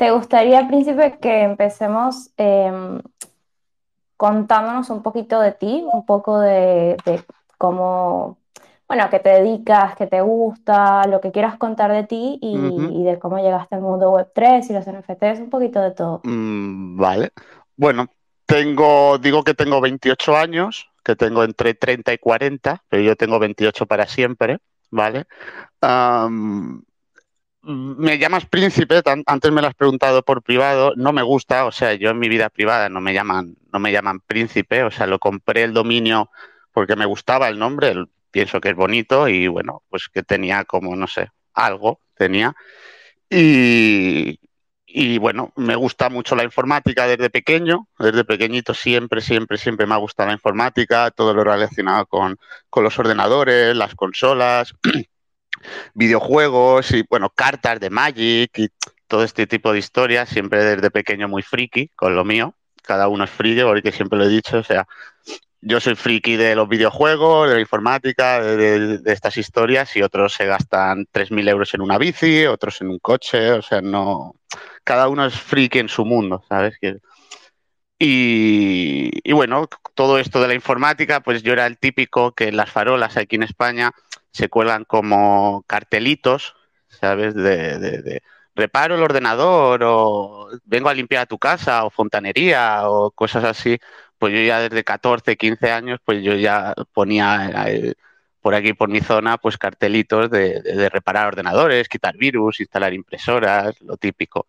¿Te gustaría, Príncipe, que empecemos em, contándonos un poquito de ti, un poco de, de cómo, bueno, qué te dedicas, qué te gusta, lo que quieras contar de ti y, de cómo llegaste al mundo Web3 y los NFTs, un poquito de todo. Mm, vale. Bueno, tengo, digo que tengo 28 años, que tengo entre 30 y 40, pero yo tengo 28 para siempre, ¿vale? Am, me llamas príncipe, antes me lo has preguntado por privado, no me gusta, o sea, yo en mi vida privada no me llaman, no me llaman príncipe, o sea, lo compré el dominio porque me gustaba el nombre, el- pienso que es bonito y bueno, pues que tenía como, no sé, algo tenía. Y, y bueno, me gusta mucho la informática desde pequeño, desde pequeñito siempre, siempre, siempre me ha gustado la informática, todo lo relacionado con, con los ordenadores, las consolas, videojuegos y bueno, cartas de Magic y todo este tipo de historias, siempre desde pequeño muy friki con lo mío. Cada uno es friki, porque siempre lo he dicho, o sea, yo soy friki de los videojuegos, de la informática, de, de, de estas historias y otros se gastan 3.000 euros en una bici, otros en un coche, o sea, no... Cada uno es friki en su mundo, ¿sabes? Y, y bueno, todo esto de la informática, pues yo era el típico que en las farolas aquí en España se cuelgan como cartelitos, ¿sabes? De, reparo el ordenador o vengo a limpiar tu casa o fontanería o cosas así. Pues yo ya desde 14, 15 años, pues yo ya ponía eh, por aquí, por mi zona, pues cartelitos de reparar ordenadores, quitar virus, instalar impresoras, lo típico.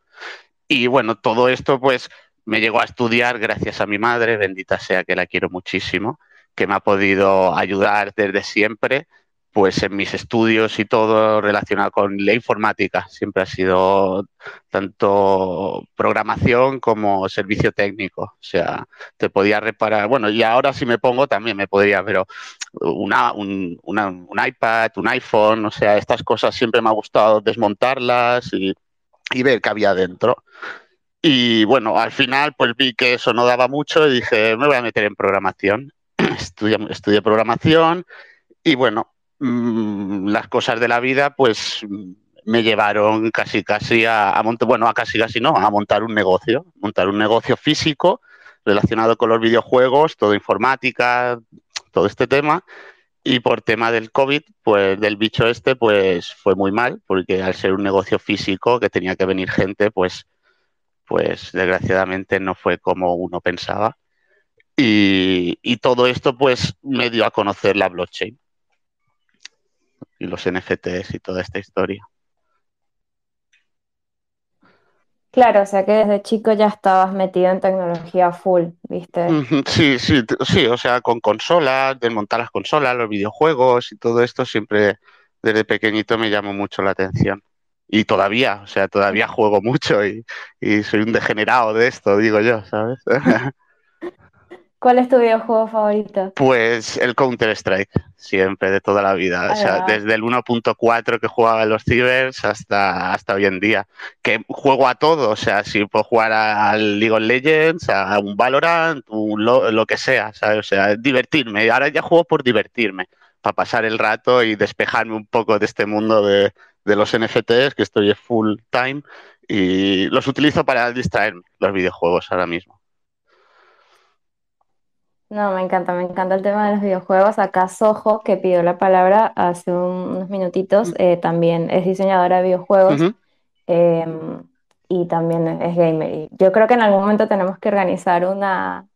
Y bueno, todo esto pues me llegó a estudiar gracias a mi madre, bendita sea que la quiero muchísimo, que me ha podido ayudar desde siempre, pues en mis estudios y todo relacionado con la informática. Siempre ha sido tanto programación como servicio técnico. O sea, te podía reparar, bueno, y ahora si me pongo también me podría, pero una, un, una, un iPad, un iPhone, o sea, estas cosas siempre me ha gustado desmontarlas y, y ver qué había dentro. Y bueno, al final pues vi que eso no daba mucho y dije, me voy a meter en programación. Estudié, estudié programación y bueno, mmm, las cosas de la vida pues me llevaron casi casi a, a montar, bueno, a casi casi no, a montar un negocio, montar un negocio físico relacionado con los videojuegos, todo informática, todo este tema. Y por tema del COVID, pues del bicho este, pues fue muy mal, porque al ser un negocio físico que tenía que venir gente, pues pues desgraciadamente no fue como uno pensaba. Y, y, todo esto pues me dio a conocer la blockchain y los NFTs y toda esta historia. Claro, o sea que desde chico ya estabas metido en tecnología full, ¿viste? Sí, sí, sí, o sea, con consolas, desmontar las consolas, los videojuegos y todo esto siempre desde pequeñito me llamó mucho la atención. Y todavía, o sea, todavía juego mucho y, y soy un degenerado de esto, digo yo, ¿sabes? ¿Cuál es tu videojuego favorito? Pues el Counter-Strike, siempre, de toda la vida. O sea, desde el 1.4 que jugaba en los cibers hasta, hasta hoy en día. Que juego a todo, o sea, si puedo jugar al League of Legends, a un Valorant, un lo, lo, que sea, ¿sabes? O sea, divertirme. Ahora ya juego por divertirme, para pasar el rato y despejarme un poco de este mundo de, de los NFTs, que estoy full time, y los utilizo para distraerme, los videojuegos ahora mismo. No, me encanta, me encanta el tema de los videojuegos. Acá Sojo, que pidió la palabra hace unos minutitos, eh, también es diseñadora de videojuegos eh, y también es gamer. Y yo creo que en algún momento tenemos que organizar una,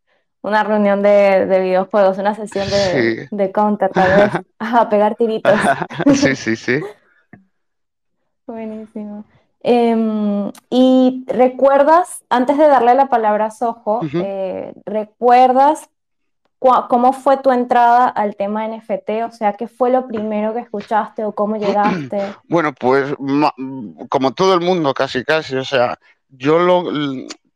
una reunión de, de videojuegos, una sesión de, Sí. de counter, tal vez, a pegar tiritos. sí, sí, sí. Buenísimo. Em, y recuerdas, antes de darle la palabra a Ujú. eh, ¿recuerdas cómo fue tu entrada al tema NFT? O sea, ¿qué fue lo primero que escuchaste o cómo llegaste? Bueno, pues como todo el mundo, casi casi, o sea, yo lo,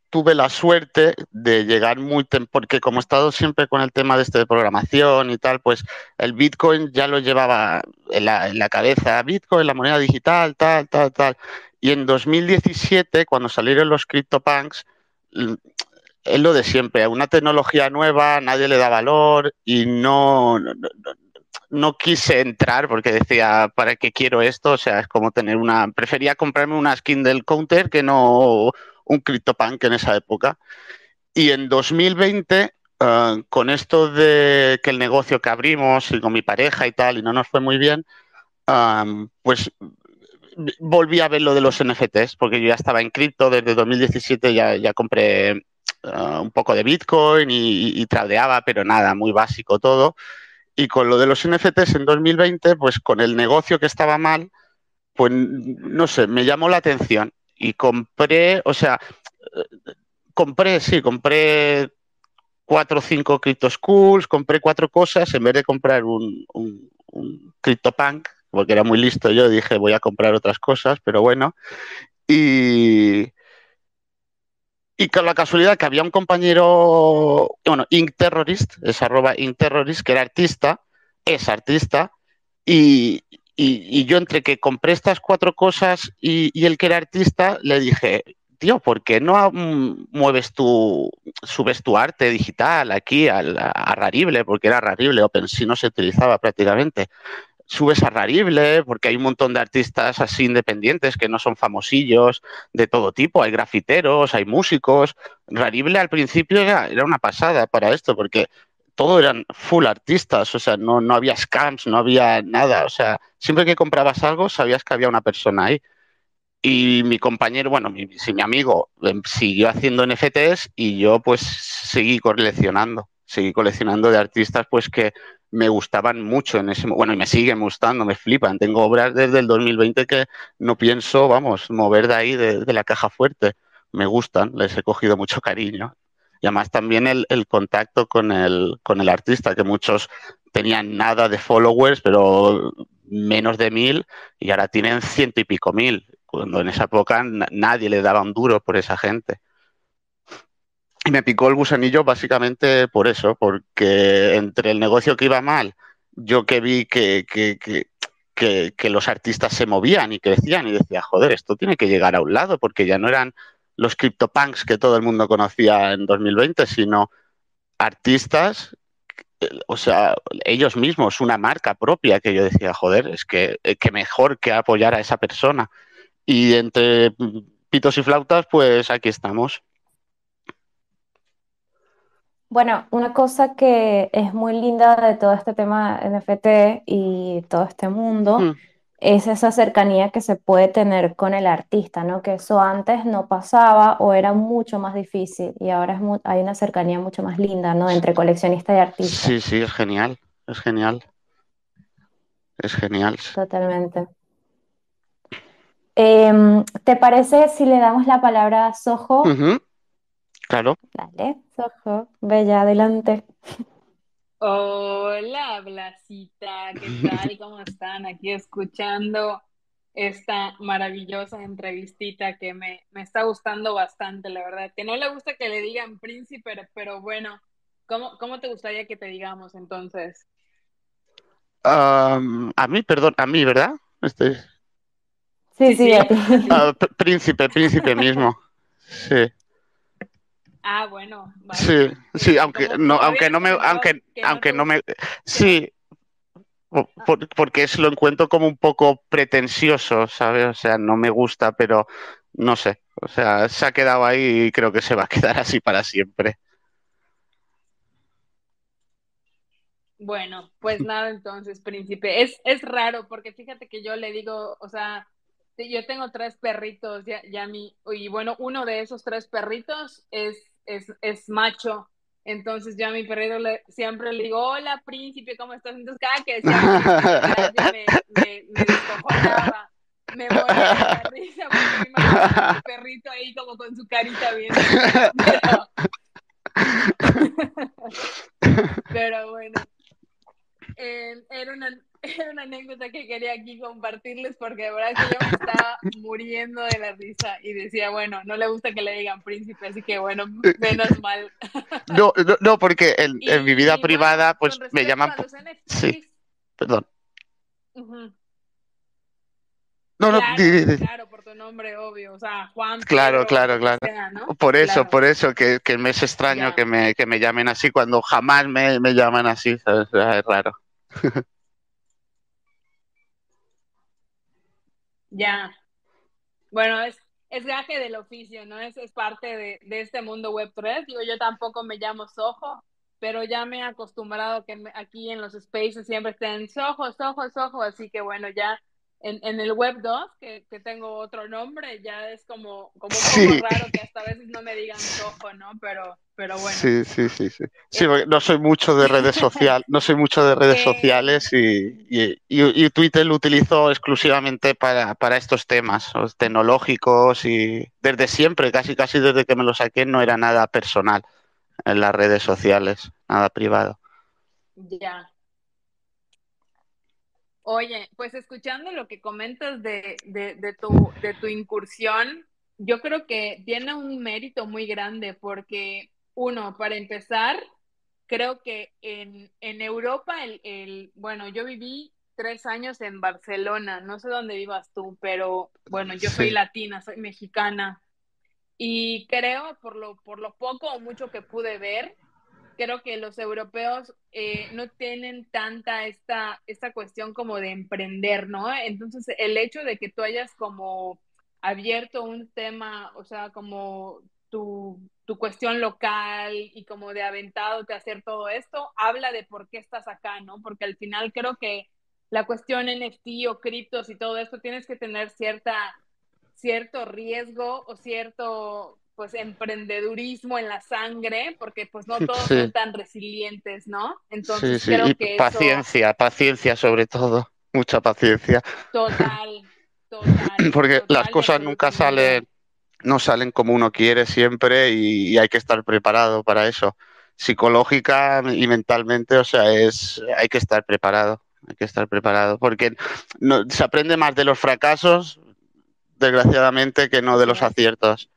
tuve la suerte de llegar muy temprano, porque como he estado siempre con el tema de este de programación y tal, pues el Bitcoin ya lo llevaba en la, en la cabeza, Bitcoin, la moneda digital, tal, tal, tal. Y en 2017, cuando salieron los CryptoPunks, es lo de siempre, una tecnología nueva, nadie le da valor y no, no- no- quise entrar porque decía, ¿para qué quiero esto? O sea, es como tener una... Prefería comprarme una skin del counter que no un CryptoPunk en esa época. Y en 2020, uh, con esto de que el negocio que abrimos y con mi pareja y tal, y no nos fue muy bien, um, pues volví a ver lo de los NFTs, porque yo ya estaba en cripto desde 2017, ya, ya compré uh, un poco de Bitcoin y, y, tradeaba, pero nada, muy básico todo. Y con lo de los NFTs en 2020, pues con el negocio que estaba mal, pues no sé, me llamó la atención y compré, o sea, compré, sí, compré cuatro o cinco CryptoSchools, compré cuatro cosas, en vez de comprar un, un, un CryptoPunk, porque era muy listo yo, dije voy a comprar otras cosas, pero bueno. Y, y con la casualidad que había un compañero, bueno, Ink Terrorist, es arroba Ink Terrorist, que era artista, es artista, y, y, yo entre que compré estas cuatro cosas y, y, el que era artista, le dije, tío, ¿por qué no mueves tu, subes tu arte digital aquí a, a Rarible? Porque era Rarible, OpenSea no se utilizaba prácticamente subes a Rarible, porque hay un montón de artistas así independientes que no son famosillos de todo tipo, hay grafiteros, hay músicos. Rarible al principio era, era una pasada para esto, porque todo eran full artistas, o sea, no, no había scams, no había nada, o sea, siempre que comprabas algo sabías que había una persona ahí. Y mi compañero, bueno, mi, si mi amigo siguió haciendo NFTs y yo pues seguí coleccionando, seguí coleccionando de artistas pues que me gustaban mucho en ese bueno y me siguen gustando, me flipan. Tengo obras desde el 2020 que no pienso, vamos, mover de ahí de, la caja fuerte. Me gustan, les he cogido mucho cariño. Y además también el, el contacto con el, con el artista, que muchos tenían nada de followers, pero menos de mil, y ahora tienen ciento y pico mil, cuando en esa época nadie le daba un duro por esa gente. Y me picó el gusanillo básicamente por eso, porque entre el negocio que iba mal, yo que vi que, que, que, que, que los artistas se movían y crecían y decía, joder, esto tiene que llegar a un lado, porque ya no eran los CryptoPunks que todo el mundo conocía en 2020, sino artistas, o sea, ellos mismos, una marca propia que yo decía, joder, es que, que mejor que apoyar a esa persona. Y entre pitos y flautas, pues aquí estamos. Bueno, una cosa que es muy linda de todo este tema NFT y todo este mundo Mm. es esa cercanía que se puede tener con el artista, ¿no? Que eso antes no pasaba o era mucho más difícil y ahora es mu- hay una cercanía mucho más linda, ¿no? Entre coleccionista y artista, Sí, sí, es genial, es genial, es genial. totalmente. Em, ¿te parece si le damos la palabra a Soho? Claro. Dale, Soho, bella, adelante. Hola, Blasita, ¿qué tal? ¿Cómo están? Aquí escuchando esta maravillosa entrevistita que me, me está gustando bastante, la verdad. Que no le gusta que le digan príncipe, pero bueno, ¿cómo, cómo te gustaría que te digamos entonces? Um, a mí, perdón, a mí, ¿verdad? Este, Sí, Sí, sí, ah, príncipe, príncipe mismo. Sí, Ah, bueno, vale. sí, sí, aunque no, aunque no me, aunque, aunque no me, sí, po- por- porque es, lo encuentro como un poco pretencioso, ¿sabes? O sea, no me gusta, pero no sé. O sea, se ha quedado ahí y creo que se va a quedar así para siempre. Bueno, pues nada, entonces, príncipe. Es, es raro porque fíjate que yo le digo, o sea, yo tengo tres perritos, ya, ya mi, y bueno, uno de esos tres perritos es, es, es macho. Entonces yo a mi perrito le, siempre le digo, hola, príncipe, ¿cómo estás? Entonces cada que decía me, me, me descojonaba, la risa porque me mi perrito ahí como con su carita. Pero, pero bueno. Eh, era, una, era una anécdota que quería aquí compartirles porque de verdad que yo me estaba muriendo de la risa y decía, bueno, no le gusta que le digan príncipe, así que bueno, menos mal. No, no, no, porque en, Y, en mi vida y bueno, privada, pues me llaman. NFTs, Sí, perdón. No, no, di, di, claro, claro, por tu nombre, obvio, o sea, Juan, Claro, Pedro, claro, claro. sea, ¿no? Por eso, Claro, por eso, que, que me es extraño que me, que me llamen así cuando jamás me, me llaman así, ¿sabes? O sea, Es raro. Ya. Bueno, es, es gaje del oficio, ¿no? Es, es parte de, de este mundo web 3. Digo, yo tampoco me llamo Soho, pero ya me he acostumbrado que aquí en los spaces siempre estén Soho, Soho, Soho, así que bueno, ya en, en el web 2, que, que, tengo otro nombre, ya es como, como un poco raro que hasta a veces no me digan Soho, ¿no? Pero, pero bueno. Sí, sí, sí, sí. Sí, porque no soy mucho de redes sociales, no soy mucho de redes sociales y, y, y, Twitter lo utilizo exclusivamente para, para estos temas tecnológicos y desde siempre, casi casi desde que me lo saqué, no era nada personal en las redes sociales, nada privado. Ya. Oye, pues escuchando lo que comentas de, de, de, tu, de tu incursión, yo creo que tiene un mérito muy grande porque, uno, para empezar, creo que en, en Europa, el, el, bueno, yo viví tres años en Barcelona, no sé dónde vivas tú, pero bueno, yo soy sí. latina, soy mexicana y creo, por lo, por lo poco o mucho que pude ver, creo que los europeos eh, no tienen tanta esta, esta cuestión como de emprender, ¿no? Entonces, el hecho de que tú hayas como abierto un tema, o sea, como tu, tu cuestión local y como de aventado de hacer todo esto, habla de por qué estás acá, ¿no? Porque al final creo que la cuestión NFT o criptos y todo esto tienes que tener cierta cierto riesgo o cierto pues emprendedurismo en la sangre, porque pues no todos sí. son tan resilientes, ¿no? Entonces sí, sí. creo y que paciencia, eso... paciencia sobre todo, mucha paciencia. Total, total. Porque total, las cosas nunca salen, no salen como uno quiere siempre y, y, hay que estar preparado para eso. Psicológica y mentalmente, o sea, es hay que estar preparado, hay que estar preparado, porque no, se aprende más de los fracasos, desgraciadamente, que no de los aciertos.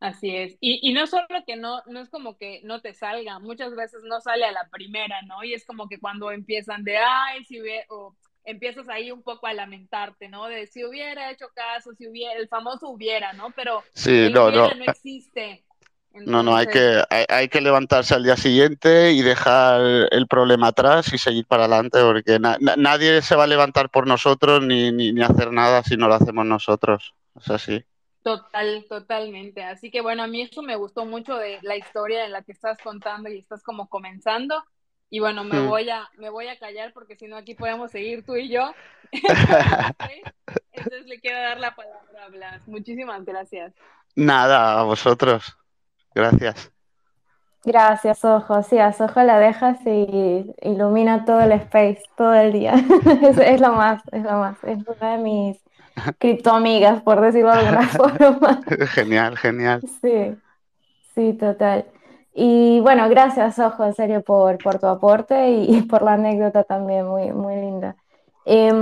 Así es. Y, y, no solo que no, no es como que no te salga, muchas veces no sale a la primera, ¿no? Y es como que cuando empiezan de, ay, si hubiera, o empiezas ahí un poco a lamentarte, ¿no? De si hubiera hecho caso, si hubiera, el famoso hubiera, ¿no? Pero sí, el no, hubiera no. no existe. Entonces... No, no, hay que, hay, hay, que levantarse al día siguiente y dejar el problema atrás y seguir para adelante, porque na, na, nadie se va a levantar por nosotros ni, ni, ni hacer nada si no lo hacemos nosotros. Es así. Total, totalmente. Así que bueno, a mí eso me gustó mucho de la historia en la que estás contando y estás como comenzando. Y bueno, me Mm. voy a, me voy a callar porque si no aquí podemos seguir tú y yo. Entonces le quiero dar la palabra a Blas. Muchísimas gracias. Nada, a vosotros. Gracias. Gracias, Ojo. Sí, a Sojo la dejas y ilumina todo el space, todo el día. es, es lo más, es lo más. Es una de mis criptoamigas, por decirlo de alguna forma. genial, genial. Sí, sí, total. Y bueno, gracias, Ojo, en serio, por, tu aporte y, por la anécdota también, muy, muy linda. Eh,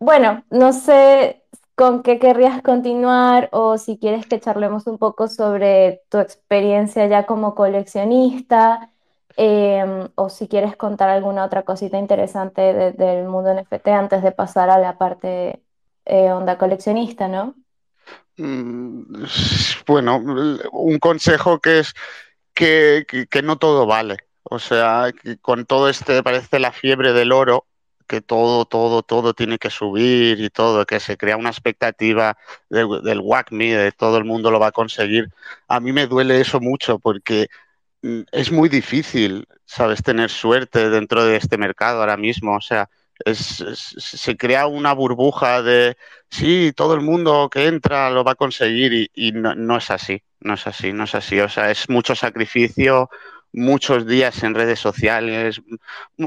bueno, no sé con qué querrías continuar o si quieres que charlemos un poco sobre tu experiencia ya como coleccionista eh, o si quieres contar alguna otra cosita interesante de, del mundo NFT antes de pasar a la parte eh, onda coleccionista, ¿no? Mm, bueno, un consejo que es que, no todo vale. O sea, que con todo este, parece la fiebre del oro, que todo, todo, todo tiene que subir y todo, que se crea una expectativa de, del WACMI, de todo el mundo lo va a conseguir. A mí me duele eso mucho porque mm, es muy difícil, ¿sabes?, tener suerte dentro de este mercado ahora mismo. O sea, se crea una burbuja de, sí, todo el mundo que entra lo va a conseguir y, y no, no es así, no es así, no es así. O sea, es mucho sacrificio muchos días en redes sociales,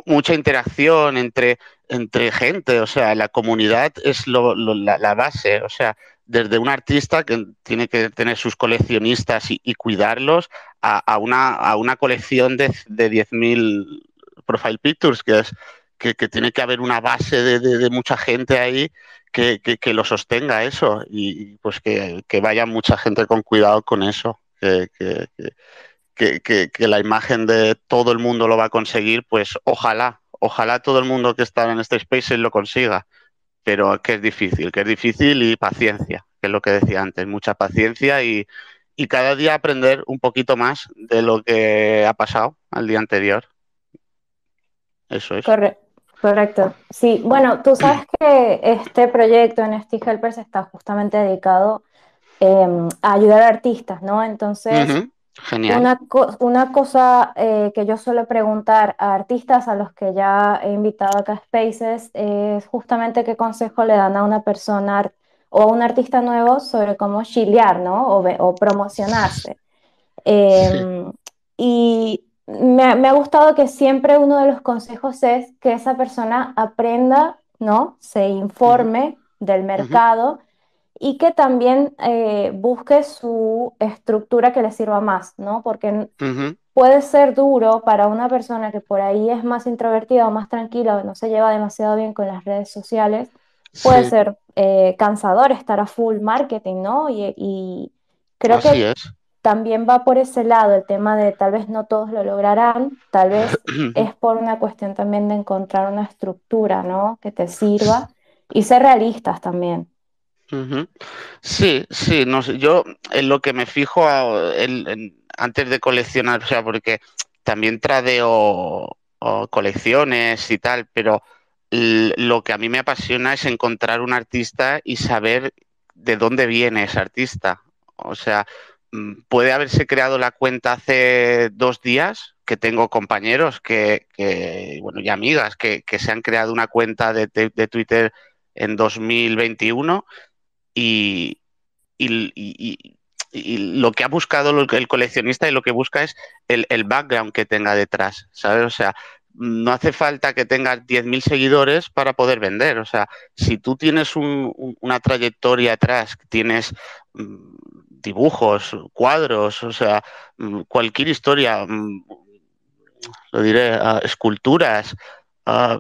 mucha interacción entre, entre gente, o sea, la comunidad es lo, la, base, o sea, desde un artista que tiene que tener sus coleccionistas y, cuidarlos a, a, una, a, una, colección de, de 10.000 profile pictures, que es que, tiene que haber una base de, mucha gente ahí que, lo sostenga eso y pues que, vaya mucha gente con cuidado con eso. que, la imagen de todo el mundo lo va a conseguir, pues ojalá, ojalá todo el mundo que está en este space lo consiga, pero que es difícil, que es difícil y paciencia, que es lo que decía antes, mucha paciencia y, cada día aprender un poquito más de lo que ha pasado al día anterior. Eso es. Correcto. Sí, bueno, tú sabes que este proyecto en Steve Helpers está justamente dedicado em, a ayudar a artistas, ¿no? Entonces, Genial. una, una cosa eh, que yo suelo preguntar a artistas a los que ya he invitado acá a Spaces es justamente qué consejo le dan a una persona o a un artista nuevo sobre cómo chilear, ¿no? O, o promocionarse. Em, y me, ha gustado que siempre uno de los consejos es que esa persona aprenda, ¿no? Se informe del mercado y que también eh, busque su estructura que le sirva más, ¿no? Porque puede ser duro para una persona que por ahí es más introvertida o más tranquila o no se lleva demasiado bien con las redes sociales. Puede ser eh, cansador estar a full marketing, ¿no? Y, creo que también va por ese lado el tema de tal vez no todos lo lograrán, tal vez es por una cuestión también de encontrar una estructura, ¿no? Que te sirva y ser realistas también. Sí, sí, no sé, yo en lo que me fijo antes de coleccionar, o sea, porque también tradeo colecciones y tal, pero lo que a mí me apasiona es encontrar un artista y saber de dónde viene ese artista. O sea, puede haberse creado la cuenta hace dos días, que tengo compañeros que, bueno, y amigas que, se han creado una cuenta de, Twitter en 2021 y, lo que ha buscado el coleccionista y lo que busca es el, el background que tenga detrás, ¿sabes? O sea, no hace falta que tengas 10.000 seguidores para poder vender. O sea, si tú tienes una trayectoria atrás, tienes mm, dibujos, cuadros, o sea, mm, cualquier historia, mm, lo diré, ah, esculturas, ah,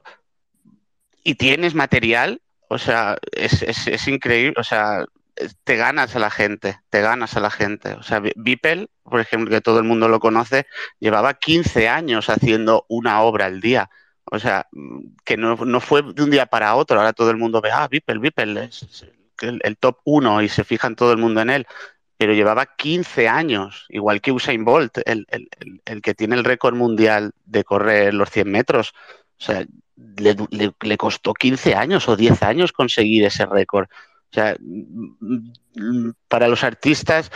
y tienes material, o sea, es, es, increíble, o sea, te ganas a la gente, te ganas a la gente. O sea, Beeple, por ejemplo, que todo el mundo lo conoce, llevaba 15 años haciendo una obra al día. O sea, que no, fue de un día para otro. Ahora todo el mundo ve, ah, Beeple, Beeple es el, top uno y se fijan todo el mundo en él. Pero llevaba 15 años, igual que Usain Bolt, el, el que tiene el récord mundial de correr los 100 metros. O sea, le, le, costó 15 años o 10 años conseguir ese récord. O sea, para los artistas,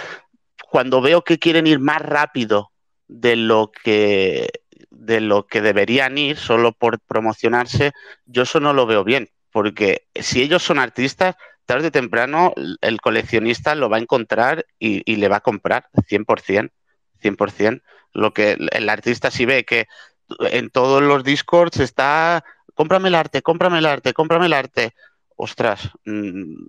cuando veo que quieren ir más rápido de lo que de lo que deberían ir solo por promocionarse, yo eso no lo veo bien, porque si ellos son artistas, tarde o temprano el coleccionista lo va a encontrar y, le va a comprar 100%, 100%. Lo que el artista si ve que en todos los discords está, cómprame el arte, cómprame el arte, cómprame el arte. Ostras, mm,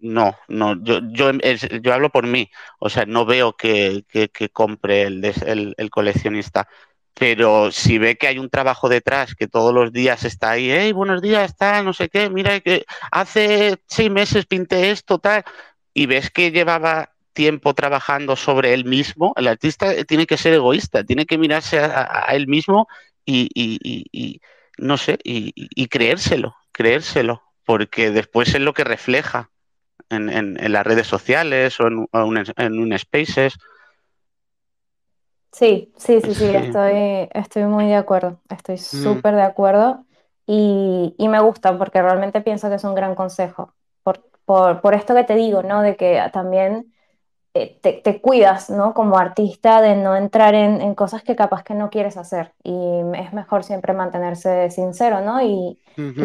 no, no, yo, yo, yo hablo por mí, o sea, no veo que, compre el, el, coleccionista, pero si ve que hay un trabajo detrás, que todos los días está ahí, hey, buenos días, está, no sé qué, mira que hace seis meses pinté esto, tal, y ves que llevaba tiempo trabajando sobre él mismo, el artista tiene que ser egoísta, tiene que mirarse a, él mismo y, no sé, y, creérselo, creérselo, porque después es lo que refleja en, las redes sociales o en, un, Spaces. Sí, sí, sí, sí, Estoy, estoy muy de acuerdo, estoy mm. súper de acuerdo y, me gusta porque realmente pienso que es un gran consejo. Por, por, por esto que te digo, ¿no? De que también eh, te, cuidas, ¿no? Como artista de no entrar en, cosas que capaz que no quieres hacer. Y es mejor siempre mantenerse sincero, ¿no? Y,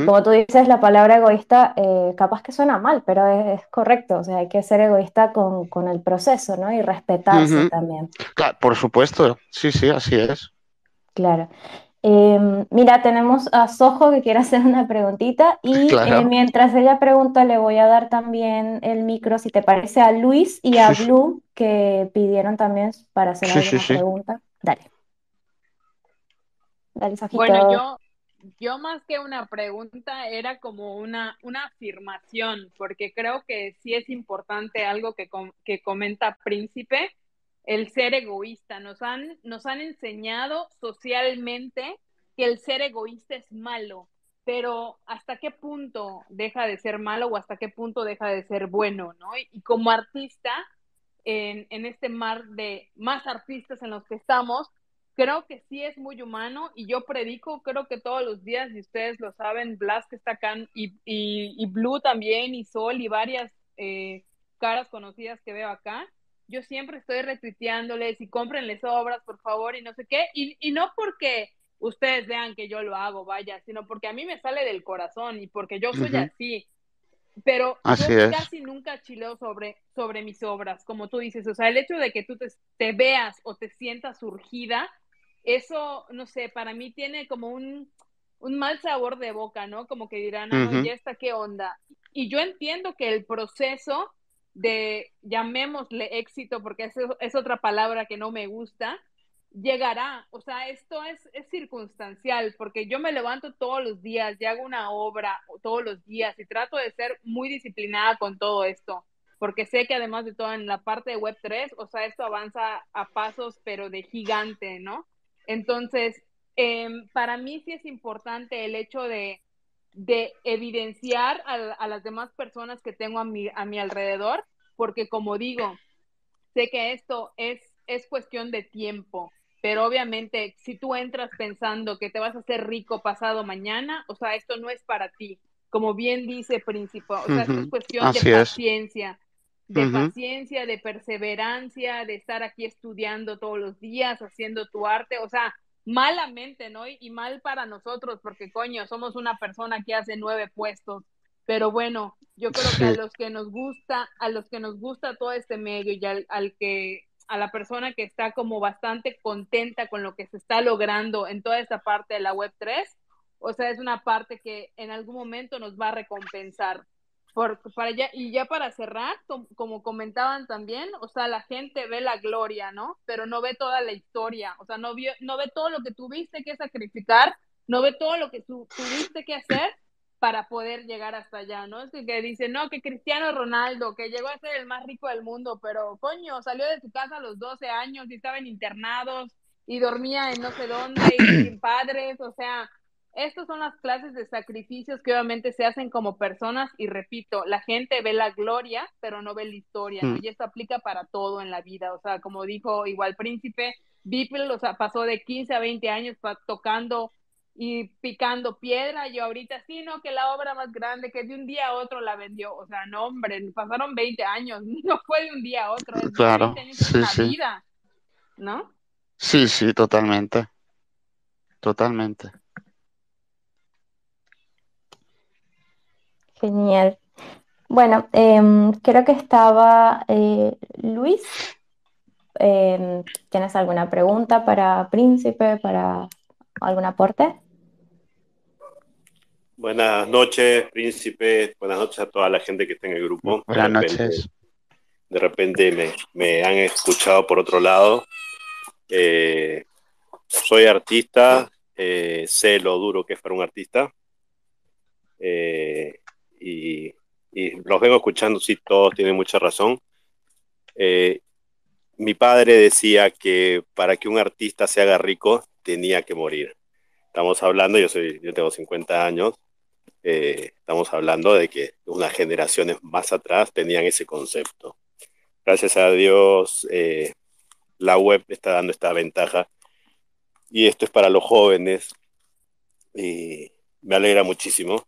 como tú dices, la palabra egoísta eh, capaz que suena mal, pero es, correcto. O sea, hay que ser egoísta con, el proceso, ¿no? Y respetarse también. Claro, por supuesto. Sí, sí, así es. Claro. Em, mira, tenemos a Sojo que quiere hacer una preguntita y eh, mientras ella pregunta le voy a dar también el micro, si te parece, a Luis y a Blue que pidieron también para hacer alguna pregunta. Dale. Dale, Bueno, yo, yo más que una pregunta era como una, una afirmación, porque creo que sí es importante algo que, que comenta Príncipe, el ser egoísta. Nos han, nos han enseñado socialmente que el ser egoísta es malo, pero ¿hasta qué punto deja de ser malo o hasta qué punto deja de ser bueno? ¿no? Y, como artista, en, en, este mar de más artistas en los que estamos, creo que sí es muy humano y yo predico, creo que todos los días, y ustedes lo saben, Blas que está acá y, y, Blue también, y Sol y varias eh, caras conocidas que veo acá, yo siempre estoy retuiteándoles y cómprenles obras, por favor, y no sé qué, y, y no porque ustedes vean que yo lo hago, vaya, sino porque a mí me sale del corazón y porque yo soy así. Pero yo casi nunca chileo sobre, sobre mis obras, como tú dices. O sea, el hecho de que tú te, te veas o te sientas surgida, eso, no sé, para mí tiene como un, un mal sabor de boca, ¿no? Como que dirán, no, ya está, ¿qué onda? Y yo entiendo que el proceso de, llamémosle éxito, porque es, es otra palabra que no me gusta, llegará. O sea, esto es, es, circunstancial, porque yo me levanto todos los días y hago una obra todos los días y trato de ser muy disciplinada con todo esto, porque sé que además de todo en la parte de Web3, o sea, esto avanza a pasos, pero de gigante, ¿no? Entonces, em, para mí sí es importante el hecho de, de evidenciar a, a, las demás personas que tengo a mi, a mi alrededor, porque como digo, sé que esto es, es cuestión de tiempo, pero obviamente si tú entras pensando que te vas a hacer rico pasado mañana, o sea, esto no es para ti. Como bien dice Príncipe, o sea, esto es cuestión de paciencia de paciencia, de perseverancia, de estar aquí estudiando todos los días, haciendo tu arte, o sea, malamente, ¿no? Y, mal para nosotros, porque coño, somos una persona que hace nueve puestos, pero bueno, yo creo que a los que nos gusta, a los que nos gusta todo este medio y al, al que, a la persona que está como bastante contenta con lo que se está logrando en toda esta parte de la web 3, o sea, es una parte que en algún momento nos va a recompensar por, para ya, y ya para cerrar, como, comentaban también, o sea, la gente ve la gloria, ¿no? Pero no ve toda la historia, o sea, no, vio, no ve todo lo que tuviste que sacrificar, no ve todo lo que tu, tuviste que hacer para poder llegar hasta allá, ¿no? Es que, que dice, no, que Cristiano Ronaldo, que llegó a ser el más rico del mundo, pero coño, salió de su casa a los 12 años y estaba en internados y dormía en no sé dónde y sin padres, o sea, estas son las clases de sacrificios que obviamente se hacen como personas y repito, la gente ve la gloria, pero no ve la historia, mm. y esto aplica para todo en la vida, o sea, como dijo igual Príncipe, Beeple, o sea, pasó de 15 a 20 años tocando y picando piedra, yo ahorita sí, no, que la obra más grande, que de un día a otro la vendió, o sea, no, hombre, pasaron 20 años, no fue de un día a otro, es claro, 20 años sí, una sí. vida, ¿no? Sí, sí, totalmente, totalmente. Genial. Bueno, em, creo que estaba eh, Luis. Em, ¿Tienes alguna pregunta para Príncipe, para algún aporte? Buenas noches, Príncipe. Buenas noches a toda la gente que está en el grupo. Buenas noches. De repente me, han escuchado por otro lado. Eh, soy artista, eh, sé lo duro que es para un artista. Eh, y, los vengo escuchando, sí, todos tienen mucha razón. Eh, mi padre decía que para que un artista se haga rico tenía que morir. Estamos hablando, yo, soy, yo tengo 50 años, eh, estamos hablando de que unas generaciones más atrás tenían ese concepto. Gracias a Dios, eh, la web está dando esta ventaja y esto es para los jóvenes y me alegra muchísimo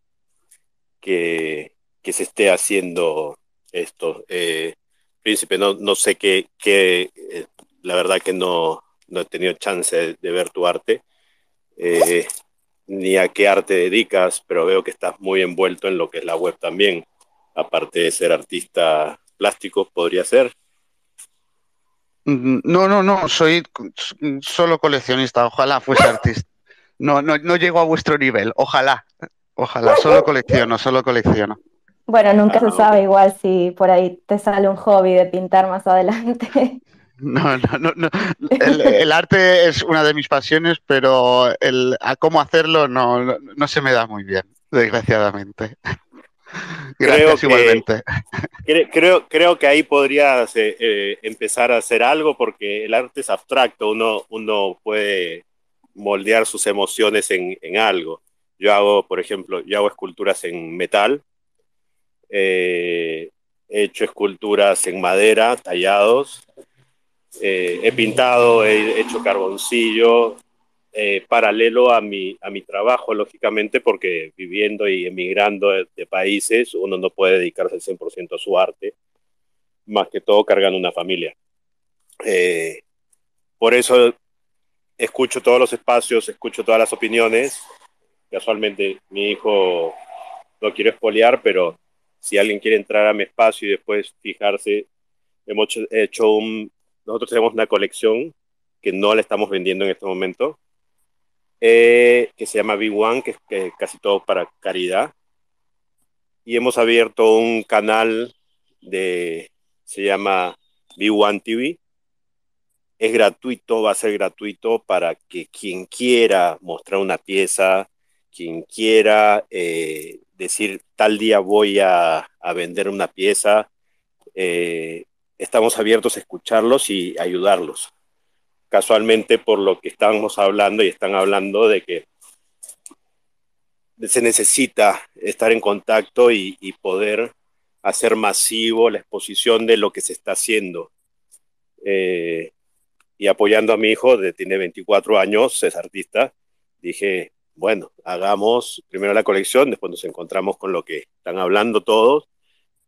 que, se esté haciendo esto. Eh, Príncipe, no, no sé qué, qué eh, la verdad que no, no, he tenido chance de, ver tu arte, eh, ni a qué arte dedicas, pero veo que estás muy envuelto en lo que es la web también, aparte de ser artista plástico, podría ser. Mm, no, no, no, soy solo coleccionista, ojalá fuese artista. No, no, no llego a vuestro nivel, ojalá. Ojalá, solo colecciono, solo colecciono. Bueno, nunca se sabe igual si por ahí te sale un hobby de pintar más adelante. No, no, no. El, arte es una de mis pasiones, pero el, a cómo hacerlo no, no, se me da muy bien, desgraciadamente. Gracias creo igualmente. creo, creo que ahí podrías eh, eh, empezar a hacer algo porque el arte es abstracto, uno, uno puede moldear sus emociones en, en algo. Yo hago, por ejemplo, yo hago esculturas en metal, eh, he hecho esculturas en madera, tallados. Eh, he pintado, he hecho carboncillo, eh, paralelo a mi, a mi trabajo, lógicamente, porque viviendo y emigrando de, países, uno no puede dedicarse al 100% a su arte, más que todo cargando una familia. Eh, por eso escucho todos los espacios, escucho todas las opiniones. Casualmente mi hijo no quiero espolear, pero si alguien quiere entrar a mi espacio y después fijarse, hemos hecho un, nosotros tenemos una colección que no la estamos vendiendo en este momento, eh, que se llama B1, que es casi todo para caridad. Y hemos abierto un canal de, se llama B1 TV. Es gratuito, va a ser gratuito para que quien quiera mostrar una pieza, quien quiera eh, decir tal día voy a, vender una pieza, eh, estamos abiertos a escucharlos y ayudarlos casualmente por lo que estábamos hablando y están hablando de que se necesita estar en contacto y, poder hacer masivo la exposición de lo que se está haciendo. Eh, y apoyando a mi hijo, que tiene 24 años, es artista, dije, bueno, hagamos primero la colección, después nos encontramos con lo que están hablando todos,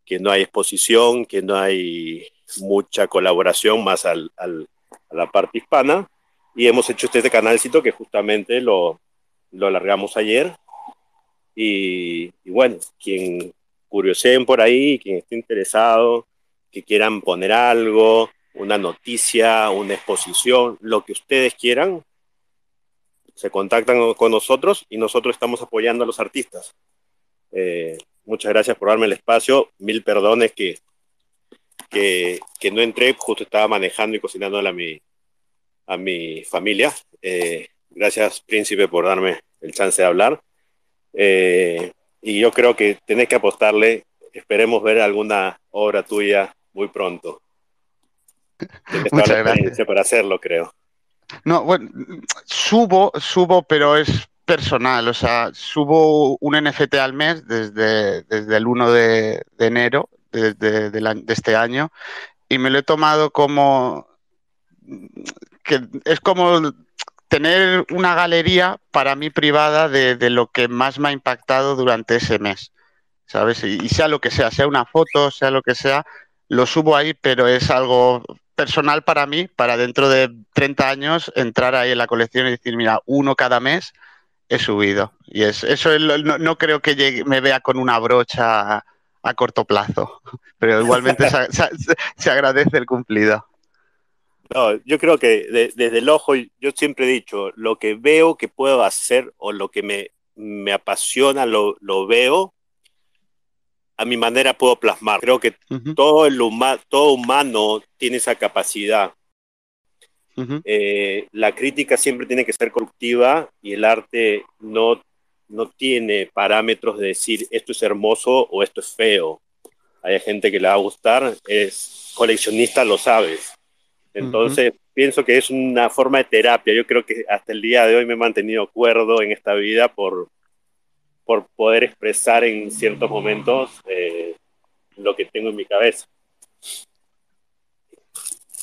que no hay exposición, que no hay mucha colaboración más al, a la parte hispana. Y hemos hecho este canalcito que justamente lo, lo largamos ayer. Y, bueno, quien curioseen por ahí, quien esté interesado, que quieran poner algo, una noticia, una exposición, lo que ustedes quieran, se contactan con nosotros y nosotros estamos apoyando a los artistas. Eh, muchas gracias por darme el espacio, mil perdones que que, que, no entré, justo estaba manejando y cocinando a mi, a mi familia. Eh, gracias, Príncipe, por darme el chance de hablar. Eh, y yo creo que tenés que apostarle. Esperemos ver alguna obra tuya muy pronto. Muchas gracias. para hacerlo, creo. No, bueno, subo, subo, pero es personal. O sea, subo un NFT al mes desde, desde el 1 de, enero de, este año y me lo he tomado como que es como tener una galería para mí privada de, lo que más me ha impactado durante ese mes, ¿sabes? Y, sea lo que sea, sea una foto, sea lo que sea, lo subo ahí, pero es algo personal para mí, para dentro de 30 años entrar ahí en la colección y decir, mira, uno cada mes he subido. Y es, eso no, no, creo que me vea con una brocha a corto plazo, pero igualmente se, agradece el cumplido. No, yo creo que desde el ojo, yo siempre he dicho, lo que veo que puedo hacer o lo que me, me apasiona, lo, lo, veo, a mi manera puedo plasmar. Creo que todo, el todo humano tiene esa capacidad. Eh, la crítica siempre tiene que ser constructiva y el arte no no tiene parámetros de decir esto es hermoso o esto es feo. Hay gente que le va a gustar, es coleccionista, lo sabes. Entonces, pienso que es una forma de terapia. Yo creo que hasta el día de hoy me he mantenido cuerdo en esta vida por, por poder expresar en ciertos momentos eh, lo que tengo en mi cabeza.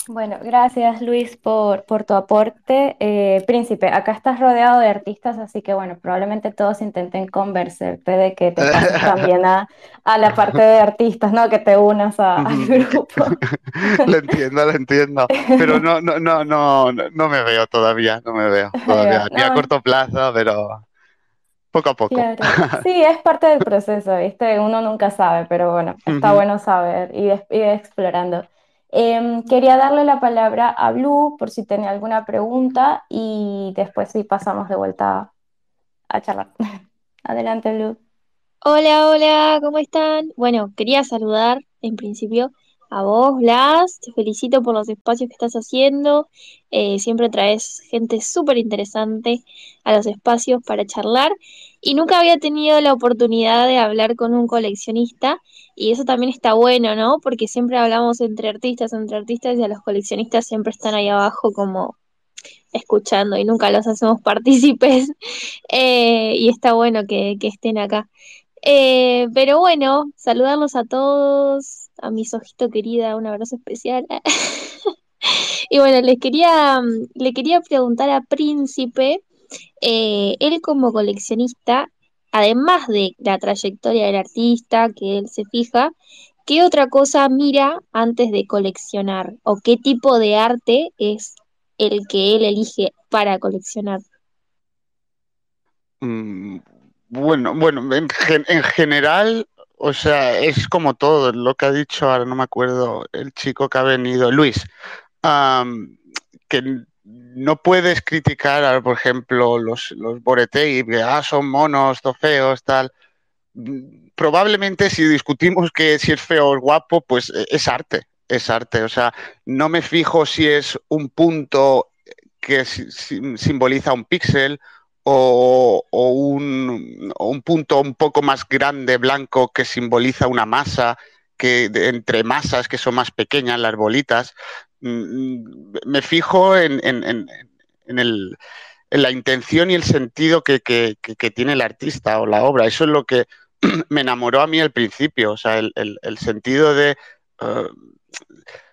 Bueno, gracias Luis por, por tu aporte. Eh, Príncipe, acá estás rodeado de artistas, así que bueno, probablemente todos intenten convencerte de que te pases también a, la parte de artistas, ¿no? Que te unas al grupo. lo entiendo, lo entiendo. Pero no, no, no, no, no me veo todavía, no me veo todavía. Ni a corto plazo, pero poco a poco. Sí, es parte del proceso, ¿viste? Uno nunca sabe, pero bueno, está bueno saber y ir explorando. Em, quería darle la palabra a Blue por si tenía alguna pregunta y después sí pasamos de vuelta a charlar. Adelante, Blue. Hola, hola, ¿cómo están? Bueno, quería saludar en principio a vos, Blas. Te felicito por los espacios que estás haciendo. Eh, siempre traes gente súper interesante a los espacios para charlar. Y nunca había tenido la oportunidad de hablar con un coleccionista. Y eso también está bueno, ¿no? Porque siempre hablamos entre artistas, entre artistas, y a los coleccionistas siempre están ahí abajo como escuchando y nunca los hacemos partícipes. Eh, y está bueno que, estén acá. Eh, pero bueno, saludarlos a todos, a mis ojitos querida, un abrazo especial. Y bueno, les quería, mm, le quería preguntar a Príncipe, eh, él como coleccionista, además de la trayectoria del artista que él se fija, ¿qué otra cosa mira antes de coleccionar? ¿O qué tipo de arte es el que él elige para coleccionar? Mm, bueno, bueno, en, en general, o sea, es como todo, lo que ha dicho, ahora no me acuerdo, el chico que ha venido, Luis, am, que no puedes criticar, por ejemplo, los, los Boretei, que ah, son monos, to feos, tal. Mm, Probablemente si discutimos que si es feo o guapo, pues eh, es arte, es arte. O sea, no me fijo si es un punto que si- si- simboliza un píxel o, un, punto un poco más grande, blanco, que simboliza una masa, que entre masas que son más pequeñas, las bolitas. Mm, Me fijo en, en- en- en el- la intención y el sentido que, que- que- tiene el artista o la obra. Eso es lo que me enamoró a mí al principio, o sea, el, el- sentido de... eh,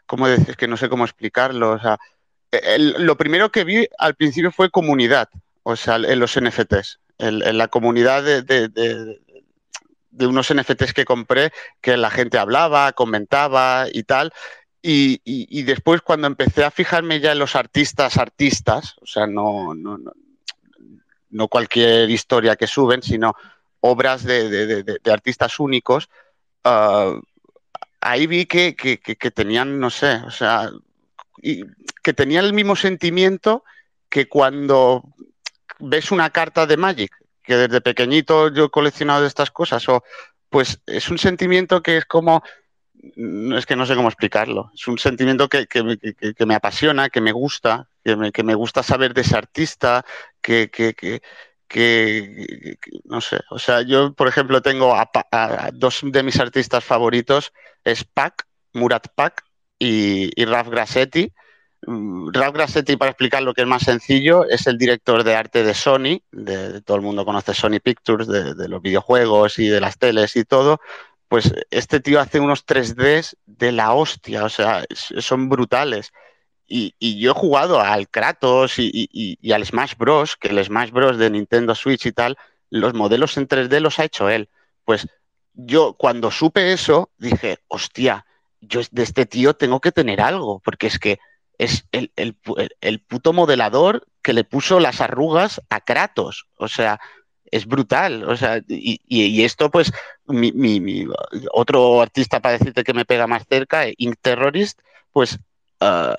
¿Cómo decir? Que no sé cómo explicarlo. O sea, lo primero que vi al principio fue comunidad, o sea, en los NFTs, en, en la comunidad de, de- de- de unos NFTs que compré, que la gente hablaba, comentaba y tal. Y, y- y después cuando empecé a fijarme ya en los artistas, artistas, o sea, no, no, no, no cualquier historia que suben, sino obras de, artistas únicos, ah, ahí vi que, que- que- que tenían, no sé, o sea, y que tenían el mismo sentimiento que cuando ves una carta de Magic, que desde pequeñito yo he coleccionado de estas cosas, o pues es un sentimiento que es como, es que no sé cómo explicarlo, es un sentimiento que, que que- que me apasiona, que me gusta, que me, me gusta saber de ese artista, que, que- no sé, o sea, yo por ejemplo tengo a, dos de mis artistas favoritos, es Pac, Murat Pac y, y Raf Grassetti. Mm, Ralph Grassetti, para explicar lo que es más sencillo, es el director de arte de Sony, de, todo el mundo conoce Sony Pictures, de, los videojuegos y de las teles y todo. Pues este tío hace unos 3Ds de la hostia, o sea, son brutales. Y, yo he jugado al Kratos y- y al Smash Bros, que el Smash Bros de Nintendo Switch y tal, los modelos en 3D los ha hecho él. Pues yo cuando supe eso, dije, hostia, yo de este tío tengo que tener algo, porque es que es el, el el- puto modelador que le puso las arrugas a Kratos. O sea, es brutal. O sea, y, esto, pues, mi, mi- otro artista para decirte que me pega más cerca, Ink Terrorist, pues ah,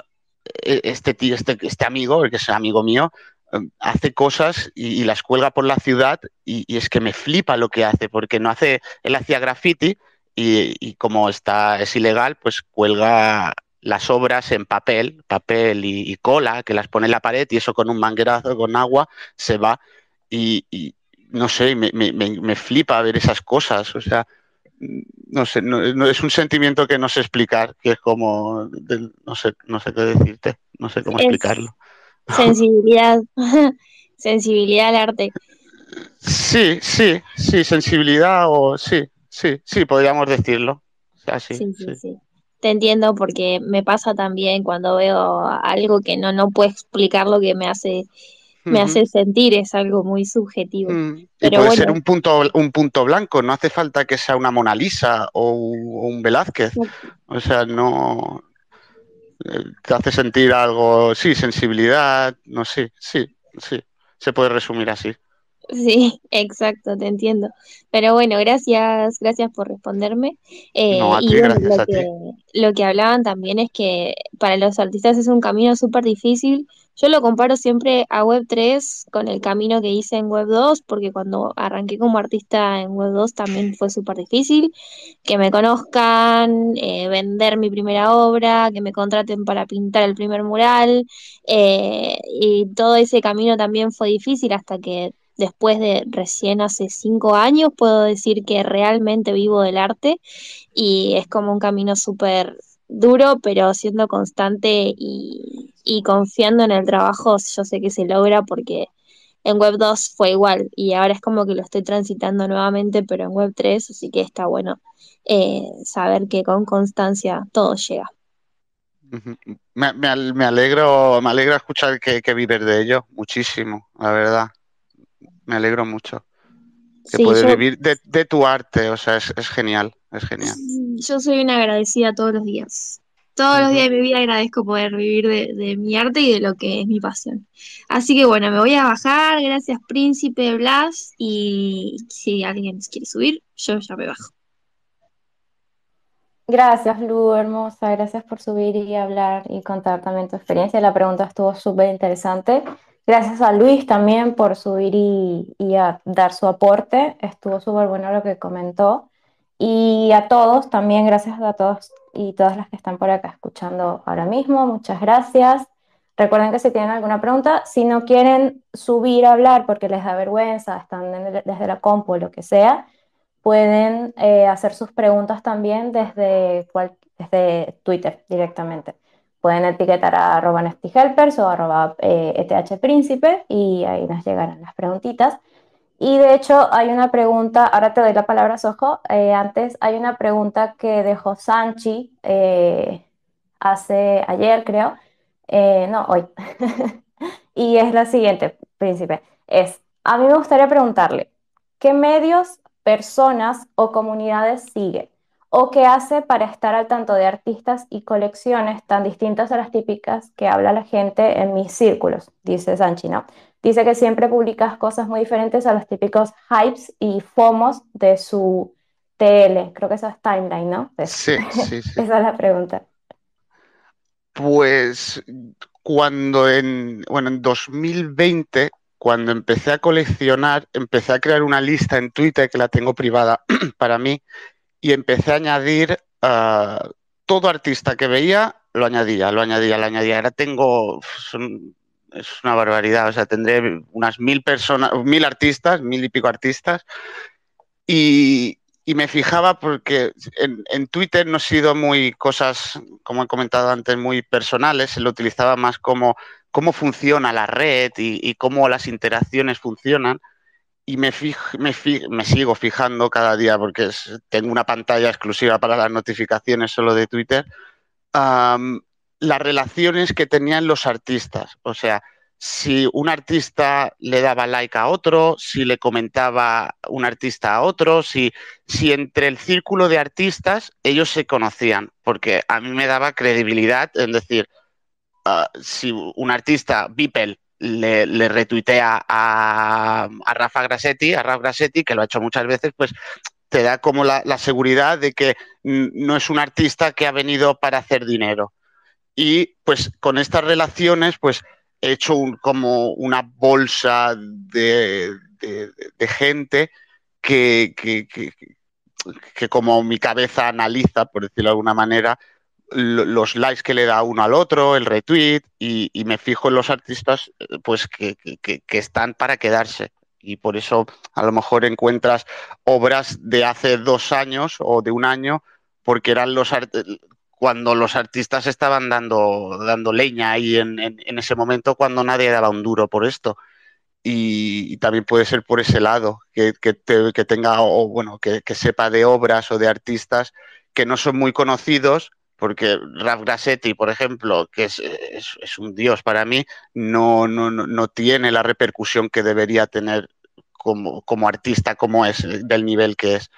e- este tío, este, este amigo, el que es amigo mío, eh, hace cosas y, las cuelga por la ciudad y, y es que me flipa lo que hace, porque no hace, él hacía graffiti y, y como está, es ilegal, pues cuelga las obras en papel, papel y, y cola, que las pone en la pared y eso con un manguerazo, con agua, se va y, y no sé, me, me- me- me flipa ver esas cosas, o sea, no sé, no, no- es un sentimiento que no sé explicar, que es como, no sé, no sé qué decirte, no sé cómo Es explicarlo. sensibilidad, sensibilidad al arte. Sí, sí, sí, sensibilidad o sí, sí, sí, podríamos decirlo. Sí, sí. sí. Te entiendo porque me pasa también cuando veo algo que no, no puedo explicar lo que me hace, me hace sentir, es algo muy subjetivo. Mm, Pero puede ser un punto, un punto blanco, no hace falta que sea una Mona Lisa o un, Velázquez. O sea, no eh, te hace sentir algo, sí, sensibilidad, no sé, sí, sí, se puede resumir así. Sí, exacto, te entiendo. Pero bueno, gracias, gracias por responderme. Eh, No, a y bueno, gracias lo a ti. que, lo que hablaban también es que para los artistas es un camino súper difícil. Yo lo comparo siempre a Web3 con el camino que hice en Web2, porque cuando arranqué como artista en Web2 también fue súper difícil. Que me conozcan, eh, vender mi primera obra, que me contraten para pintar el primer mural. eh, y todo ese camino también fue difícil hasta que después de recién hace cinco años puedo decir que realmente vivo del arte y es como un camino súper duro, pero siendo constante y, confiando en el trabajo, yo sé que se logra porque en Web 2 fue igual y ahora es como que lo estoy transitando nuevamente, pero en Web 3, así que está bueno eh, saber que con constancia todo llega. Me, me, alegro, me alegra escuchar que, que, vives de ello, muchísimo, la verdad. Me alegro mucho. Que puedes vivir de, de, tu arte, o sea, es, es, genial, es genial. Yo soy una agradecida todos los días. Todos los días de mi vida agradezco poder vivir de, de, mi arte y de lo que es mi pasión. Así que bueno, me voy a bajar. Gracias, Príncipe Blas. Y si alguien quiere subir, yo ya me bajo. Gracias, Lu, hermosa. Gracias por subir y hablar y contar también tu experiencia. La pregunta estuvo súper interesante. Gracias a Luis también por subir y, y a dar su aporte. Estuvo súper bueno lo que comentó. Y a todos también, gracias a todos y todas las que están por acá escuchando ahora mismo. Muchas gracias. Recuerden que si tienen alguna pregunta, si no quieren subir a hablar porque les da vergüenza, están desde la compu o lo que sea, pueden eh, hacer sus preguntas también desde, cual, desde Twitter directamente. Pueden etiquetar a arroba helpers o arroba eh, ethpríncipe y ahí nos llegarán las preguntitas. Y de hecho hay una pregunta, ahora te doy la palabra, Sojo, eh, antes hay una pregunta que dejó Sanchi hace ayer, creo, no, hoy. y es la siguiente, príncipe, es, a mí me gustaría preguntarle, ¿qué medios personas o comunidades sigue o qué hace para estar al tanto de artistas y colecciones tan distintas a las típicas que habla la gente en mis círculos, dice Sanchi, ¿no? Dice que siempre publicas cosas muy diferentes a los típicos hypes y FOMOS de su TL, creo que eso es timeline, ¿no? Sí, sí, sí. Esa es la pregunta. Pues cuando en, bueno, en 2020 cuando empecé a coleccionar, empecé a crear una lista en Twitter que la tengo privada para mí y empecé a añadir uh, todo artista que veía, lo añadía, lo añadía, lo añadía. Ahora tengo, es una barbaridad, o sea, tendré unas mil personas, mil artistas, mil y pico artistas y, me fijaba porque en, Twitter no he sido muy cosas, como he comentado antes, muy personales, se lo utilizaba más como cómo funciona la red y cómo las interacciones funcionan. Y me, fij, me, fij, me, sigo fijando cada día porque tengo una pantalla exclusiva para las notificaciones solo de Twitter. Las relaciones que tenían los artistas. O sea, si un artista le daba like a otro, si le comentaba un artista a otro, si, si entre el círculo de artistas ellos se conocían, porque a mí me daba credibilidad en decir, uh, si un artista, Beeple, le, le retuitea a, a, Rafa Grassetti, a Rafa Grassetti, que lo ha hecho muchas veces, pues te da como la, la, seguridad de que no es un artista que ha venido para hacer dinero. Y pues con estas relaciones, pues he hecho un, como una bolsa de, de, de gente que, que, que, que, como mi cabeza analiza, por decirlo de alguna manera, los likes que le da uno al otro, el retweet, y, y me fijo en los artistas pues que, que, que, están para quedarse. Y por eso a lo mejor encuentras obras de hace dos años o de un año, porque eran los cuando los artistas estaban dando, dando leña ahí en, en, en, ese momento cuando nadie daba un duro por esto. Y, y también puede ser por ese lado, que, que, te, que tenga, o bueno, que sepa de obras o de artistas que no son muy conocidos, porque Raf Grassetti, por ejemplo, que es, es, un dios para mí, no, no, no, tiene la repercusión que debería tener como, como artista, como es, del nivel que es.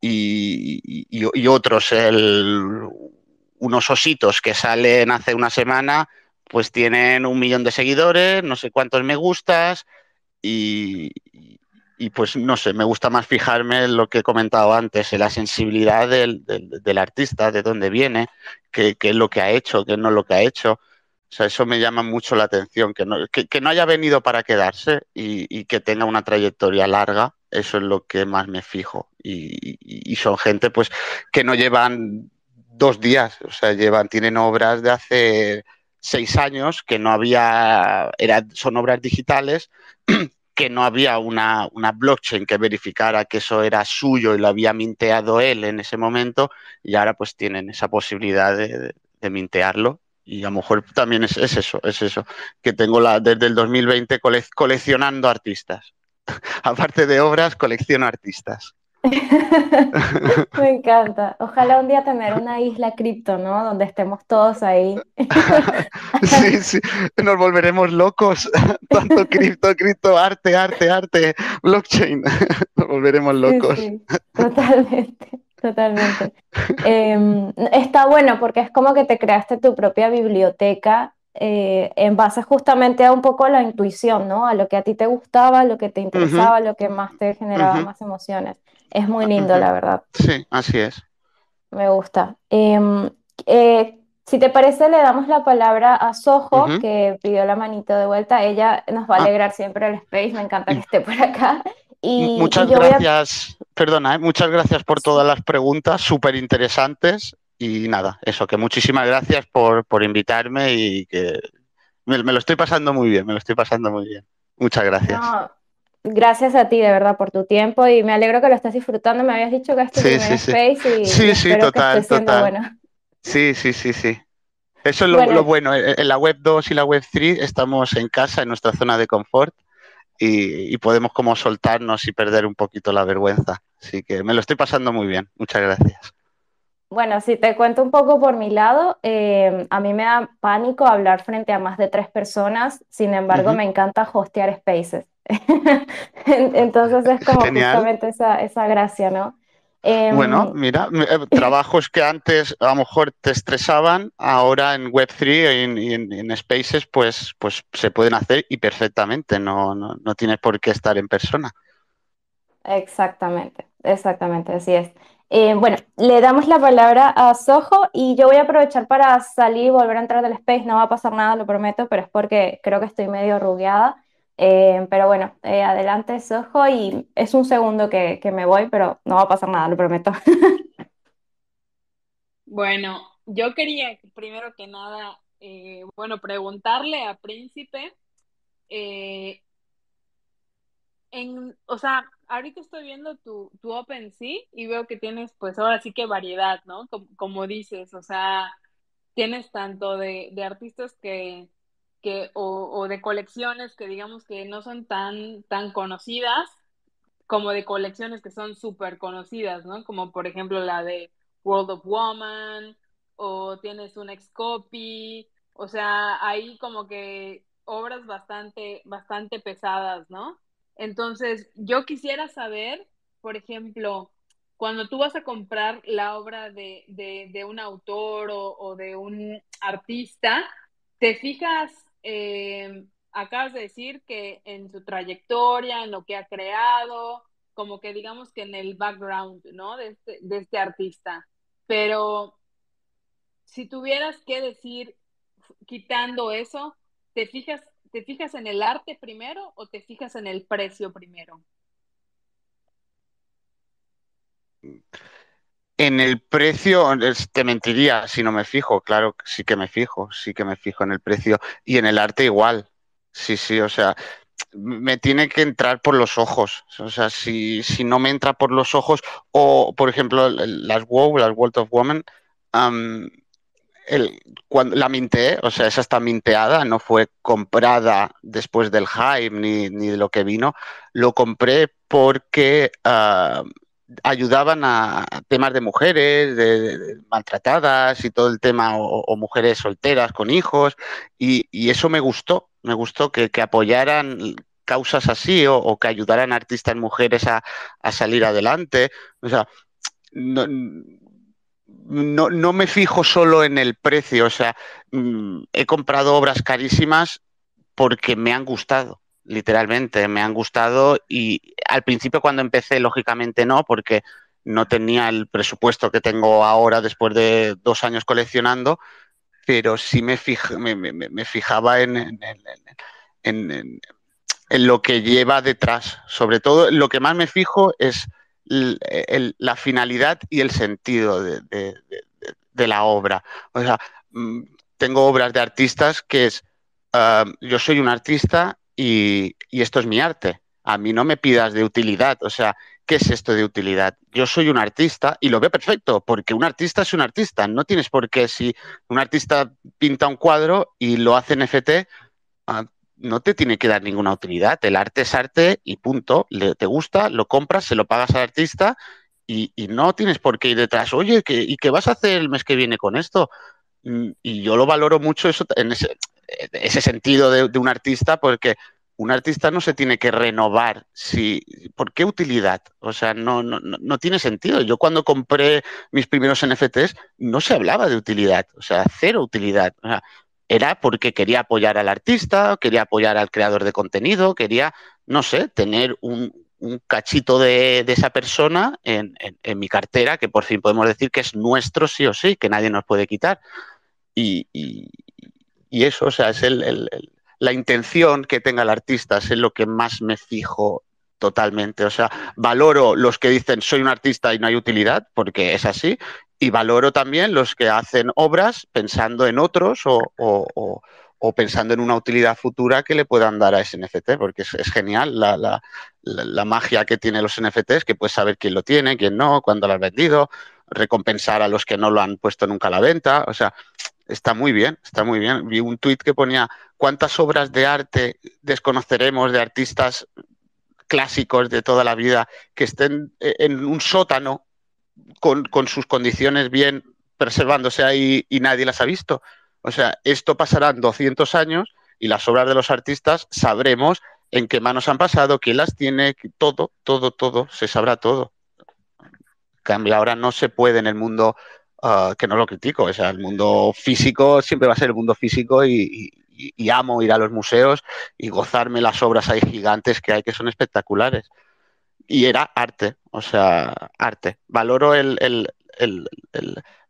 Y otros, el, unos ositos que salen hace una semana, pues tienen un millón de seguidores, no sé cuántos me gustas, y, y pues no sé, me gusta más fijarme en lo que he comentado antes, en la sensibilidad del, del, del artista, de dónde viene, qué, qué, es lo que ha hecho, qué no es lo que ha hecho. O sea, eso me llama mucho la atención, que no, que, que no haya venido para quedarse y, y, que tenga una trayectoria larga, eso es lo que más me fijo. Y, y, y, son gente pues que no llevan dos días, o sea, llevan, tienen obras de hace seis años que no había, era, son obras digitales que no había una, una, blockchain que verificara que eso era suyo y lo había minteado él en ese momento y ahora pues tienen esa posibilidad de, de mintearlo y a lo mejor también es, es, eso, es eso, que tengo la, desde el 2020 cole, coleccionando artistas. Aparte de obras, colecciono artistas. Me encanta. Ojalá un día tener una isla cripto, ¿no? Donde estemos todos ahí. Sí, sí, nos volveremos locos. Tanto cripto, cripto, arte, arte, arte, blockchain. Nos volveremos locos. Sí, sí, totalmente, totalmente. Em, está bueno porque es como que te creaste tu propia biblioteca eh, en base justamente a un poco a la intuición, ¿no? A lo que a ti te gustaba, lo que te interesaba, lo que más te generaba más emociones. Es muy lindo, la verdad. Sí, así es. Me gusta. Em, eh, si te parece, le damos la palabra a Soho, Ujú. que pidió la manito de vuelta. Ella nos va a Ah. alegrar siempre el space. Me encanta que Y- esté por acá. Y, Muchas a... gracias, perdona, ¿eh? muchas gracias por todas las preguntas, súper interesantes. Y nada, eso, que muchísimas gracias por, por invitarme y que me, me lo estoy pasando muy bien, me lo estoy pasando muy bien. Muchas gracias. No, gracias a ti, de verdad, por tu tiempo y me alegro que lo estés disfrutando. Me habías dicho que es tu Sí, space y, Sí, y sí, espero total, que esté siendo total. bueno. Sí, sí, sí, sí. Eso es lo, Bueno. lo bueno. En la web 2 y la web 3 estamos en casa, en nuestra zona de confort, y, y podemos como soltarnos y perder un poquito la vergüenza. Así que me lo estoy pasando muy bien. Muchas gracias. Bueno, si te cuento un poco por mi lado, eh, a mí me da pánico hablar frente a más de tres personas, sin embargo, me encanta hostear spaces. En- Entonces es como Genial. justamente esa, esa gracia, ¿no? Em, Bueno, mira, eh, trabajos que antes a lo mejor te estresaban, ahora en Web3 y en, y en- Spaces, pues, pues se pueden hacer y perfectamente. No, no, no tienes por qué estar en persona. Exactamente, exactamente, así es. Eh, bueno, le damos la palabra a Soho y yo voy a aprovechar para salir y volver a entrar del space. No va a pasar nada, lo prometo, pero es porque creo que estoy medio rugueada. Eh, pero bueno, eh, adelante Soho y es un segundo que, me voy, pero no va a pasar nada, lo prometo. Bueno, yo quería primero que nada, eh, bueno, preguntarle a Príncipe, en, o sea, ahorita estoy viendo tu, tu OpenSea y veo que tienes, pues ahora sí que variedad, ¿no? Como, como dices, o sea, tienes tanto de, de artistas que, que o, o de colecciones que digamos que no son tan, tan conocidas, como de colecciones que son súper conocidas, ¿no? Como por ejemplo la de World of Woman, o tienes un ex-copy, o sea, ahí como que obras bastante, bastante pesadas, ¿no? Entonces, yo quisiera saber, por ejemplo, cuando tú vas a comprar la obra de, de, de un autor o, o, de un artista, te fijas, eh, acabas de decir que en su trayectoria, en lo que ha creado, como que digamos que en el background, ¿no? De este, de este artista. Pero si tuvieras que decir, quitando eso, ¿te fijas, ¿te fijas en el arte primero o te fijas en el precio primero? En el precio, te mentiría si no me fijo, claro, sí que me fijo, sí que me fijo en el precio. Y en el arte igual, sí, sí, o sea, me tiene que entrar por los ojos. O sea, si, si no me entra por los ojos, o por ejemplo, las WoW, las World of Women, um, el, cuando la minteé, o sea, esa está minteada, no fue comprada después del hype ni, ni de lo que vino, lo compré porque uh, ayudaban a temas de mujeres de, maltratadas y todo el tema, o, mujeres solteras con hijos, y, eso me gustó, me gustó que, que apoyaran causas así o, que ayudaran a artistas mujeres a, a salir adelante. O sea, no, no, no, me fijo solo en el precio, o sea, mmm, he comprado obras carísimas porque me han gustado, literalmente, me han gustado y al principio cuando empecé, lógicamente no, porque no tenía el presupuesto que tengo ahora después de dos años coleccionando, pero sí me, fij me, me, me fijaba en, en, en, lo que lleva detrás. Sobre todo, lo que más me fijo es la finalidad y el sentido de, de, la obra. O sea, mm, tengo obras de artistas que es, uh, yo soy un artista y, esto es mi arte. A mí no me pidas de utilidad. O sea, ¿qué es esto de utilidad? Yo soy un artista y lo veo perfecto, porque un artista es un artista. No tienes por qué, si un artista pinta un cuadro y lo hace en NFT, uh, no te tiene que dar ninguna utilidad. El arte es arte y punto. Le, te gusta, lo compras, se lo pagas al artista y, y no tienes por qué ir detrás, oye, ¿qué, ¿y qué vas a hacer el mes que viene con esto? Mm, Y yo lo valoro mucho eso en ese, ese sentido de, de un artista, porque un artista no se tiene que renovar. Si, ¿Por qué utilidad? O sea, no, no, no tiene sentido. Yo cuando compré mis primeros NFTs no se hablaba de utilidad, o sea, cero utilidad. Era porque quería apoyar al artista, quería apoyar al creador de contenido, quería, no sé, tener un, un cachito de, de, esa persona en, en, mi cartera, que por fin podemos decir que es nuestro sí o sí, que nadie nos puede quitar. Y, y eso, o sea, es el, el, el, la intención que tenga el artista, es en lo que más me fijo totalmente. O sea, valoro los que dicen soy un artista y no hay utilidad, porque es así, y valoro también los que hacen obras pensando en otros o, o, o, o pensando en una utilidad futura que le puedan dar a ese NFT, porque es, genial la, la, la, magia que tiene los NFTs, que puedes saber quién lo tiene, quién no, cuándo lo has vendido, recompensar a los que no lo han puesto nunca a la venta. O sea, está muy bien, está muy bien. Vi un tuit que ponía cuántas obras de arte desconoceremos de artistas clásicos de toda la vida que estén en un sótano con, sus condiciones bien preservándose ahí y nadie las ha visto. O sea, esto pasará en 200 años y las obras de los artistas sabremos en qué manos han pasado, quién las tiene, todo, todo, todo, se sabrá todo. Cambio, ahora no se puede en el mundo, uh, que no lo critico, o sea, el mundo físico siempre va a ser el mundo físico y, y, amo ir a los museos y gozarme las obras ahí gigantes que hay que son espectaculares. Y era arte, o sea, arte. Valoro el, el, el,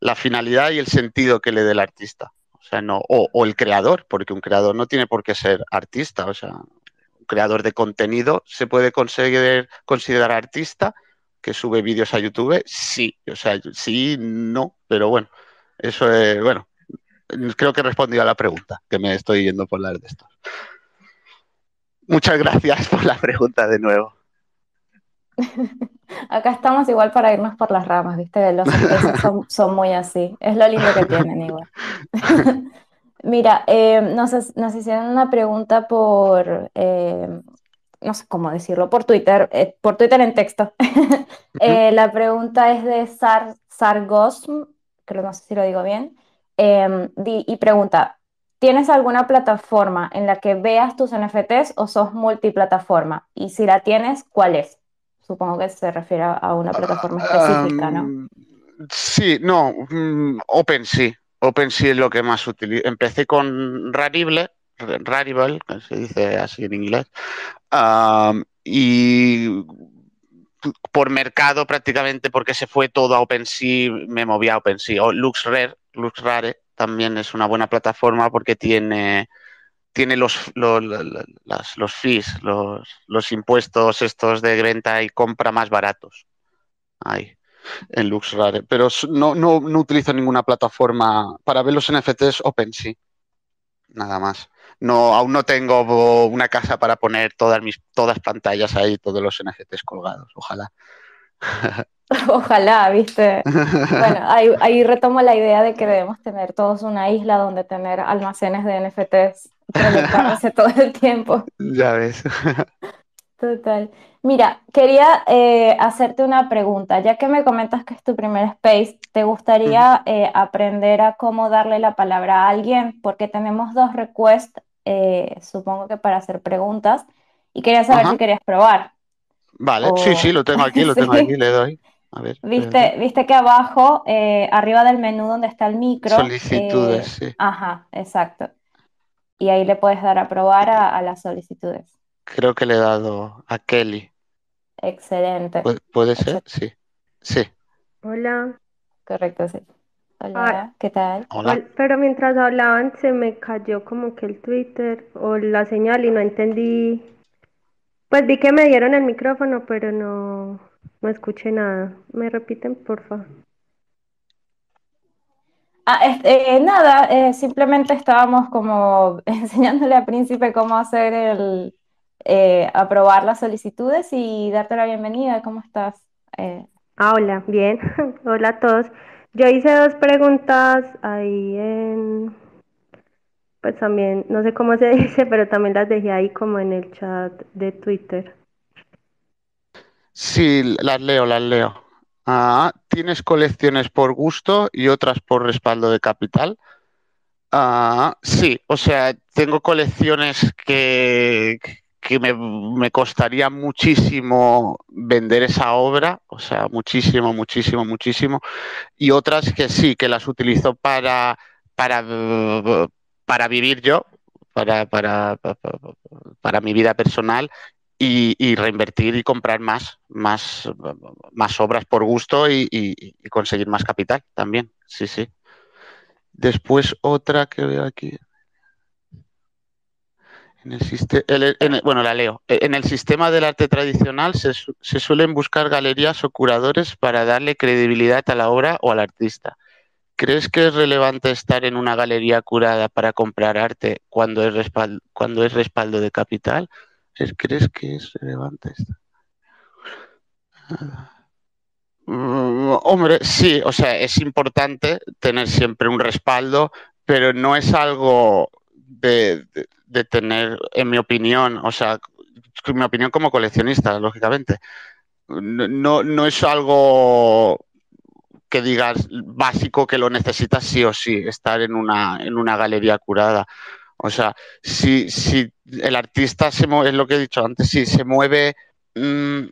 la finalidad y el sentido que le dé el artista. O sea, no, o, el creador, porque un creador no tiene por qué ser artista. O sea, un creador de contenido se puede considerar artista que sube vídeos a YouTube. Sí, o sea, sí, no, pero bueno, eso es, bueno, creo que he respondido a la pregunta, que me estoy yendo por las de esto. Muchas gracias por la pregunta de nuevo. Acá estamos igual para irnos por las ramas, ¿viste? Los son, son, muy así. Es lo lindo que tienen igual. Mira, eh, nos, nos, hicieron una pregunta por, eh, no sé cómo decirlo, por Twitter, eh, por Twitter en texto. -huh. la pregunta es de Sar, Sargosm, creo no sé si lo digo bien, em, y pregunta, ¿tienes alguna plataforma en la que veas tus NFTs o sos multiplataforma? Y si la tienes, ¿cuál es? Supongo que se refiere a una plataforma específica, ¿no? Um, sí, no, um, OpenSea. OpenSea es lo que más utilizo. Empecé con Rarible, Rarible, que se dice así en inglés, y por mercado prácticamente porque se fue todo a OpenSea, me moví a OpenSea. O LuxRare, LuxRare también es una buena plataforma porque tiene tiene los, los, los, los fees, los, los, impuestos estos de renta y compra más baratos. Ahí, en LuxRare. Pero no, no, no utilizo ninguna plataforma para ver los NFTs OpenSea. Nada más. No, aún no tengo una casa para poner todas mis todas pantallas ahí, todos los NFTs colgados. Ojalá. Ojalá, viste. Bueno, ahí, ahí, retomo la idea de que debemos tener todos una isla donde tener almacenes de NFTs proyectándose todo el tiempo. Ya ves. Total. Mira, quería eh, hacerte una pregunta. Ya que me comentas que es tu primer space, ¿te gustaría eh, aprender a cómo darle la palabra a alguien? Porque tenemos dos requests, eh, supongo que para hacer preguntas, y quería saber Ajá. si querías probar. Vale, o... sí, sí, lo tengo aquí, lo tengo sí. aquí, le doy. A ver, ¿Viste, viste que abajo, eh, arriba del menú donde está el micro. Solicitudes, eh, sí. Ajá, exacto. Y ahí le puedes dar a probar a, a, las solicitudes. Creo que le he dado a Kelly. Excelente. ¿Puede, puede ser? Sí. Sí. Hola. Correcto, sí. Hola, ah, ¿qué tal? Hola. Pero mientras hablaban se me cayó como que el Twitter o la señal y no entendí. Pues vi que me dieron el micrófono, pero no, no escuché nada. ¿Me repiten, por favor? Ah, este, eh, nada, eh, simplemente estábamos como enseñándole a Príncipe cómo hacer el, eh, aprobar las solicitudes y darte la bienvenida. ¿Cómo estás? Eh, ah, hola, bien. hola a todos. Yo hice dos preguntas ahí en, pues también, no sé cómo se dice, pero también las dejé ahí como en el chat de Twitter. Sí, las leo, las leo. Ah, ¿Tienes colecciones por gusto y otras por respaldo de capital? Ah, sí, o sea, tengo colecciones que, que me, me, costaría muchísimo vender esa obra, o sea, muchísimo, muchísimo, muchísimo, y otras que sí, que las utilizo para, para, para vivir yo, para, para, para, para mi vida personal y, reinvertir y comprar más, más, más obras por gusto y, conseguir más capital también. Sí, sí. Después otra que veo aquí. En el, el, en el, bueno, la leo. En el sistema del arte tradicional se, se, suelen buscar galerías o curadores para darle credibilidad a la obra o al artista. ¿Crees que es relevante estar en una galería curada para comprar arte cuando es respaldo, cuando es respaldo de capital? ¿Crees que es relevante esto? Mm, hombre, sí, o sea, es importante tener siempre un respaldo, pero no es algo de, tener, en mi opinión, o sea, mi opinión como coleccionista, lógicamente, no, no es algo que digas básico que lo necesitas sí o sí, estar en una, en una galería curada. O sea, si, si el artista se mueve, es lo que he dicho antes, si se mueve mmm,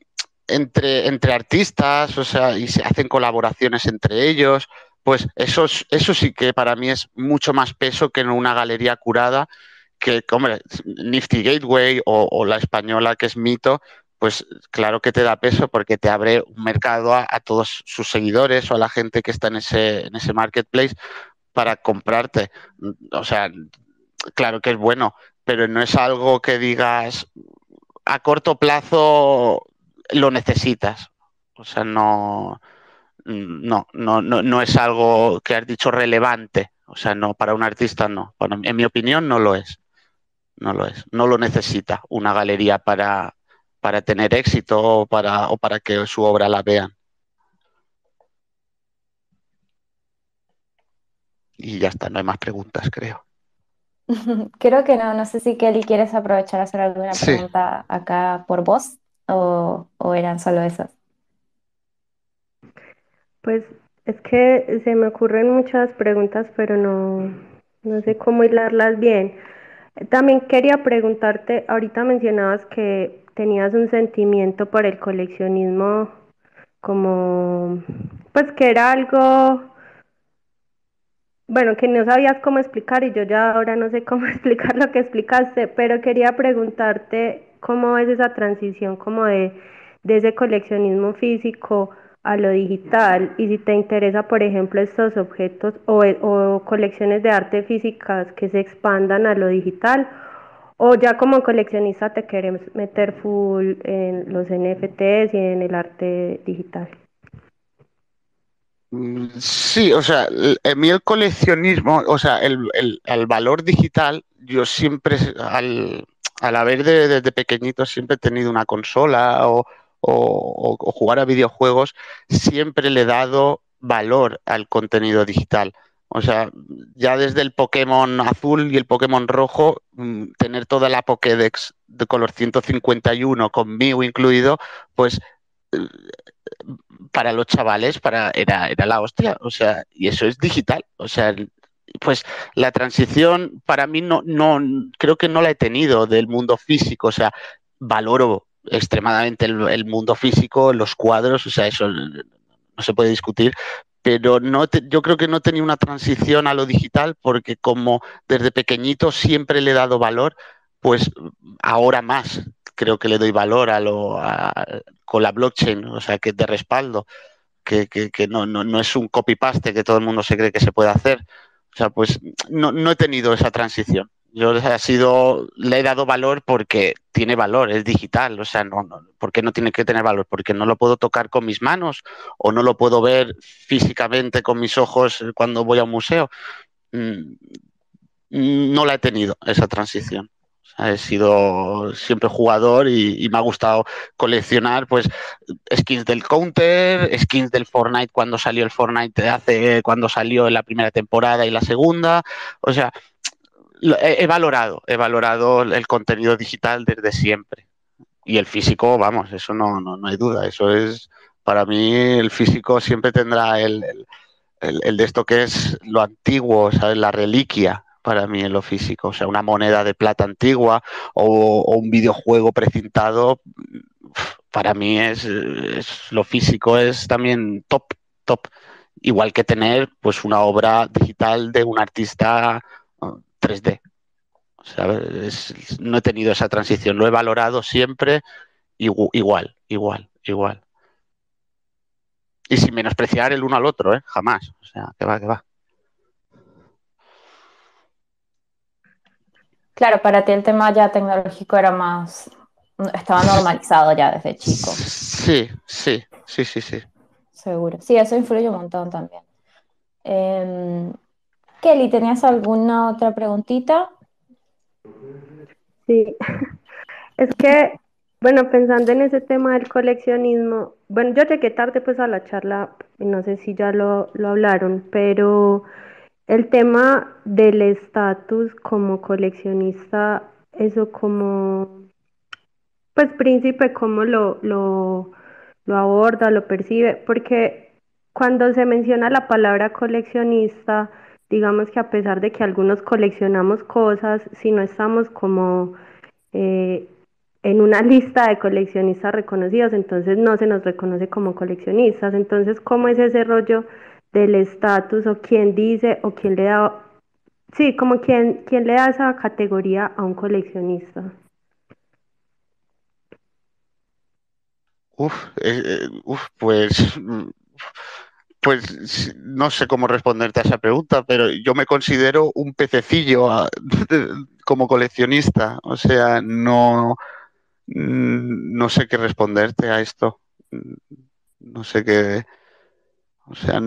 entre, entre artistas, o sea, y se hacen colaboraciones entre ellos, pues eso, eso sí que para mí es mucho más peso que en una galería curada, que, hombre, Nifty Gateway o, la española que es Mito, pues claro que te da peso porque te abre un mercado a, a, todos sus seguidores o a la gente que está en ese, en ese marketplace para comprarte. O sea, claro que es bueno, pero no es algo que digas a corto plazo lo necesitas. O sea, no, no, no, no, no es algo que has dicho relevante. O sea, no, para un artista no. Bueno, en mi opinión no lo es. No lo es. No lo necesita una galería para, para tener éxito o para, o para que su obra la vean. Y ya está, no hay más preguntas, creo. Creo que no, no sé si Kelly quieres aprovechar a hacer alguna Sí. pregunta acá por vos o, o eran solo esas. Pues es que se me ocurren muchas preguntas, pero no, no sé cómo hilarlas bien. También quería preguntarte, ahorita mencionabas que tenías un sentimiento por el coleccionismo como, pues que era algo, bueno, que no sabías cómo explicar y yo ya ahora no sé cómo explicar lo que explicaste, pero quería preguntarte cómo es esa transición como de, de ese coleccionismo físico a lo digital y si te interesa, por ejemplo, estos objetos o, o colecciones de arte físicas que se expandan a lo digital o ya como coleccionista te quieres meter full en los NFTs y en el arte digital. Sí, o sea, en mí el coleccionismo, o sea, el, el- el valor digital, yo siempre, al, al haber de- desde pequeñito siempre he tenido una consola o, o- jugar a videojuegos, siempre le he dado valor al contenido digital. O sea, ya desde el Pokémon azul y el Pokémon rojo, mm, tener toda la Pokédex de color 151 con Mew incluido, pues para los chavales para, era, era la hostia, o sea, y eso es digital, o sea, pues la transición para mí no, no, creo que no la he tenido del mundo físico, o sea, valoro extremadamente el, mundo físico, los cuadros, o sea, eso no se puede discutir, pero no te- yo creo que no tenido una transición a lo digital porque como desde pequeñito siempre le he dado valor, pues ahora más creo que le doy valor a lo, con la blockchain, o sea, que de respaldo, que, que, que no, no, no es un copy-paste que todo el mundo se cree que se puede hacer. O sea, pues no, no he tenido esa transición. Yo ha sido, le he dado valor porque tiene valor, es digital. O sea, no, no, ¿por qué no tiene que tener valor? Porque no lo puedo tocar con mis manos o no lo puedo ver físicamente con mis ojos cuando voy a un museo. Mm, No la he tenido, esa transición. O sea, he sido siempre jugador y, y me ha gustado coleccionar pues skins del Counter, skins del Fortnite cuando salió el Fortnite hace cuando salió en la primera temporada y la segunda, o sea, he, valorado, he valorado el contenido digital desde siempre. Y el físico, vamos, eso no, no, no hay duda, eso es Para mí el físico siempre tendrá el, de esto que es lo antiguo, ¿sabes? La reliquia para mí en lo físico. O sea, una moneda de plata antigua o, un videojuego precintado, para mí es, es, lo físico es también top, top. Igual que tener pues una obra digital de un artista 3D. no he tenido esa transición, lo he valorado siempre igual, igual, igual. Y sin menospreciar el uno al otro, ¿eh? Jamás. O sea, que va, que va. Claro, para ti el tema ya tecnológico era más, estaba normalizado ya desde chico. Sí, sí, sí, sí, sí. Seguro. Sí, eso influye un montón también. Em, Kelly, ¿tenías alguna otra preguntita? Sí, es que, bueno, pensando en ese tema del coleccionismo, bueno, yo llegué tarde pues a la charla, no sé si ya lo, lo hablaron, pero el tema del estatus como coleccionista, eso como, pues príncipe, cómo lo, lo, lo aborda, lo percibe, porque cuando se menciona la palabra coleccionista, digamos que a pesar de que algunos coleccionamos cosas, si no estamos como eh, en una lista de coleccionistas reconocidos, entonces no se nos reconoce como coleccionistas. Entonces, ¿cómo es ese rollo del estatus o quién dice o quién le da, sí, como quién, quién le da esa categoría a un coleccionista? Uf, eh, eh, pues mm, pues no sé cómo responderte a esa pregunta, pero yo me considero un pececillo ah, como coleccionista. O sea, no, no sé qué responderte a esto. No sé qué. O sea,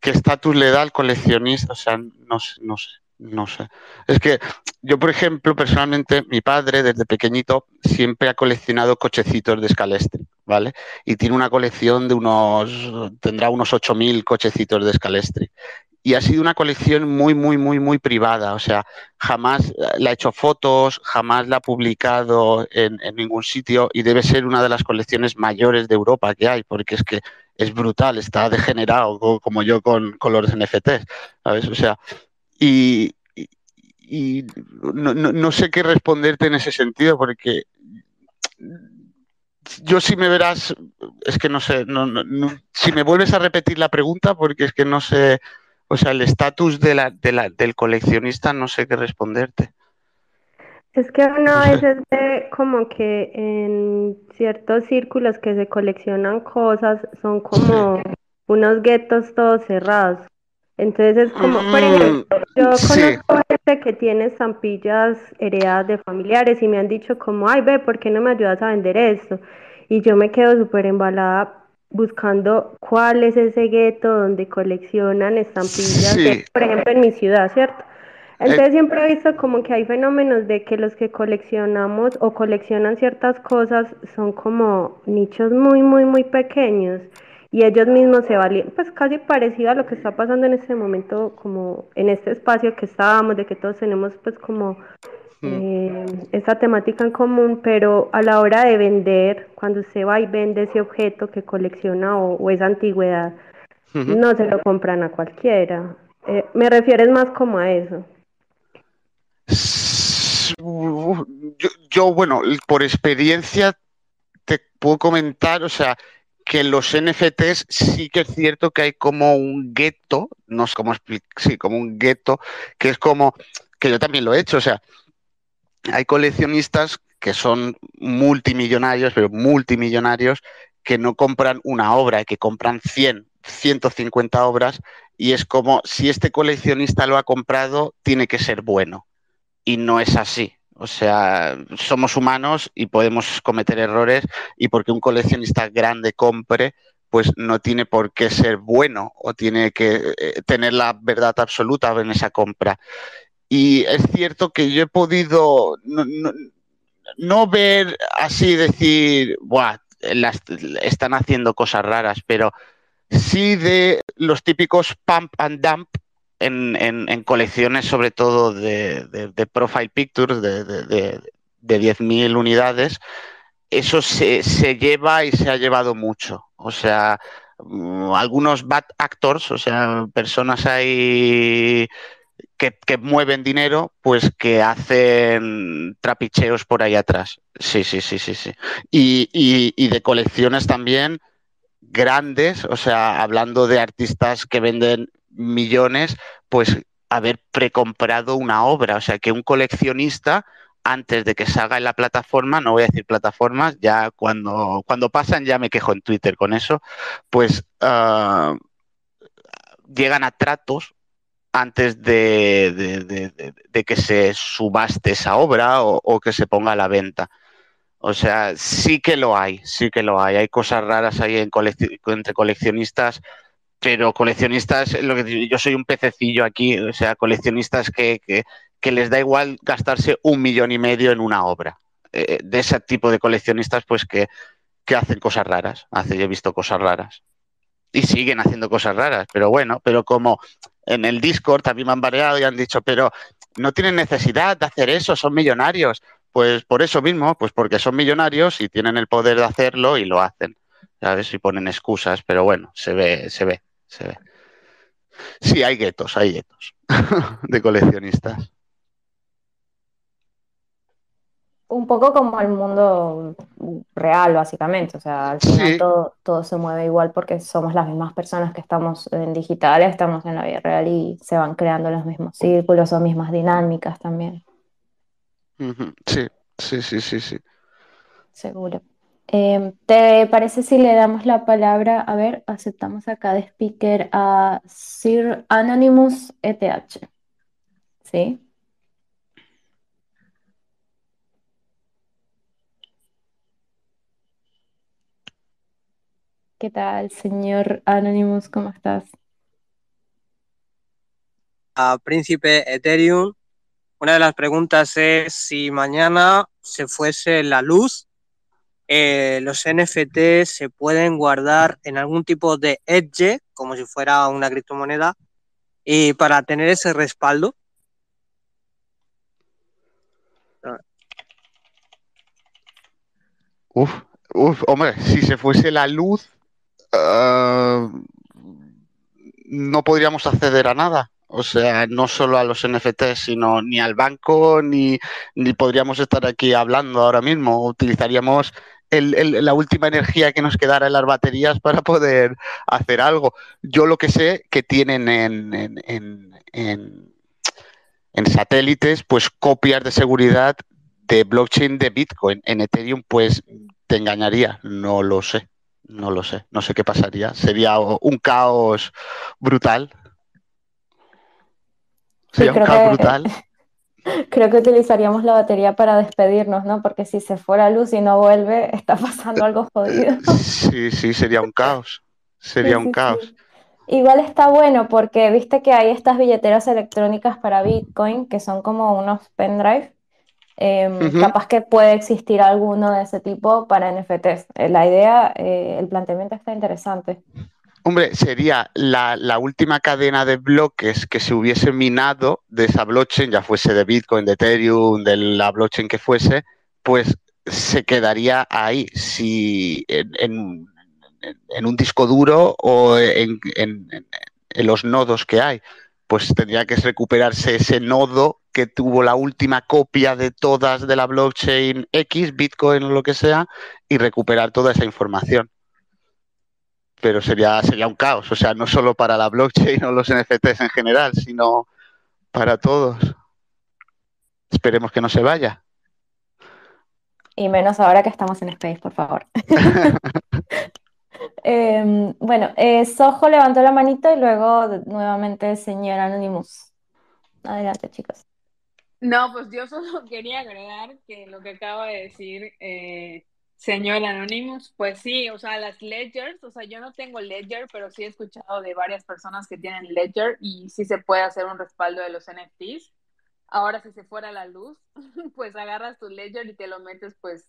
¿qué estatus le da al coleccionista? O sea, no sé, no sé. No sé. Es que yo, por ejemplo, personalmente, mi padre desde pequeñito siempre ha coleccionado cochecitos de Scalestri, ¿vale? Y tiene una colección de unos, tendrá unos 8.000 cochecitos de Scalestri. Y ha sido una colección muy, muy, muy, muy privada. O sea, jamás le ha hecho fotos, jamás la ha publicado en, en ningún sitio y debe ser una de las colecciones mayores de Europa que hay, porque es que es brutal, está degenerado como yo con, con los NFTs, ¿sabes? O sea, y, no, sé qué responderte en ese sentido, porque yo si me verás, es que no sé, si me vuelves a repetir la pregunta, porque es que no sé, o sea, el estatus de la, del coleccionista, no sé qué responderte. Es que una vez ve como que en ciertos círculos que se coleccionan cosas son como unos guetos todos cerrados. Entonces es como, por mm, ejemplo, yo conozco gente que tiene estampillas heredadas de familiares y me han dicho como, ay, ve, ¿por qué no me ayudas a vender esto? Y yo me quedo súper embalada buscando cuál es ese gueto donde coleccionan estampillas, por ejemplo, en mi ciudad, ¿cierto? Entonces siempre he visto como que hay fenómenos de que los que coleccionamos o coleccionan ciertas cosas son como nichos muy, muy, muy pequeños y ellos mismos se valían, pues casi parecido a lo que está pasando en este momento, como en este espacio que estábamos, de que todos tenemos pues como eh, esa temática en común, pero a la hora de vender, cuando se va y vende ese objeto que colecciona o, esa antigüedad, no se lo compran a cualquiera. Eh, me refieres más como a eso. Yo, yo, bueno, por experiencia te puedo comentar, o sea, que los NFTs sí que es cierto que hay como un gueto, no sé cómo explicar, sí, como un gueto, que es como, que yo también lo he hecho, o sea, hay coleccionistas que son multimillonarios, pero multimillonarios, que no compran una obra, que compran 100, 150 obras, y es como, si este coleccionista lo ha comprado, tiene que ser bueno. Y no es así. O sea, somos humanos y podemos cometer errores y porque un coleccionista grande compre, pues no tiene por qué ser bueno o tiene que eh, tener la verdad absoluta en esa compra. Y es cierto que yo he podido no, ver así decir, Buah, están haciendo cosas raras, pero sí de los típicos pump and dump en, colecciones sobre todo de, profile pictures de, de, 10.000 unidades eso se, se lleva y se ha llevado mucho. O sea, mm, algunos bad actors, o sea, personas ahí que, que, mueven dinero, pues que hacen trapicheos por ahí atrás. Sí, sí, sí, sí, sí. Y, y, de colecciones también grandes, o sea, hablando de artistas que venden millones, pues haber precomprado una obra. O sea, que un coleccionista antes de que salga en la plataforma, no voy a decir plataformas, ya cuando, cuando pasan ya me quejo en Twitter con eso, pues uh, llegan a tratos antes de, de, que se subaste esa obra o, que se ponga a la venta. O sea, sí que lo hay, sí que lo hay. Hay cosas raras ahí en entre coleccionistas, pero coleccionistas, lo que yo soy un pececillo aquí, o sea, coleccionistas que, que, que les da igual gastarse un millón y medio en una obra. Eh, de ese tipo de coleccionistas, pues que, que hacen cosas raras. Hace, yo he visto cosas raras. Y siguen haciendo cosas raras, pero bueno, pero como en el Discord también me han variado y han dicho, pero no tienen necesidad de hacer eso, son millonarios. Pues por eso mismo, pues porque son millonarios y tienen el poder de hacerlo y lo hacen. ¿Sabes? Y ponen excusas, pero bueno, se ve, se ve, se ve. Sí, hay guetos, hay guetos de coleccionistas. Un poco como el mundo real, básicamente. O sea, al final sí. todo, todo se mueve igual porque somos las mismas personas que estamos en digital, estamos en la vida real y se van creando los mismos círculos o mismas dinámicas también. Sí, sí, sí, sí, sí. Seguro. Eh, ¿Te parece si le damos la palabra? A ver, aceptamos acá de speaker a Sir Anonymous ETH. ¿Sí? ¿Qué tal, señor Anonymous? ¿Cómo estás? A Príncipe Ethereum, una de las preguntas es si mañana se fuese la luz, eh, los NFT se pueden guardar en algún tipo de edge, como si fuera una criptomoneda, y para tener ese respaldo. Uf, uf, hombre, si se fuese la luz, uh, no podríamos acceder a nada. O sea, no solo a los NFTs, sino ni al banco, ni, ni podríamos estar aquí hablando ahora mismo. Utilizaríamos el, el, la última energía que nos quedara en las baterías para poder hacer algo. Yo lo que sé que tienen en, en, en, en satélites, pues copias de seguridad de blockchain de Bitcoin. En Ethereum, pues te engañaría, no lo sé. No lo sé, no sé qué pasaría. Sería un caos brutal. Sería sí, un caos que, brutal. Creo que utilizaríamos la batería para despedirnos, ¿no? Porque si se fuera luz y no vuelve, está pasando algo jodido. Sí, sí, sería un caos. Sería sí, un sí, caos. Sí. Igual está bueno porque viste que hay estas billeteras electrónicas para Bitcoin que son como unos pendrive. Eh, uh -huh. Capaz que puede existir alguno de ese tipo para NFTs. Eh, la idea, eh, el planteamiento está interesante. Hombre, sería la, última cadena de bloques que se hubiese minado de esa blockchain, ya fuese de Bitcoin, de Ethereum, de la blockchain que fuese, pues se quedaría ahí. Si en un disco duro o en, en, los nodos que hay, pues tendría que recuperarse ese nodo que tuvo la última copia de todas de la blockchain X, Bitcoin o lo que sea, y recuperar toda esa información pero sería, sería un caos, o sea, no solo para la blockchain o los NFTs en general, sino para todos. Esperemos que no se vaya. Y menos ahora que estamos en Space, por favor. eh, bueno, eh, Sojo levantó la manito y luego nuevamente el señor Anonymous. Adelante, chicos. No, pues yo solo quería agregar que lo que acaba de decir eh, Señor Anonymous, pues sí, o sea, las ledgers, o sea, yo no tengo ledger, pero sí he escuchado de varias personas que tienen ledger y sí se puede hacer un respaldo de los NFTs. Ahora, si se fuera la luz, pues agarras tu ledger y te lo metes, pues,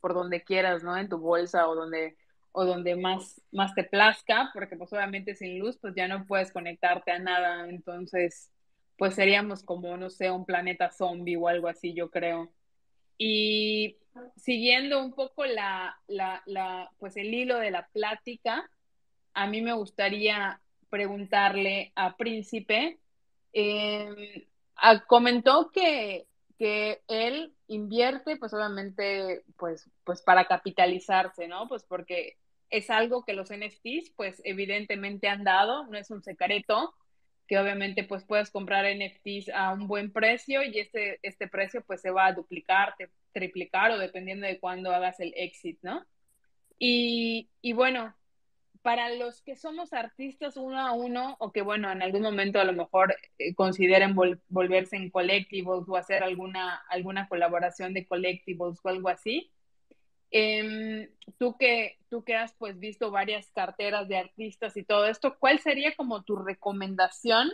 por donde quieras, ¿no? En tu bolsa o donde, o donde más, más te plazca, porque pues obviamente sin luz, pues ya no puedes conectarte a nada. Entonces, pues seríamos como, no sé, un planeta zombie o algo así, yo creo. Y siguiendo un poco la, pues el hilo de la plática, a mí me gustaría preguntarle a Príncipe, em, comentó que, que él invierte, pues obviamente, pues, pues para capitalizarse, ¿no? Pues porque es algo que los NFTs, pues evidentemente han dado, no es un secreto, que obviamente pues puedes comprar NFTs a un buen precio y este, este precio pues se va a duplicar, triplicar o dependiendo de cuándo hagas el exit, ¿no? Y, y bueno, para los que somos artistas uno a uno o que bueno, en algún momento a lo mejor eh, consideren volverse en collectibles o hacer alguna, alguna colaboración de collectibles o algo así, em, tú, que, tú que has pues visto varias carteras de artistas y todo esto, ¿cuál sería como tu recomendación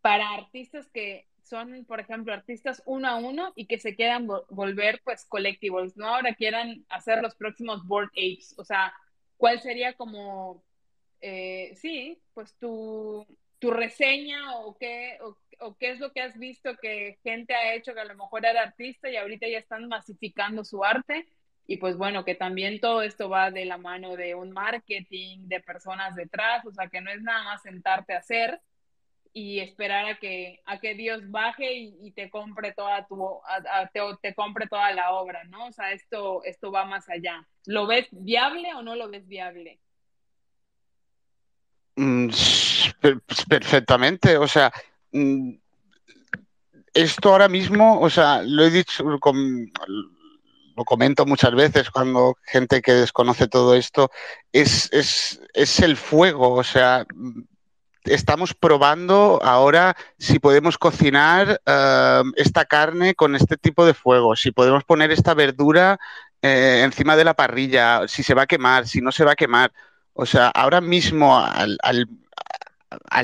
para artistas que son, por ejemplo, artistas uno a uno y que se quieran volver pues collectibles, ¿no? Ahora quieran hacer los próximos board apes, o sea, ¿cuál sería como, eh, sí, pues tu, tu reseña o qué, o, qué es lo que has visto que gente ha hecho que a lo mejor era artista y ahorita ya están masificando su arte? Y pues bueno, que también todo esto va de la mano de un marketing, de personas detrás, o sea, que no es nada más sentarte a hacer, y esperar a que, a que Dios baje y, te compre toda tu, te, compre toda la obra, ¿no? O sea, esto, esto va más allá. ¿Lo ves viable o no lo ves viable? Mm, perfectamente, o sea, mm, esto ahora mismo, o sea, lo he dicho, lo comento muchas veces cuando gente que desconoce todo esto, es, es, es el fuego, o sea, estamos probando ahora si podemos cocinar eh, esta carne con este tipo de fuego, si podemos poner esta verdura eh, encima de la parrilla, si se va a quemar, si no se va a quemar. O sea, ahora mismo al,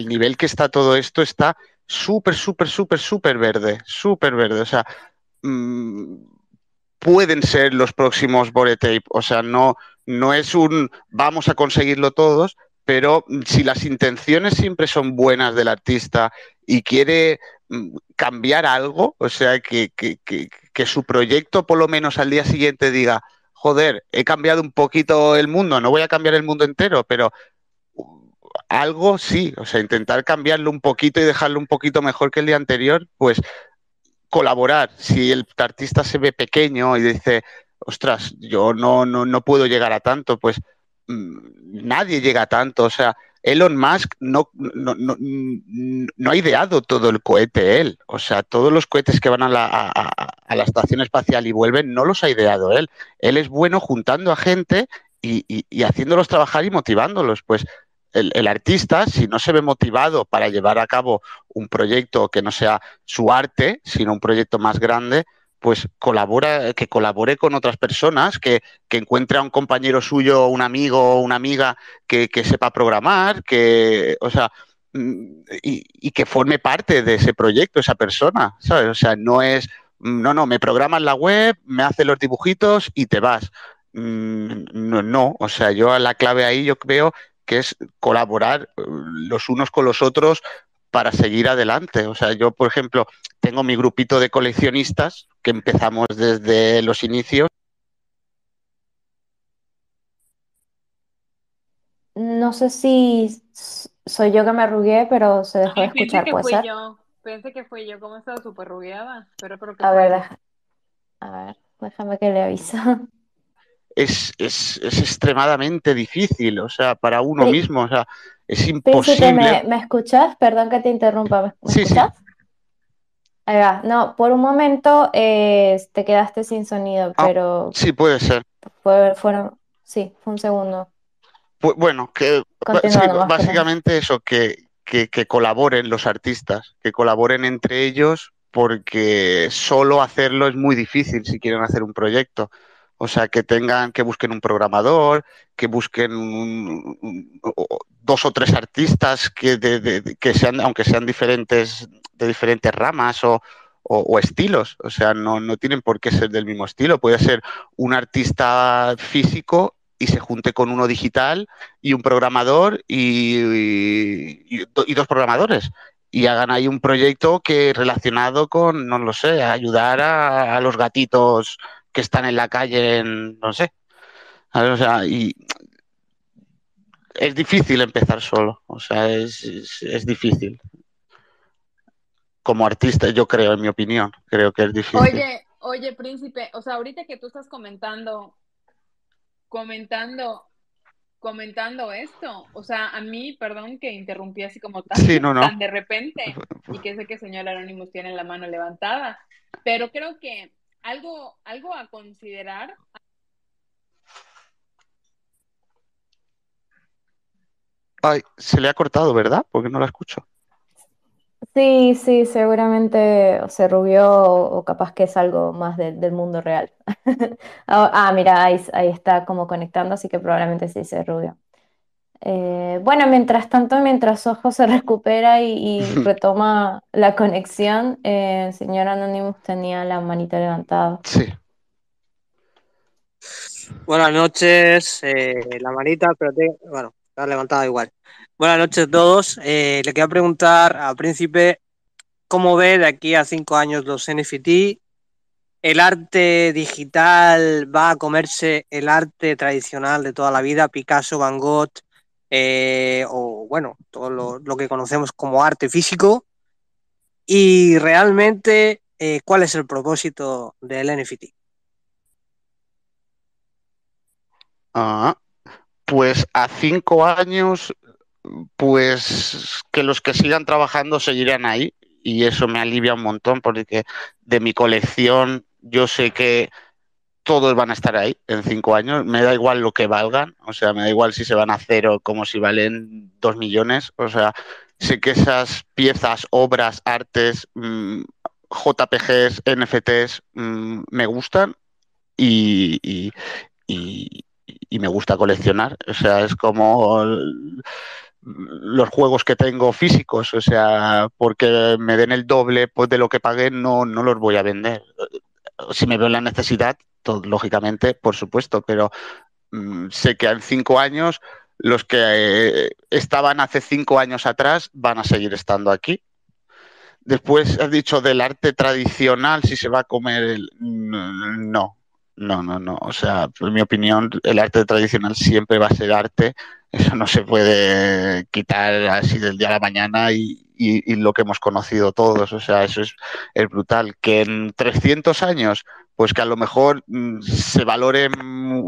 nivel que está todo esto está súper, súper, súper, súper verde, súper verde. O sea, mm, pueden ser los próximos Boretape. O sea, no, no es un vamos a conseguirlo todos, pero si las intenciones siempre son buenas del artista y quiere mm, cambiar algo, o sea, que, su proyecto por lo menos al día siguiente diga, joder, he cambiado un poquito el mundo, no voy a cambiar el mundo entero, pero algo sí, o sea, intentar cambiarlo un poquito y dejarlo un poquito mejor que el día anterior, pues colaborar. Si el artista se ve pequeño y dice, ostras, yo no, no, no puedo llegar a tanto, pues Mm, nadie llega a tanto. O sea, Elon Musk no, no, ha ideado todo el cohete él. O sea, todos los cohetes que van a la, estación espacial y vuelven no los ha ideado él. Él es bueno juntando a gente y, haciéndolos trabajar y motivándolos. Pues el, artista, si no se ve motivado para llevar a cabo un proyecto que no sea su arte, sino un proyecto más grande, pues colabora, que colabore con otras personas, que, encuentre a un compañero suyo, un amigo o una amiga que, sepa programar, que, o sea, mm, y, que forme parte de ese proyecto, esa persona, ¿sabes? O sea, no es, mm, no, no, me programas la web, me hace los dibujitos y te vas. Mm, no, no, o sea, yo la clave ahí yo creo que es colaborar eh, los unos con los otros para seguir adelante. O sea, yo, por ejemplo, tengo mi grupito de coleccionistas que empezamos desde los inicios. No sé si soy yo que me arrugué, pero se dejó de escuchar, pensé que fui yo. Pensé que fui yo, como estaba súper rugueada, pero que A ver, a ver, déjame que le aviso. Es, es, es, extremadamente difícil, o sea, para uno mismo, o sea, es imposible. ¿me, ¿me escuchas? Perdón que te interrumpa, ¿me, escuchas? Ahí va. No, por un momento eh, te quedaste sin sonido, ah, pero. Sí, puede ser. fueron, sí, fue un segundo. bueno, que básicamente eso, que, que, que, colaboren los artistas, que colaboren entre ellos, porque solo hacerlo es muy difícil si quieren hacer un proyecto. O sea, que tengan, que busquen un programador, que busquen dos o tres artistas que, sean, aunque sean diferentes, de diferentes ramas o, estilos. O sea, no, no, tienen por qué ser del mismo estilo. Puede ser un artista físico y se junte con uno digital y un programador y, dos programadores y hagan ahí un proyecto que relacionado con, no lo sé, ayudar a los gatitos que están en la calle, en, no sé. O sea, y es difícil empezar solo, o sea, es, es, es, difícil. Como artista, yo creo, en mi opinión, creo que es difícil. Oye, oye, príncipe, o sea, ahorita que tú estás comentando, comentando, comentando esto, o sea, a mí, perdón que interrumpí así como tan, sí, no, no. tan de repente, y que sé que el señor Anonymous tiene la mano levantada, pero creo que algo, algo a considerar Ay, se le ha cortado, ¿verdad? Porque no la escucho. Sí, sí, seguramente se rubió o capaz que es algo más de, del mundo real. ah, mira, ahí, ahí, está como conectando, así que probablemente sí se rubió. Eh, bueno, mientras tanto, mientras Ojo se recupera y, y retoma la conexión, eh, el señor Anonymous tenía la manita levantada. Sí. Buenas noches, eh, la manita, pero te, bueno, está levantada igual. Buenas noches a todos. Eh, le quería preguntar a Príncipe cómo ve de aquí a cinco años los NFT. ¿El arte digital va a comerse el arte tradicional de toda la vida, Picasso, Van Gogh, eh, o bueno, todo lo, que conocemos como arte físico? Y realmente, eh, ¿cuál es el propósito del NFT? Ah, pues a cinco años pues que los que sigan trabajando seguirán ahí y eso me alivia un montón porque de mi colección yo sé que todos van a estar ahí en cinco años, me da igual lo que valgan, o sea, me da igual si se van a cero como si valen dos millones, o sea, sé que esas piezas, obras, artes, mmm, JPGs, NFTs mmm, me gustan y, me gusta coleccionar, o sea, es como los juegos que tengo físicos, o sea, porque me den el doble pues, de lo que pagué, no, no los voy a vender. Si me veo la necesidad, lógicamente, por supuesto, pero mmm, sé que en cinco años los que eh, estaban hace cinco años atrás van a seguir estando aquí. Después has dicho del arte tradicional, si se va a comer el... No, no, no, no. O sea, en mi opinión, el arte tradicional siempre va a ser arte. Eso no se puede quitar así del día a la mañana y, y, y lo que hemos conocido todos. O sea, eso es, es, brutal. Que en 300 años, pues que a lo mejor mmm, se valore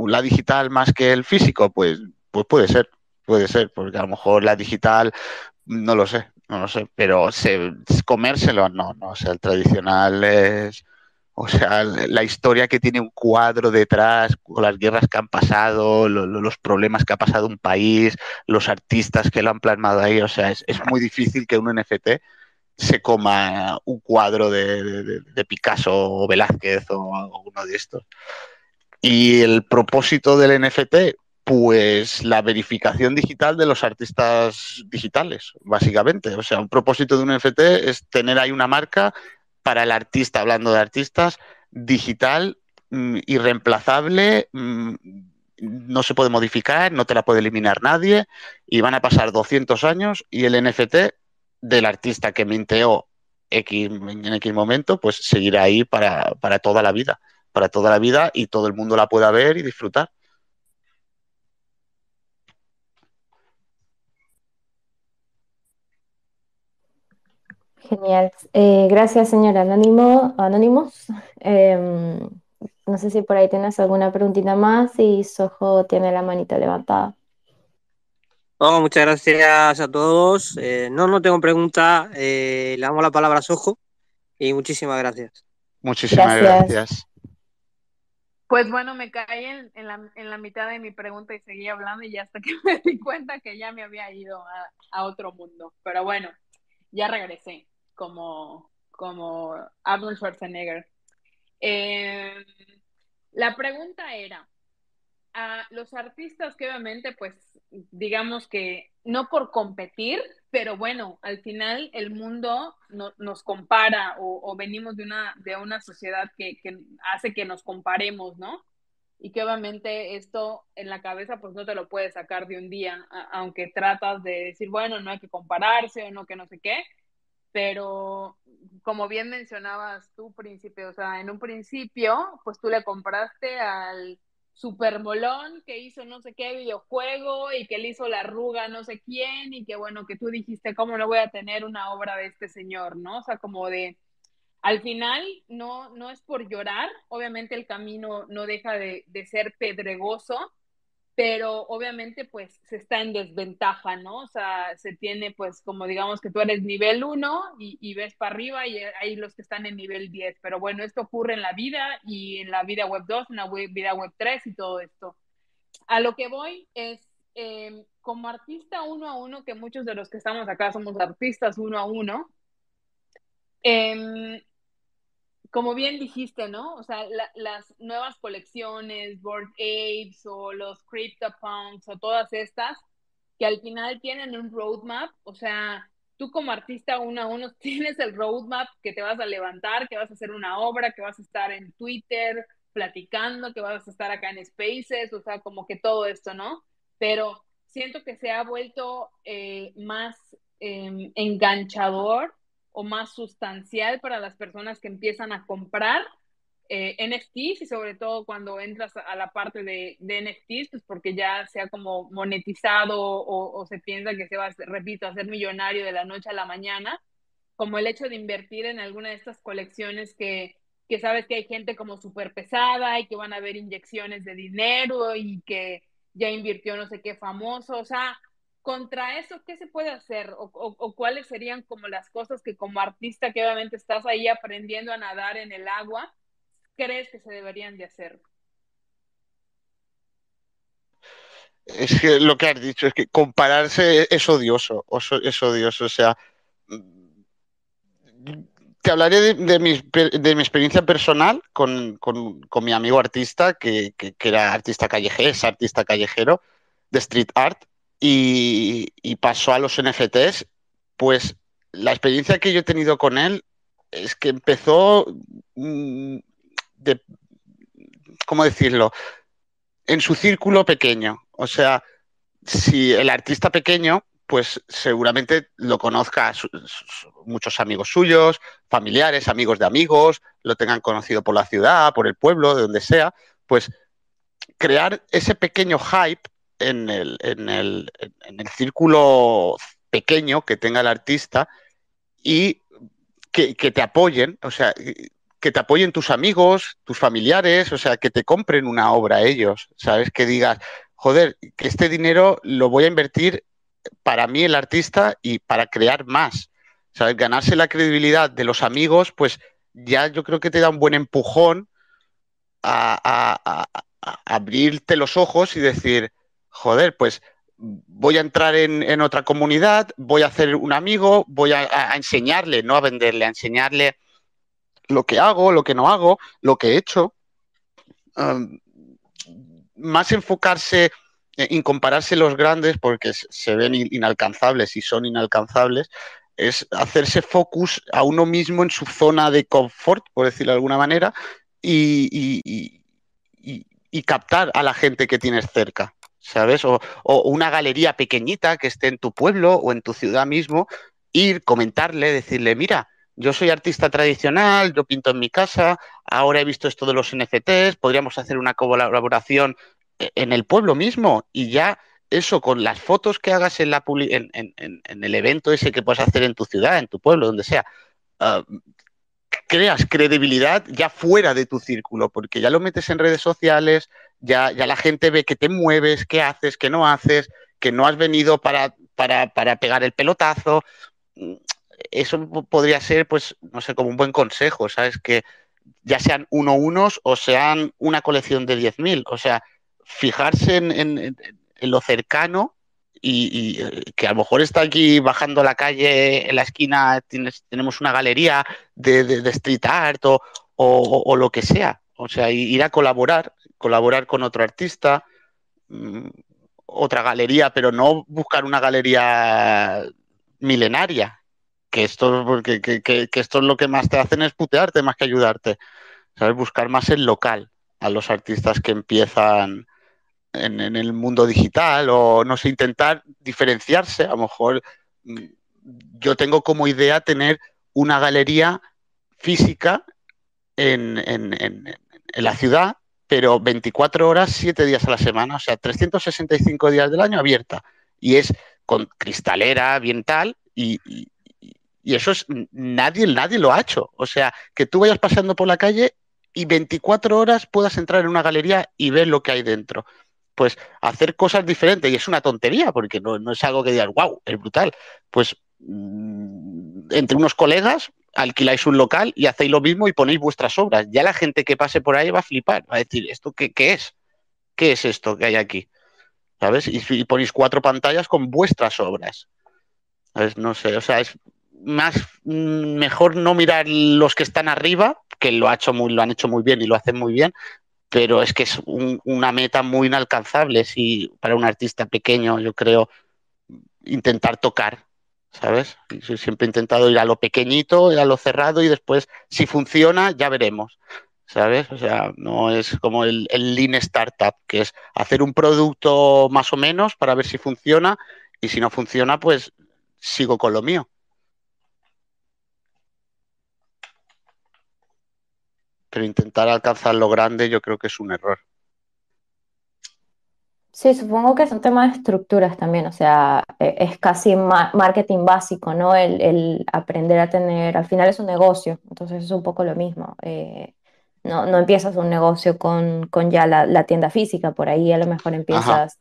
la digital más que el físico, pues, pues puede ser, puede ser, porque a lo mejor la digital, no lo sé, no lo sé, pero se, comérselo, no, no. O sea, el tradicional es o sea, la historia que tiene un cuadro detrás, con las guerras que han pasado, lo, los problemas que ha pasado un país, los artistas que lo han plasmado ahí. O sea, es, es muy difícil que un NFT se coma un cuadro de, Picasso o Velázquez o alguno de estos. Y el propósito del NFT, pues la verificación digital de los artistas digitales, básicamente. O sea, un propósito de un NFT es tener ahí una marca para el artista, hablando de artistas, digital, mmm, irreemplazable, mmm, no se puede modificar, no te la puede eliminar nadie, y van a pasar 200 años y el NFT del artista que minteó X, en X momento, pues seguirá ahí para, para toda la vida, para toda la vida y todo el mundo la pueda ver y disfrutar. Genial. Eh, gracias, señor Anónimo, Anónimos. Eh, no sé si por ahí tienes alguna preguntita más y Sojo tiene la manita levantada. Oh, muchas gracias a todos. Eh, no, no tengo pregunta. Eh, le damos la palabra a Sojo y muchísimas gracias. Muchísimas gracias. gracias. Pues bueno, me caí en, en, la, en, la, mitad de mi pregunta y seguí hablando y hasta que me di cuenta que ya me había ido a, a otro mundo. Pero bueno, ya regresé como, como Arnold Schwarzenegger. Eh, la pregunta era, a los artistas que obviamente, pues, digamos que no por competir, pero bueno, al final el mundo no, nos compara o, o, venimos de una, de una sociedad que, que hace que nos comparemos, ¿no? y que obviamente esto en la cabeza pues no te lo puedes sacar de un día, aunque tratas de decir, bueno, no hay que compararse o no que no sé qué, pero como bien mencionabas tú, príncipe, o sea, en un principio, pues tú le compraste al super molón que hizo no sé qué videojuego y que le hizo la arruga no sé quién y que bueno, que tú dijiste, ¿cómo no voy a tener una obra de este señor, no? O sea, como de, al final no, no es por llorar, obviamente el camino no deja de, de ser pedregoso, pero obviamente pues se está en desventaja, ¿no? O sea, se tiene pues como digamos que tú eres nivel 1 y, ves para arriba y hay los que están en nivel 10, pero bueno, esto ocurre en la vida y en la vida web 2, en la vida web 3 y todo esto. A lo que voy es, em, como artista uno a uno, que muchos de los que estamos acá somos artistas uno a uno, eh, como bien dijiste, ¿no? O sea, las nuevas colecciones, Board Apes o los CryptoPunks o todas estas, que al final tienen un roadmap, o sea, tú como artista uno a uno tienes el roadmap que te vas a levantar, que vas a hacer una obra, que vas a estar en Twitter platicando, que vas a estar acá en Spaces, o sea, como que todo esto, ¿no? Pero siento que se ha vuelto eh, más em, enganchador o más sustancial para las personas que empiezan a comprar eh, NFTs y sobre todo cuando entras a la parte de, de NFTs, pues porque ya se ha como monetizado o, se piensa que se va, repito, a ser millonario de la noche a la mañana, como el hecho de invertir en alguna de estas colecciones que, que sabes que hay gente como súper pesada y que van a haber inyecciones de dinero y que ya invirtió no sé qué famoso, o sea, contra eso, ¿qué se puede hacer? O, cuáles serían como las cosas que como artista que obviamente estás ahí aprendiendo a nadar en el agua, crees que se deberían de hacer? Es que lo que has dicho es que compararse es odioso, es odioso, o sea, te hablaré de, mi, experiencia personal con, mi amigo artista, que, que, era artista callejero, es artista callejero de street art, y, pasó a los NFTs, pues la experiencia que yo he tenido con él es que empezó mm, de, ¿cómo decirlo? En su círculo pequeño. O sea, si el artista pequeño, pues seguramente lo conozca muchos amigos suyos, familiares, amigos de amigos, lo tengan conocido por la ciudad, por el pueblo, de donde sea, pues crear ese pequeño hype en el, en el, en el círculo pequeño que tenga el artista y que, te apoyen, o sea, que te apoyen tus amigos, tus familiares, o sea, que te compren una obra ellos, ¿sabes? Que digas, joder, que este dinero lo voy a invertir para mí el artista y para crear más, ¿sabes? Ganarse la credibilidad de los amigos, pues ya yo creo que te da un buen empujón a abrirte los ojos y decir, joder, pues voy a entrar en, otra comunidad, voy a hacer un amigo, voy a, enseñarle, no a venderle, a enseñarle lo que hago, lo que no hago, lo que he hecho. más enfocarse en compararse los grandes, porque se ven inalcanzables y son inalcanzables, es hacerse focus a uno mismo en su zona de confort, por decirlo de alguna manera, y captar a la gente que tienes cerca. ¿Sabes? O, una galería pequeñita que esté en tu pueblo o en tu ciudad mismo, ir, comentarle, decirle, mira, yo soy artista tradicional, yo pinto en mi casa, ahora he visto esto de los NFTs, podríamos hacer una colaboración e, en el pueblo mismo y ya eso con las fotos que hagas en, la en, en, el evento ese que puedes hacer en tu ciudad, en tu pueblo, donde sea, ah, creas credibilidad ya fuera de tu círculo, porque ya lo metes en redes sociales, ya, ya la gente ve que te mueves, qué haces, qué no haces, que no has venido para, para, para pegar el pelotazo. Eso podría ser, pues, no sé, como un buen consejo, ¿sabes? Que ya sean uno unos o sean una colección de 10.000. O sea, fijarse en, en, lo cercano y, eh, que a lo mejor está aquí bajando la calle en la esquina, tienes, tenemos una galería de, de, street art o, o, lo que sea. O sea, ir a colaborar, colaborar con otro artista, mm, otra galería, pero no buscar una galería milenaria. Que esto, que, esto es lo que más te hacen es putearte más que ayudarte. ¿Sabes? Buscar más el local a los artistas que empiezan en, el mundo digital o no sé, intentar diferenciarse, a lo mejor mm, yo tengo como idea tener una galería física en, en, en, en la ciudad, pero 24 horas, 7 días a la semana, o sea, 365 días del año abierta. Y es con cristalera, bien tal, y, y, y eso es, nadie, nadie lo ha hecho. O sea, que tú vayas paseando por la calle y 24 horas puedas entrar en una galería y ver lo que hay dentro. Pues hacer cosas diferentes, y es una tontería, porque no, no es algo que digas, wow, es brutal. Pues mmm, entre unos colegas alquiláis un local y hacéis lo mismo y ponéis vuestras obras. Ya la gente que pase por ahí va a flipar, va a decir, ¿esto qué, qué es? ¿Qué es esto que hay aquí? ¿Sabes? Y, ponéis cuatro pantallas con vuestras obras. No sé, o sea, es más mejor no mirar los que están arriba, que lo, han hecho muy bien y lo hacen muy bien, pero es que es un, una meta muy inalcanzable si para un artista pequeño, yo creo, intentar tocar ¿sabes? Siempre he intentado ir a lo pequeñito, ir a lo cerrado y después, si funciona, ya veremos, ¿sabes? O sea, no es como el, el lean startup, que es hacer un producto más o menos para ver si funciona y si no funciona, pues sigo con lo mío. Pero intentar alcanzar lo grande yo creo que es un error. Sí, supongo que es un tema de estructuras también, o sea, e, es casi ma marketing básico, ¿no? El, el, aprender a tener, al final es un negocio, entonces es un poco lo mismo. Eh, no, no, empiezas un negocio con, con ya la, la, tienda física, por ahí a lo mejor empiezas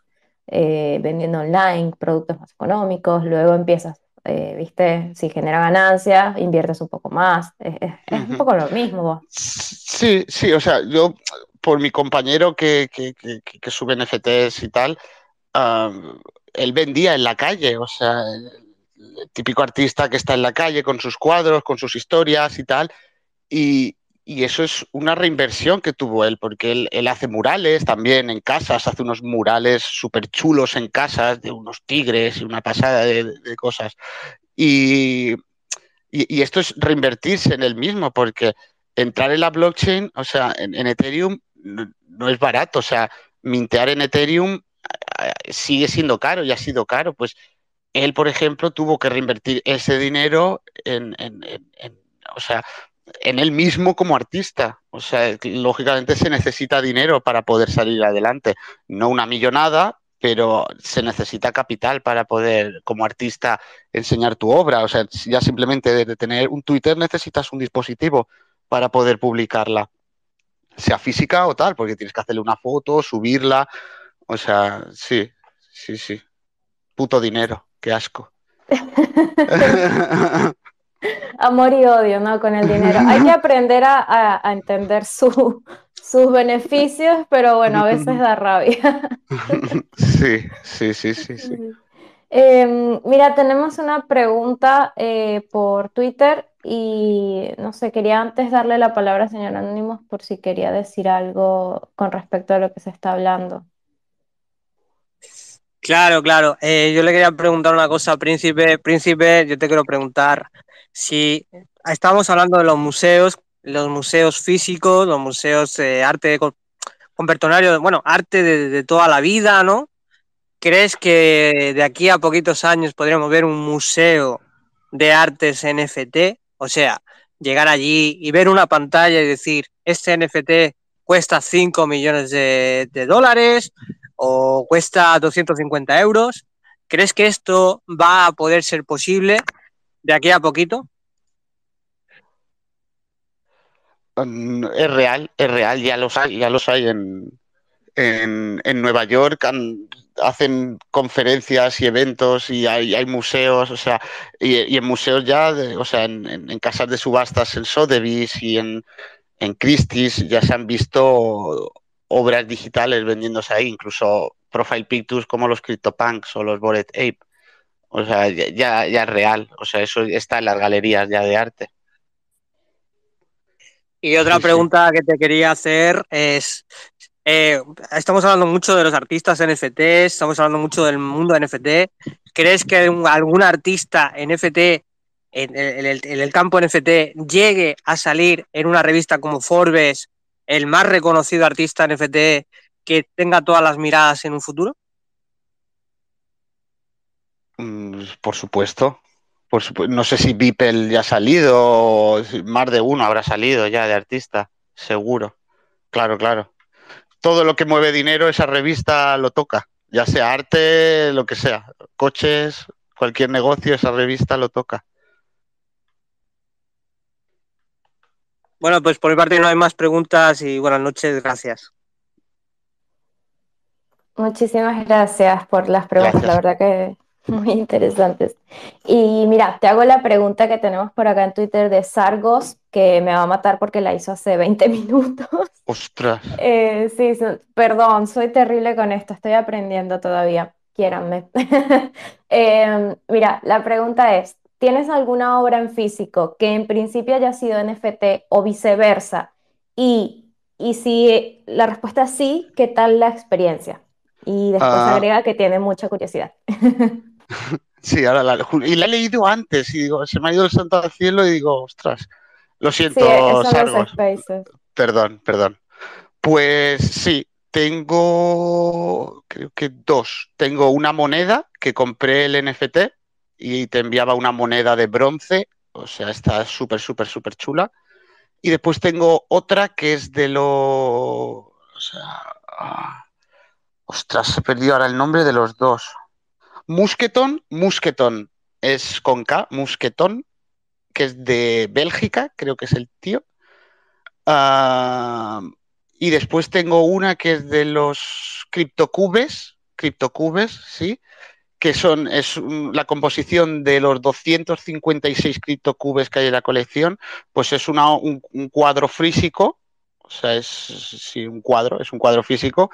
eh, vendiendo online, productos más económicos, luego empiezas, eh, viste, si genera ganancias, inviertes un poco más, es, es, es uh -huh. un poco lo mismo. Vos. Sí, sí, o sea, yo por mi compañero que, que, que, que sube NFTs y tal, um, él vendía en la calle, o sea, el típico artista que está en la calle con sus cuadros, con sus historias y tal, y, y eso es una reinversión que tuvo él, porque él, él hace murales también en casas, hace unos murales súper chulos en casas de unos tigres y una pasada de, de cosas. Y, y, y, esto es reinvertirse en él mismo, porque entrar en la blockchain, o sea, en, en Ethereum no, es barato, o sea, mintear en Ethereum sigue siendo caro y ha sido caro, pues él, por ejemplo, tuvo que reinvertir ese dinero en, en, en o sea, en él mismo como artista. O sea, lógicamente se necesita dinero para poder salir adelante. No una millonada, pero se necesita capital para poder, como artista, enseñar tu obra. O sea, ya simplemente de tener un Twitter necesitas un dispositivo para poder publicarla, sea física o tal, porque tienes que hacerle una foto, subirla. O sea, sí, sí, sí. Puto dinero, qué asco. Amor y odio, ¿no? Con el dinero. Hay que aprender a, a, a entender su, sus beneficios, pero bueno, a veces da rabia. Sí, sí, sí, sí. sí. Eh, mira, tenemos una pregunta eh, por Twitter y no sé, quería antes darle la palabra al señor Anónimos por si quería decir algo con respecto a lo que se está hablando. Claro, claro. Eh, yo le quería preguntar una cosa, Príncipe. Príncipe, yo te quiero preguntar si estamos hablando de los museos, los museos físicos, los museos de arte convertonario, bueno, arte de, de, toda la vida, ¿no? ¿Crees que de aquí a poquitos años podríamos ver un museo de artes NFT? O sea, llegar allí y ver una pantalla y decir, este NFT cuesta 5 millones de, dólares o cuesta 250 euros. ¿Crees que esto va a poder ser posible de aquí a poquito? Mm, es real, es real, ya los hay, ya los hay en, en, en Nueva York, hacen conferencias y eventos y hay, hay museos, o sea, y, y, en museos ya, de, o sea, en, en, casas de subastas en Sotheby's y en, en Christie's ya se han visto obras digitales vendiéndose ahí, incluso profile pictures como los CryptoPunks o los Bored Ape. O sea, ya, ya es real, o sea, eso está en las galerías ya de arte. Y otra pregunta que te quería hacer es, eh, estamos hablando mucho de los artistas NFT, estamos hablando mucho del mundo NFT. ¿Crees que algún artista NFT en el, en el, campo NFT llegue a salir en una revista como Forbes, el más reconocido artista NFT que tenga todas las miradas en un futuro? Mm, por supuesto, Por no sé si Beeple ya ha salido, más de uno habrá salido ya de artista, seguro. Claro, claro. Todo lo que mueve dinero, esa revista lo toca, ya sea arte, lo que sea, coches, cualquier negocio, esa revista lo toca. Bueno, pues por mi parte no hay más preguntas y buenas noches, gracias. Muchísimas gracias por las preguntas, Gracias. la verdad que muy interesantes. Y mira, te hago la pregunta que tenemos por acá en Twitter de Sargos, que me va a matar porque la hizo hace 20 minutos. Ostras. Eh, sí, perdón, soy terrible con esto, estoy aprendiendo todavía, quiéranme. Eh, mira, la pregunta es, ¿tienes alguna obra en físico que en principio haya sido NFT o viceversa? Y, y si la respuesta es sí, ¿qué tal la experiencia? Y después Ah. agrega que tiene mucha curiosidad. Sí, ahora la, y la he leído antes y digo, se me ha ido el santo al cielo y digo, ostras, lo siento, los Sargos. Perdón, perdón. Pues sí, tengo, creo que dos. Tengo una moneda que compré el NFT y te enviaba una moneda de bronce, o sea, está súper, súper, súper chula. Y después tengo otra que es de lo... O sea... ah, ostras, he perdido ahora el nombre de los dos. Musketon, Musketon es con K, Musketon, que es de Bélgica, creo que es el tío. Ah, y después tengo una que es de los criptocubes, criptocubes, sí, que son es la composición de los 256 criptocubes que hay en la colección, pues es una- un, un cuadro físico, o sea, es sí, un cuadro, es un cuadro físico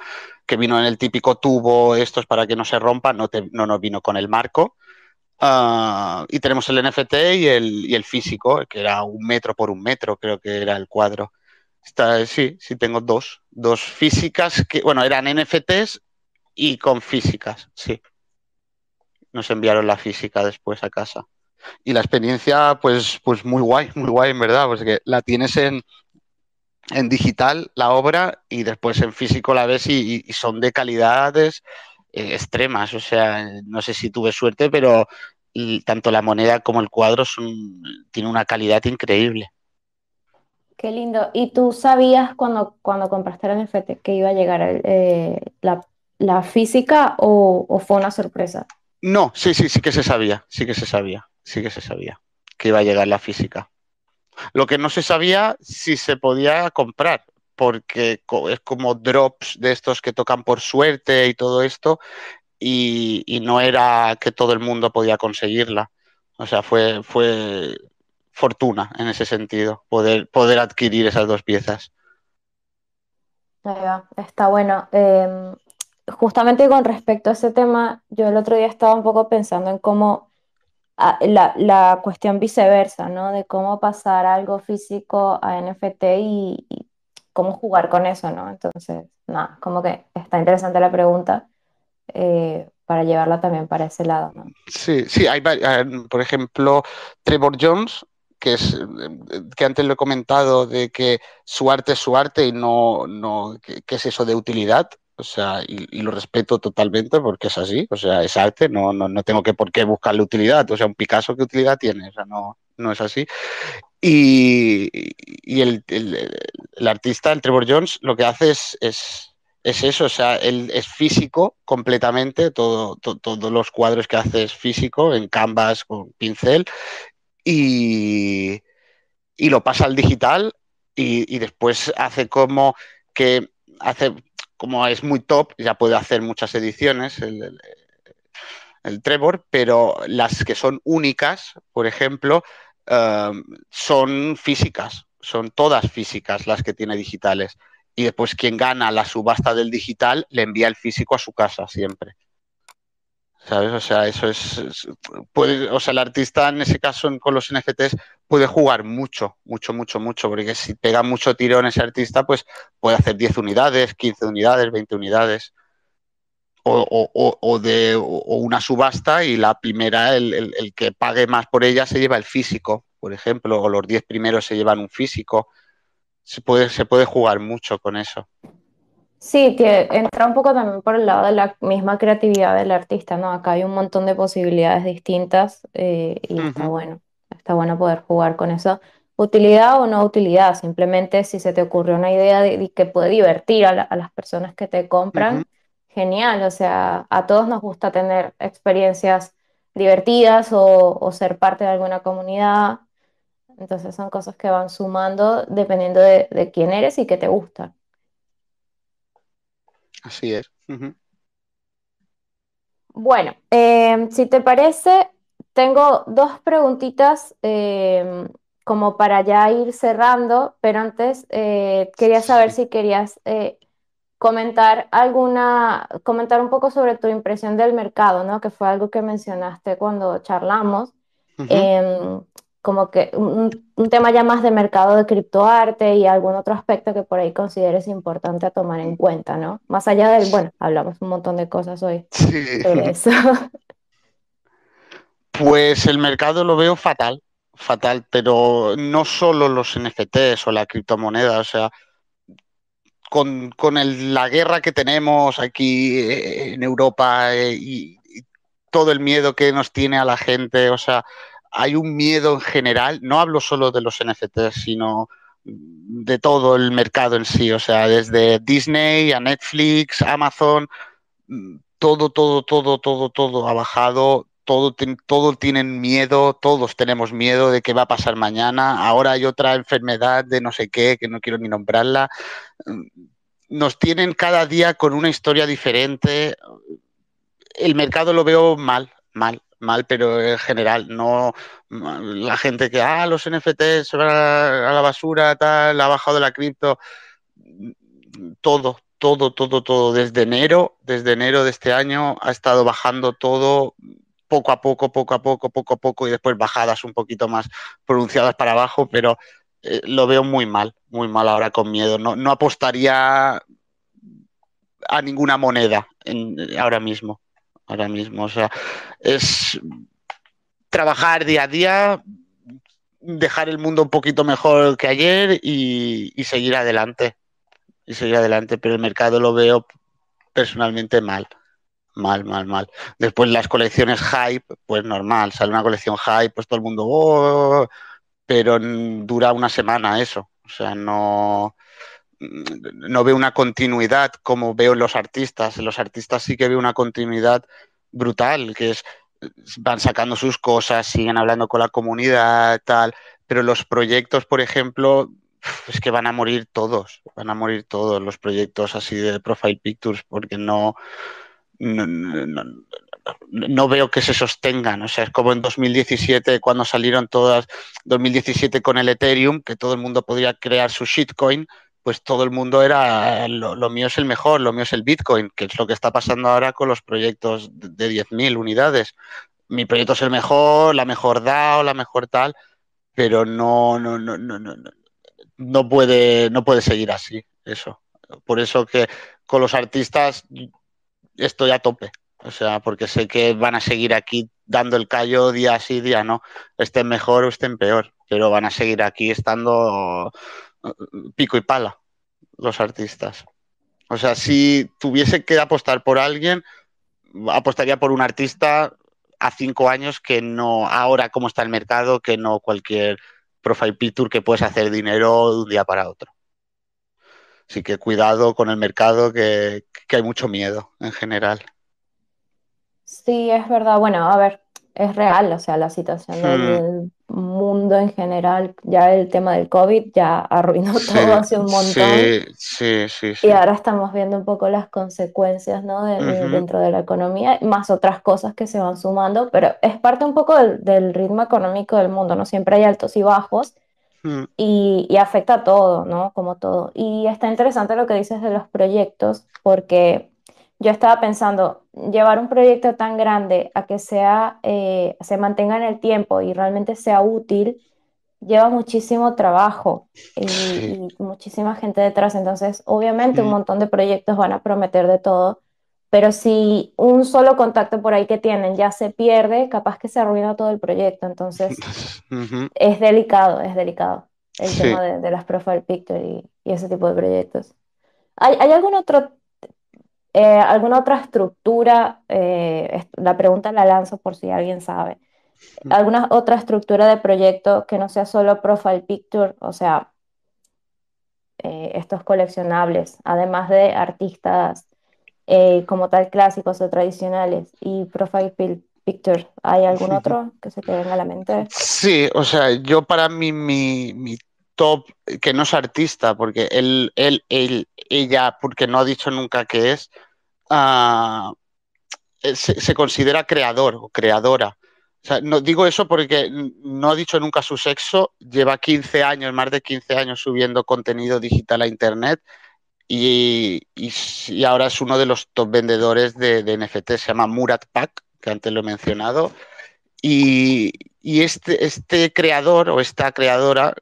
que vino en el típico tubo, estos para que no se rompa, no, te- no nos vino con el marco. Ah, y tenemos el NFT y el, y el físico, que era un metro por un metro, creo que era el cuadro. Está, sí, sí, tengo dos. Dos físicas que, bueno, eran NFTs y con físicas, sí. Nos enviaron la física después a casa. Y la experiencia, pues, pues muy guay, muy guay, en verdad, pues que la tienes en, en digital, la obra, y después en físico la ves y, son de calidades eh, extremas. O sea, no sé si tuve suerte, pero y tanto la moneda como el cuadro son, tiene una calidad increíble. Qué lindo. ¿Y tú sabías cuando, cuando compraste el NFT que iba a llegar el, eh, la, la física o, o fue una sorpresa? No, sí, sí, sí que se sabía, sí que se sabía, sí que se sabía que iba a llegar la física. Lo que no se sabía si se podía comprar, porque es como drops de estos que tocan por suerte y todo esto, y, no era que todo el mundo podía conseguirla. O sea, fue, fue fortuna en ese sentido, poder, poder adquirir esas dos piezas. Está bueno. Em, justamente con respecto a ese tema, yo el otro día estaba un poco pensando en cómo la, la cuestión viceversa, ¿no? De cómo pasar algo físico a NFT y, cómo jugar con eso, ¿no? Entonces, nada, como que está interesante la pregunta eh, para llevarla también para ese lado, ¿no? Sí, sí, hay, eh, por ejemplo, Trevor Jones, que es eh, que antes lo he comentado de que su arte es su arte y no, no, ¿qué, qué es eso de utilidad? O sea, y, y lo respeto totalmente porque es así, o sea, es arte, no, no, no tengo que por qué buscarle utilidad, o sea, un Picasso, ¿qué utilidad tiene? O sea, no, no es así. Y, y el, el- el artista, el Trevor Jones, lo que hace es, es, es eso, o sea, él es físico completamente, todo, to- todos los cuadros que hace es físico, en canvas, con pincel, y, y lo pasa al digital y, y después hace como que hace como es muy top, ya puede hacer muchas ediciones el, Trevor, pero las que son únicas, por ejemplo, eh, son físicas, son todas físicas las que tiene digitales. Y después quien gana la subasta del digital le envía el físico a su casa siempre. ¿Sabes? O sea, eso es, o sea, el artista en ese caso con los NFTs puede jugar mucho, mucho, mucho, mucho, porque si pega mucho tirón ese artista, pues puede hacer 10 unidades, 15 unidades, 20 unidades. O, o- o- o de, o una subasta y la primera, el, el- el que pague más por ella se lleva el físico, por ejemplo, o los 10 primeros se llevan un físico. Se puede, se puede jugar mucho con eso. Sí, tie- entra un poco también por el lado de la misma creatividad del artista, ¿no? Acá hay un montón de posibilidades distintas eh, y está bueno, está bueno poder jugar con eso. Utilidad o no utilidad, simplemente si se te ocurre una idea de, de que puede divertir a, la- a las personas que te compran, genial, o sea, a todos nos gusta tener experiencias divertidas o, o ser parte de alguna comunidad, entonces son cosas que van sumando dependiendo de, de quién eres y qué te gusta. Así es. Bueno, em, si te parece, tengo dos preguntitas em, como para ya ir cerrando, pero antes eh, quería saber si querías eh, comentar alguna, comentar un poco sobre tu impresión del mercado, ¿no? Que fue algo que mencionaste cuando charlamos, Ujú. em, como que un, un tema ya más de mercado de criptoarte y algún otro aspecto que por ahí consideres importante a tomar en cuenta, ¿no? Más allá del, bueno, hablamos un montón de cosas hoy Sí. sobre eso. Pues el mercado lo veo fatal, fatal, pero no solo los NFTs o la criptomoneda, o sea, con, con la guerra que tenemos aquí eh, en Europa eh, y, y todo el miedo que nos tiene a la gente, o sea, hay un miedo en general, no hablo solo de los NFTs, sino de todo el mercado en sí, o sea, desde Disney a Netflix, Amazon, mm, todo, todo, todo, todo, todo ha bajado, todo, todo tienen miedo, todos tenemos miedo de qué va a pasar mañana. Ahora hay otra enfermedad de no sé qué, que no quiero ni nombrarla. Mm, Nos tienen cada día con una historia diferente. El mercado lo veo mal, mal, mal, pero en general, no la gente que, ah, los NFT se van a, a la basura, tal, ha bajado la cripto todo, todo, todo, todo. Desde enero, desde enero de este año ha estado bajando todo poco a poco, poco a poco, poco a poco y después bajadas un poquito más pronunciadas para abajo, pero eh, lo veo muy mal, muy mal ahora con miedo. No, apostaría a ninguna moneda en, ahora mismo. Ahora mismo, o sea, es trabajar día a día, dejar el mundo un poquito mejor que ayer y seguir adelante y seguir adelante, pero el mercado lo veo personalmente mal. Mal, mal, mal. Después las colecciones hype, pues normal, sale una colección hype, pues todo el mundo, oh, pero dura una semana eso. O sea, no, no veo una continuidad como veo en los artistas. Los artistas sí que veo una continuidad brutal, que es van sacando sus cosas, siguen hablando con la comunidad, tal, pero los proyectos, por ejemplo, es que van a morir todos, van a morir todos los proyectos así de Profile Pictures, porque no, no, no, no, veo que se sostengan. O sea, es como en 2017, cuando salieron todas, 2017 con el Ethereum, que todo el mundo podría crear su shitcoin, pues todo el mundo era, lo, mío es el mejor, lo mío es el Bitcoin, que es lo que está pasando ahora con los proyectos de 10.000 unidades. Mi proyecto es el mejor, la mejor DAO, la mejor tal, pero no, no, no, no, no, no, puede, no puede seguir así, eso. Por eso que con los artistas estoy a tope. O sea, porque sé que van a seguir aquí dando el callo día sí, día no. Estén mejor o estén peor. Pero van a seguir aquí estando pico y pala los artistas. O sea, si tuviese que apostar por alguien, apostaría por un artista a cinco años que no, ahora como está el mercado, que no cualquier profile picture que puedes hacer dinero de un día para otro. Así que cuidado con el mercado, que, que hay mucho miedo en general. Sí, es verdad. Bueno, a ver, es real, o sea, la situación del, Hmm. del mundo en general, ya el tema del COVID ya arruinó Sí, todo hace un montón. sí, sí. Y ahora estamos viendo un poco las consecuencias, ¿no? de- de- Ujú. dentro de la economía, más otras cosas que se van sumando, pero es parte un poco del, del ritmo económico del mundo, ¿no? Siempre hay altos y bajos Mm, y, y afecta a todo, ¿no? Como todo. Y está interesante lo que dices de los proyectos, porque yo estaba pensando, llevar un proyecto tan grande a que sea, eh, se mantenga en el tiempo y realmente sea útil, lleva muchísimo trabajo y, Sí. y muchísima gente detrás. Entonces, obviamente un Mm. montón de proyectos van a prometer de todo, pero si un solo contacto por ahí que tienen ya se pierde, capaz que se arruina todo el proyecto. Entonces, es delicado, es delicado el Sí. tema de, de las profile picture y, y ese tipo de proyectos. ¿Hay, hay algún otro, eh, alguna otra estructura? eh, la pregunta la lanzo por si alguien sabe. ¿Alguna otra estructura de proyecto que no sea solo profile picture? O sea, eh, estos coleccionables, además de artistas eh, como tal clásicos o tradicionales y profile pi- picture, ¿hay algún otro que se te venga a la mente? Sí, o sea, yo para mí mi, mi top, que no es artista, porque él, él, él, ella, porque no ha dicho nunca qué es, ah, eh, se, se considera creador o creadora. O sea, no digo eso porque no ha dicho nunca su sexo, lleva 15 años, más de 15 años subiendo contenido digital a internet y, ahora es uno de los top vendedores de, de NFT, se llama Murat Pak, que antes lo he mencionado. Y, este, este creador o esta creadora,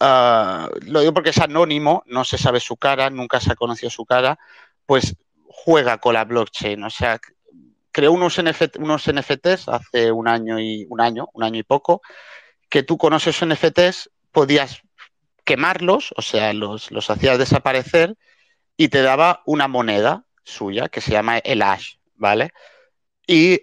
ah, lo digo porque es anónimo, no se sabe su cara, nunca se ha conocido su cara, pues juega con la blockchain. O sea, creó unos, NFT, unos NFTs hace un año y un año, un año y poco, que tú con esos NFTs podías quemarlos, o sea, los, los hacías desaparecer y te daba una moneda suya que se llama el hash, ¿vale? Y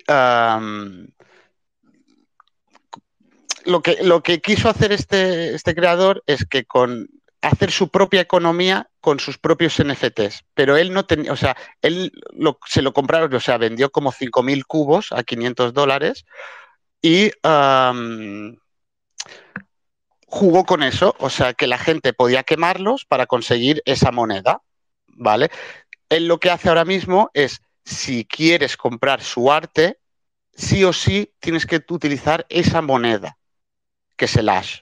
lo, que, lo que quiso hacer este, este creador es que con hacer su propia economía con sus propios NFTs, pero él no tenía, o sea, él lo, se lo compraron, o sea, vendió como 5.000 cubos a 500 dólares y jugó con eso, o sea, que la gente podía quemarlos para conseguir esa moneda, ¿vale? Él lo que hace ahora mismo es, si quieres comprar su arte, sí o sí tienes que utilizar esa moneda, que es el hash.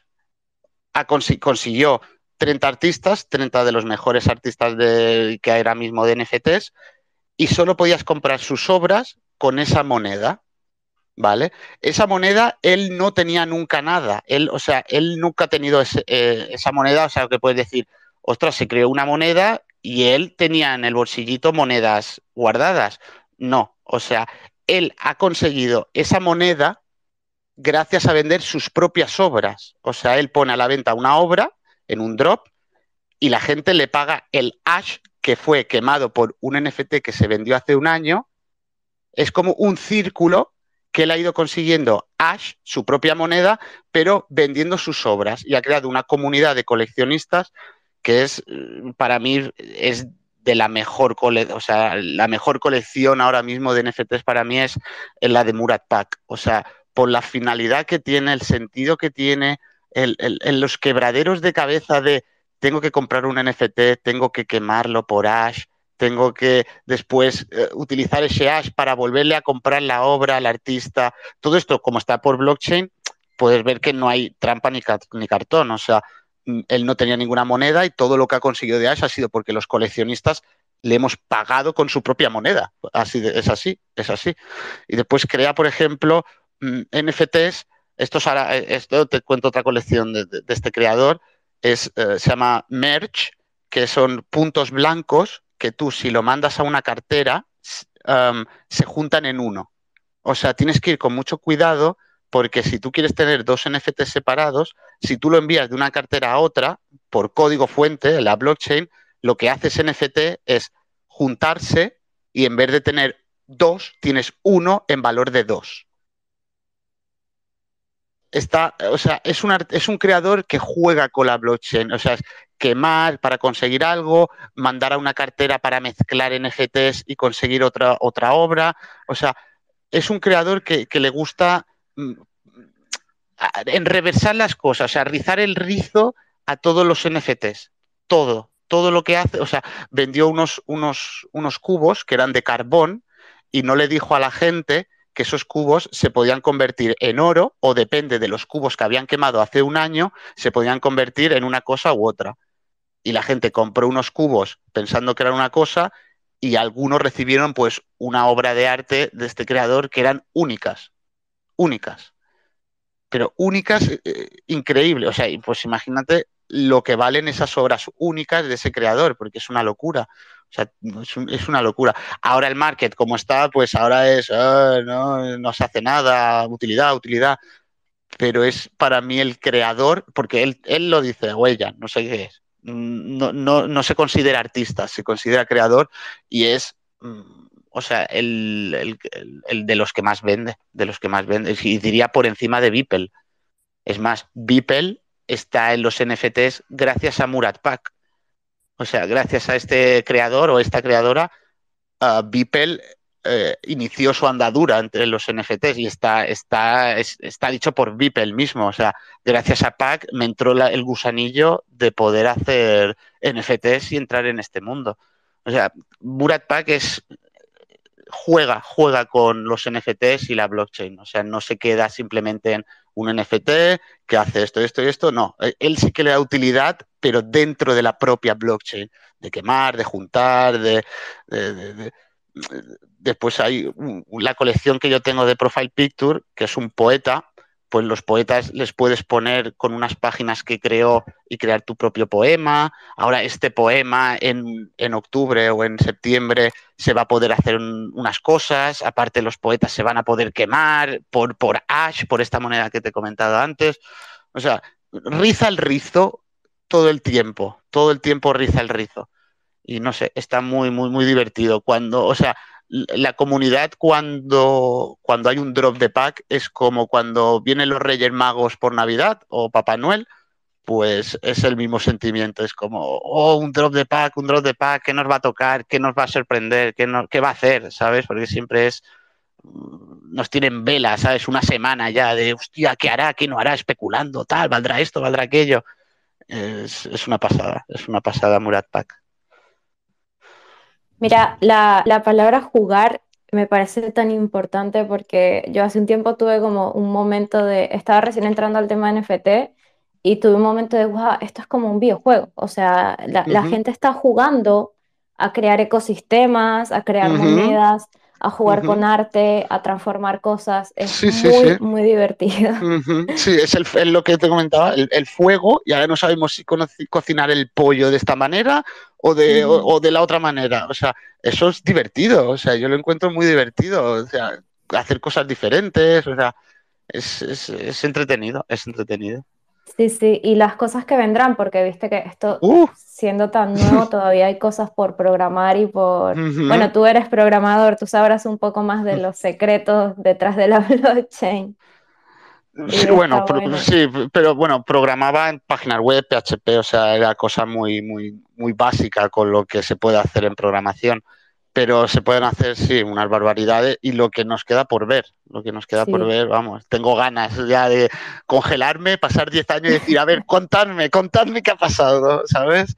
A consi consiguió 30 artistas, 30 de los mejores artistas que ahora mismo de NFTs, y solo podías comprar sus obras con esa moneda. ¿Vale? Esa moneda él no tenía nunca nada. Él, o sea, él nunca ha tenido eh, esa moneda. O sea, que puedes decir, ostras, se creó una moneda y él tenía en el bolsillito monedas guardadas. No, o sea, él ha conseguido esa moneda gracias a vender sus propias obras. O sea, él pone a la venta una obra en un drop y la gente le paga el hash que fue quemado por un NFT que se vendió hace un año. Es como un círculo que él ha ido consiguiendo Ash, su propia moneda, pero vendiendo sus obras y ha creado una comunidad de coleccionistas que es, para mí, es de la mejor, cole o sea, la mejor colección ahora mismo de NFTs para mí es la de Murat Pak. O sea, por la finalidad que tiene, el sentido que tiene, el, los quebraderos de cabeza de tengo que comprar un NFT, tengo que quemarlo por Ash, tengo que después eh, utilizar ese hash para volverle a comprar la obra al artista. Todo esto, como está por blockchain, puedes ver que no hay trampa ni, cartón. O sea, él no tenía ninguna moneda y todo lo que ha conseguido de hash ha sido porque los coleccionistas le hemos pagado con su propia moneda. Así de, es así, es así. Y después crea, por ejemplo, NFTs. Esto, ahora, esto te cuento otra colección de, este creador. Es, eh, se llama Merch, que son puntos blancos que tú si lo mandas a una cartera se juntan en uno. O sea, tienes que ir con mucho cuidado porque si tú quieres tener dos NFTs separados, si tú lo envías de una cartera a otra por código fuente, la blockchain, lo que hace ese NFT es juntarse y en vez de tener dos, tienes uno en valor de dos. Está, o sea, es un, es un creador que juega con la blockchain. O sea, quemar para conseguir algo, mandar a una cartera para mezclar NFTs y conseguir otra, otra obra. O sea, es un creador que, le gusta mm, enreversar las cosas, o sea, rizar el rizo a todos los NFTs. Todo, todo lo que hace. O sea, vendió unos, unos, unos cubos que eran de carbón y no le dijo a la gente que esos cubos se podían convertir en oro o depende de los cubos que habían quemado hace un año, se podían convertir en una cosa u otra. Y la gente compró unos cubos pensando que era una cosa y algunos recibieron pues una obra de arte de este creador que eran únicas, únicas. Pero únicas, eh, increíble. O sea, pues imagínate lo que valen esas obras únicas de ese creador, porque es una locura. O sea, es, un, es, una locura. Ahora el market, como está, pues ahora es, oh, no, no se hace nada, utilidad, utilidad. Pero es para mí el creador, porque él, él lo dice, o ella, no sé qué es, no, no, se considera artista, se considera creador y es, mm, o sea, el, de los que más vende, de los que más vende, y diría por encima de Beeple. Es más, Beeple está en los NFTs gracias a Murat Pak. O sea, gracias a este creador o esta creadora, uh, eh, inició su andadura entre los NFTs y está, está, está dicho por Beeple mismo. O sea, gracias a Pac me entró el gusanillo de poder hacer NFTs y entrar en este mundo. O sea, Murat Pack es juega, juega con los NFTs y la blockchain. O sea, no se queda simplemente en un NFT que hace esto, esto y esto. No, él sí que le da utilidad, pero dentro de la propia blockchain, de quemar, de juntar, de después hay la colección que yo tengo de Profile Picture, que es un poeta, pues los poetas les puedes poner con unas páginas que creó y crear tu propio poema. Ahora este poema en, octubre o en septiembre se va a poder hacer unas cosas. Aparte los poetas se van a poder quemar por, por Ash, por esta moneda que te he comentado antes. O sea, riza el rizo todo el tiempo, todo el tiempo riza el rizo. Y no sé, está muy, muy, muy divertido. Cuando, o sea, la comunidad cuando, cuando hay un drop de pack es como cuando vienen los Reyes Magos por Navidad o Papá Noel, pues es el mismo sentimiento. Es como, oh, un drop de pack, un drop de pack, ¿qué nos va a tocar? ¿Qué nos va a sorprender? ¿Qué, qué va a hacer? ¿Sabes? Porque siempre es, mm, nos tienen velas, ¿sabes? Una semana ya de, hostia, ¿qué hará? ¿Qué no hará? Especulando, tal, ¿valdrá esto? ¿Valdrá aquello? Es, es una pasada, es una pasada Murat Pack. Mira, la, palabra jugar me parece tan importante porque yo hace un tiempo tuve como un momento de, estaba recién entrando al tema de NFT y tuve un momento de, wow, esto es como un videojuego. O sea, la, gente está jugando a crear ecosistemas, a crear monedas, a jugar con arte, a transformar cosas. Es muy, muy divertido. Sí, es, el, lo que te comentaba, el, fuego, y ahora no sabemos si cocinar el pollo de esta manera o de, o, de la otra manera. O sea, eso es divertido, o sea, yo lo encuentro muy divertido, o sea, hacer cosas diferentes, o sea, es, es entretenido, es entretenido. Sí, sí, y las cosas que vendrán, porque viste que esto, siendo tan nuevo, todavía hay cosas por programar y por... Bueno, tú eres programador, tú sabrás un poco más de los secretos detrás de la blockchain. Sí, bueno, sí, pero bueno, programaba en páginas web, PHP, o sea, era cosa muy, muy, muy básica con lo que se puede hacer en programación pero se pueden hacer, sí, unas barbaridades y lo que nos queda por ver, lo que nos queda por ver, vamos, tengo ganas ya de congelarme, pasar 10 años y decir, a ver, contadme, contadme qué ha pasado, ¿sabes?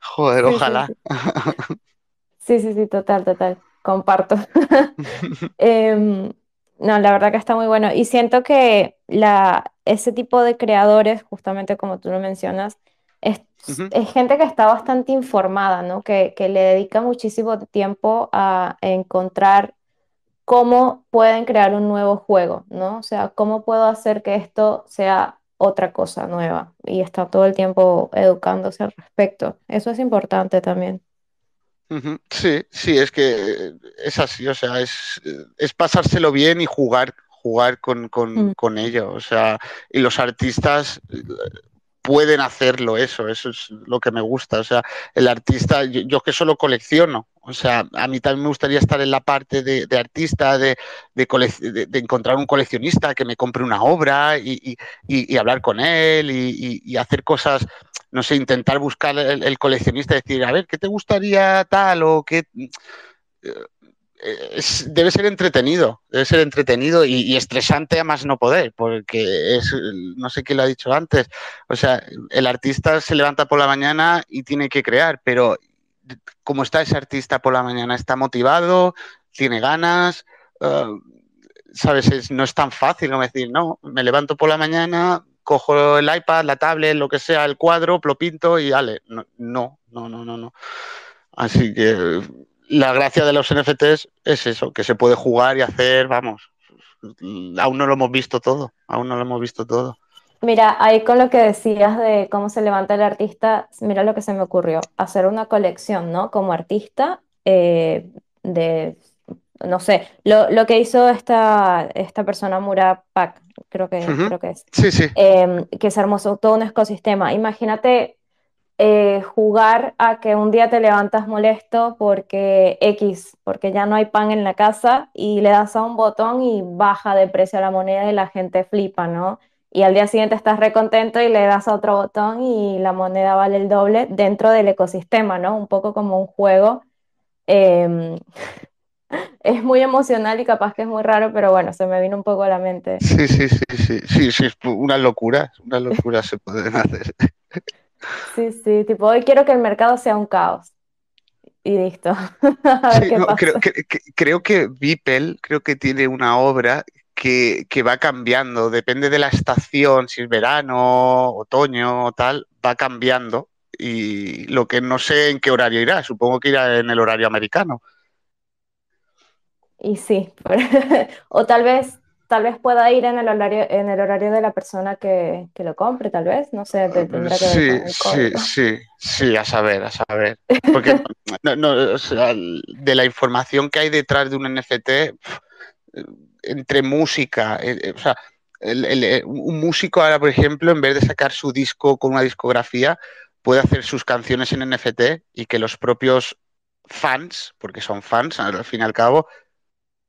Joder, ojalá. Sí, sí, sí, total, total, comparto. Em, no, la verdad que está muy bueno y siento que la, ese tipo de creadores, justamente como tú lo mencionas, es, gente que está bastante informada, ¿no? Que, le dedica muchísimo tiempo a encontrar cómo pueden crear un nuevo juego, ¿no? O sea, cómo puedo hacer que esto sea otra cosa nueva y está todo el tiempo educándose al respecto. Eso es importante también. Sí, sí, es que es así, o sea, es, es pasárselo bien y jugar, jugar con, con, mm. con ello, o sea, y los artistas pueden hacerlo eso, eso es lo que me gusta. O sea, el artista, yo, que solo colecciono, o sea, a mí también me gustaría estar en la parte de, artista, de, de, encontrar un coleccionista que me compre una obra y, hablar con él y, hacer cosas, no sé, intentar buscar el, el, coleccionista y decir, a ver, ¿qué te gustaría tal o qué? Debe ser entretenido, debe ser entretenido y, estresante a más no poder, porque es, no sé quién lo ha dicho antes, o sea, el artista se levanta por la mañana y tiene que crear, pero como está ese artista por la mañana, está motivado, tiene ganas, uh, sabes, no es tan fácil como decir, no, me levanto por la mañana, cojo el iPad, la tablet, lo que sea, el cuadro, lo pinto y dale, no, no, no, no, no. Así que la gracia de los NFTs es eso, que se puede jugar y hacer, vamos, aún no lo hemos visto todo, aún no lo hemos visto todo. Mira, ahí con lo que decías de cómo se levanta el artista, mira lo que se me ocurrió, hacer una colección, ¿no? Como artista eh, de, no sé, lo, que hizo esta, esta persona Mura Pack, creo que, creo que es. Sí, sí. Em, que se armó todo un ecosistema. Imagínate eh, jugar a que un día te levantas molesto porque X, porque ya no hay pan en la casa y le das a un botón y baja de precio la moneda y la gente flipa, ¿no? Y al día siguiente estás recontento y le das a otro botón y la moneda vale el doble dentro del ecosistema, ¿no? Un poco como un juego. Em, es muy emocional y capaz que es muy raro, pero bueno, se me vino un poco a la mente. Sí, sí, sí, sí, sí, sí, es una locura, una locura se pueden hacer. Sí, sí, tipo, hoy quiero que el mercado sea un caos. Y listo. creo, que Beeple, creo que tiene una obra que, va cambiando, depende de la estación, si es verano, otoño o tal, va cambiando. Y lo que no sé en qué horario irá, supongo que irá en el horario americano. Y sí, o tal vez tal vez pueda ir en el horario, en el horario de la persona que, lo compre, tal vez, no sé, tendrá que sí, sí, sí, sí, a saber, a saber. Porque de la información que hay detrás de un NFT, entre música, eh, eh, o sea, eh, un músico ahora, por ejemplo, en vez de sacar su disco con una discografía, puede hacer sus canciones en NFT y que los propios fans, porque son fans al fin y al cabo,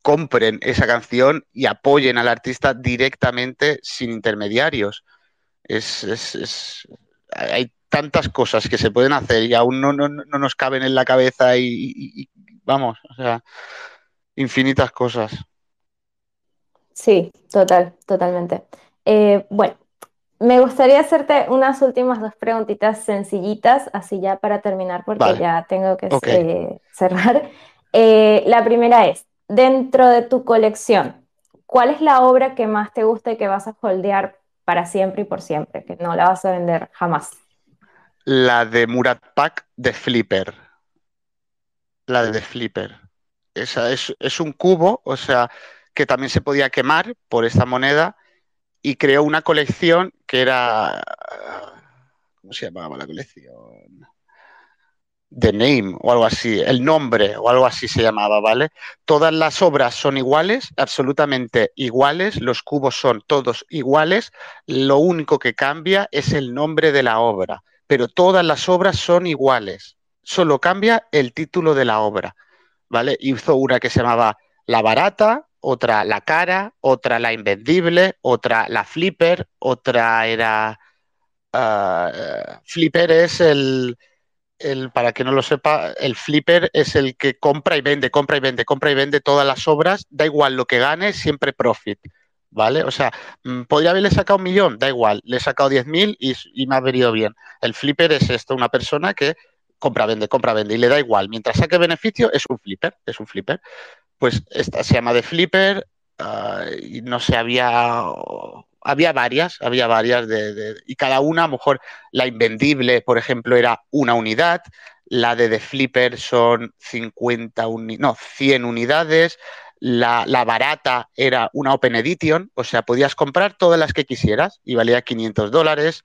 compren esa canción y apoyen al artista directamente sin intermediarios. Es, hay tantas cosas que se pueden hacer y aún no, nos caben en la cabeza y, vamos, o sea, infinitas cosas. Sí, total, totalmente. Eh, bueno, me gustaría hacerte unas últimas dos preguntitas sencillitas, así ya para terminar, porque ya tengo que eh, cerrar. Eh, la primera es, dentro de tu colección, ¿cuál es la obra que más te gusta y que vas a holdear para siempre y por siempre, que no la vas a vender jamás? La de Murat Pak de Flipper. La de Flipper. Esa es, es un cubo, o sea, que también se podía quemar por esta moneda y creó una colección que era. ¿Cómo se llamaba la colección? The Name o algo así, el nombre o algo así se llamaba, ¿vale? Todas las obras son iguales, absolutamente iguales, los cubos son todos iguales, lo único que cambia es el nombre de la obra, pero todas las obras son iguales, solo cambia el título de la obra, ¿vale? Hizo una que se llamaba La Barata, otra La Cara, otra La Invendible, otra La Flipper, otra era... Ah, flipper es el el, para que no lo sepa, el flipper es el que compra y vende, compra y vende, compra y vende todas las obras, da igual lo que gane, siempre profit. ¿Vale? O sea, mm, podría haberle sacado un millón, da igual, le he sacado 10.000 y, y me ha venido bien. El flipper es esto, una persona que compra, vende, compra, vende y le da igual. Mientras saque beneficio, es un flipper, es un flipper. Pues esta se llama de flipper ah, y no sé, había había varias, había varias de, y cada una, a lo mejor la invendible, por ejemplo, era una unidad, la de The Flipper son 50 no, 100 unidades, la, barata era una Open Edition, o sea, podías comprar todas las que quisieras y valía 500 dólares.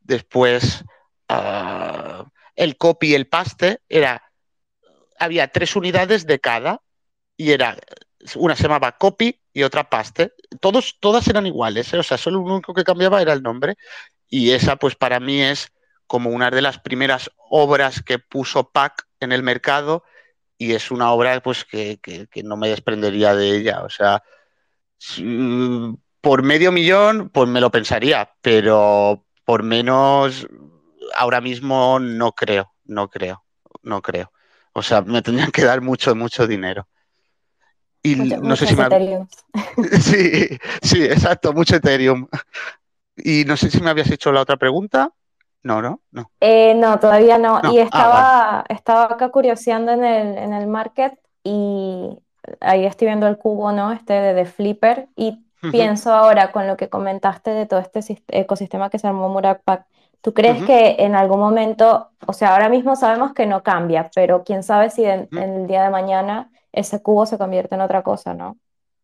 Después, ah, el copy y el paste era, había tres unidades de cada y era, una se llamaba copy y otra paste. Todos, todas eran iguales, ¿eh? o sea, solo lo único que cambiaba era el nombre. Y esa, pues para mí es como una de las primeras obras que puso PAC en el mercado y es una obra pues que, no me desprendería de ella. O sea, por medio millón, pues me lo pensaría, pero por menos ahora mismo no creo, no creo, no creo. O sea, me tendrían que dar mucho, mucho dinero. Y no sé si me... sí, sí, exacto, mucho Ethereum. Y no sé si me habías hecho la otra pregunta. No, no, no. Eh, no, todavía no. y ah, estaba, estaba acá curioseando en el, en el market y ahí estoy viendo el cubo, ¿no? Este de, Flipper y pienso ahora con lo que comentaste de todo este ecosistema que se armó Murakpak. ¿Tú crees que en algún momento, o sea, ahora mismo sabemos que no cambia, pero quién sabe si en el día de mañana ese cubo se convierte en otra cosa, ¿no?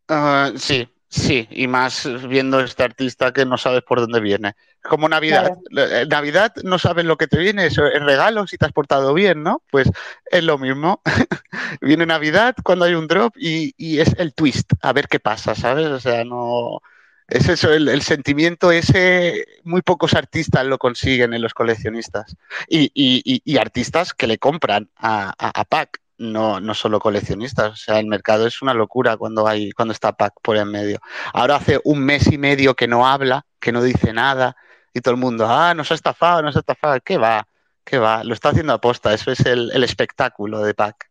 Ah, sí, sí, y más viendo este artista que no sabes por dónde viene. Como Navidad. Eh, Navidad no sabes lo que te viene, es regalo si te has portado bien, ¿no? Pues es lo mismo. viene Navidad cuando hay un drop y, es el twist, a ver qué pasa, ¿sabes? O sea, no. Es eso, el, sentimiento ese, muy pocos artistas lo consiguen en los coleccionistas. Y, artistas que le compran a, a, Pac, no, no solo coleccionistas. O sea, el mercado es una locura cuando hay, cuando está Pac por en medio. Ahora hace un mes y medio que no habla, que no dice nada, y todo el mundo, ah, nos ha estafado, nos ha estafado. ¿Qué va? ¿Qué va? Lo está haciendo aposta, eso es el, el espectáculo de Pac.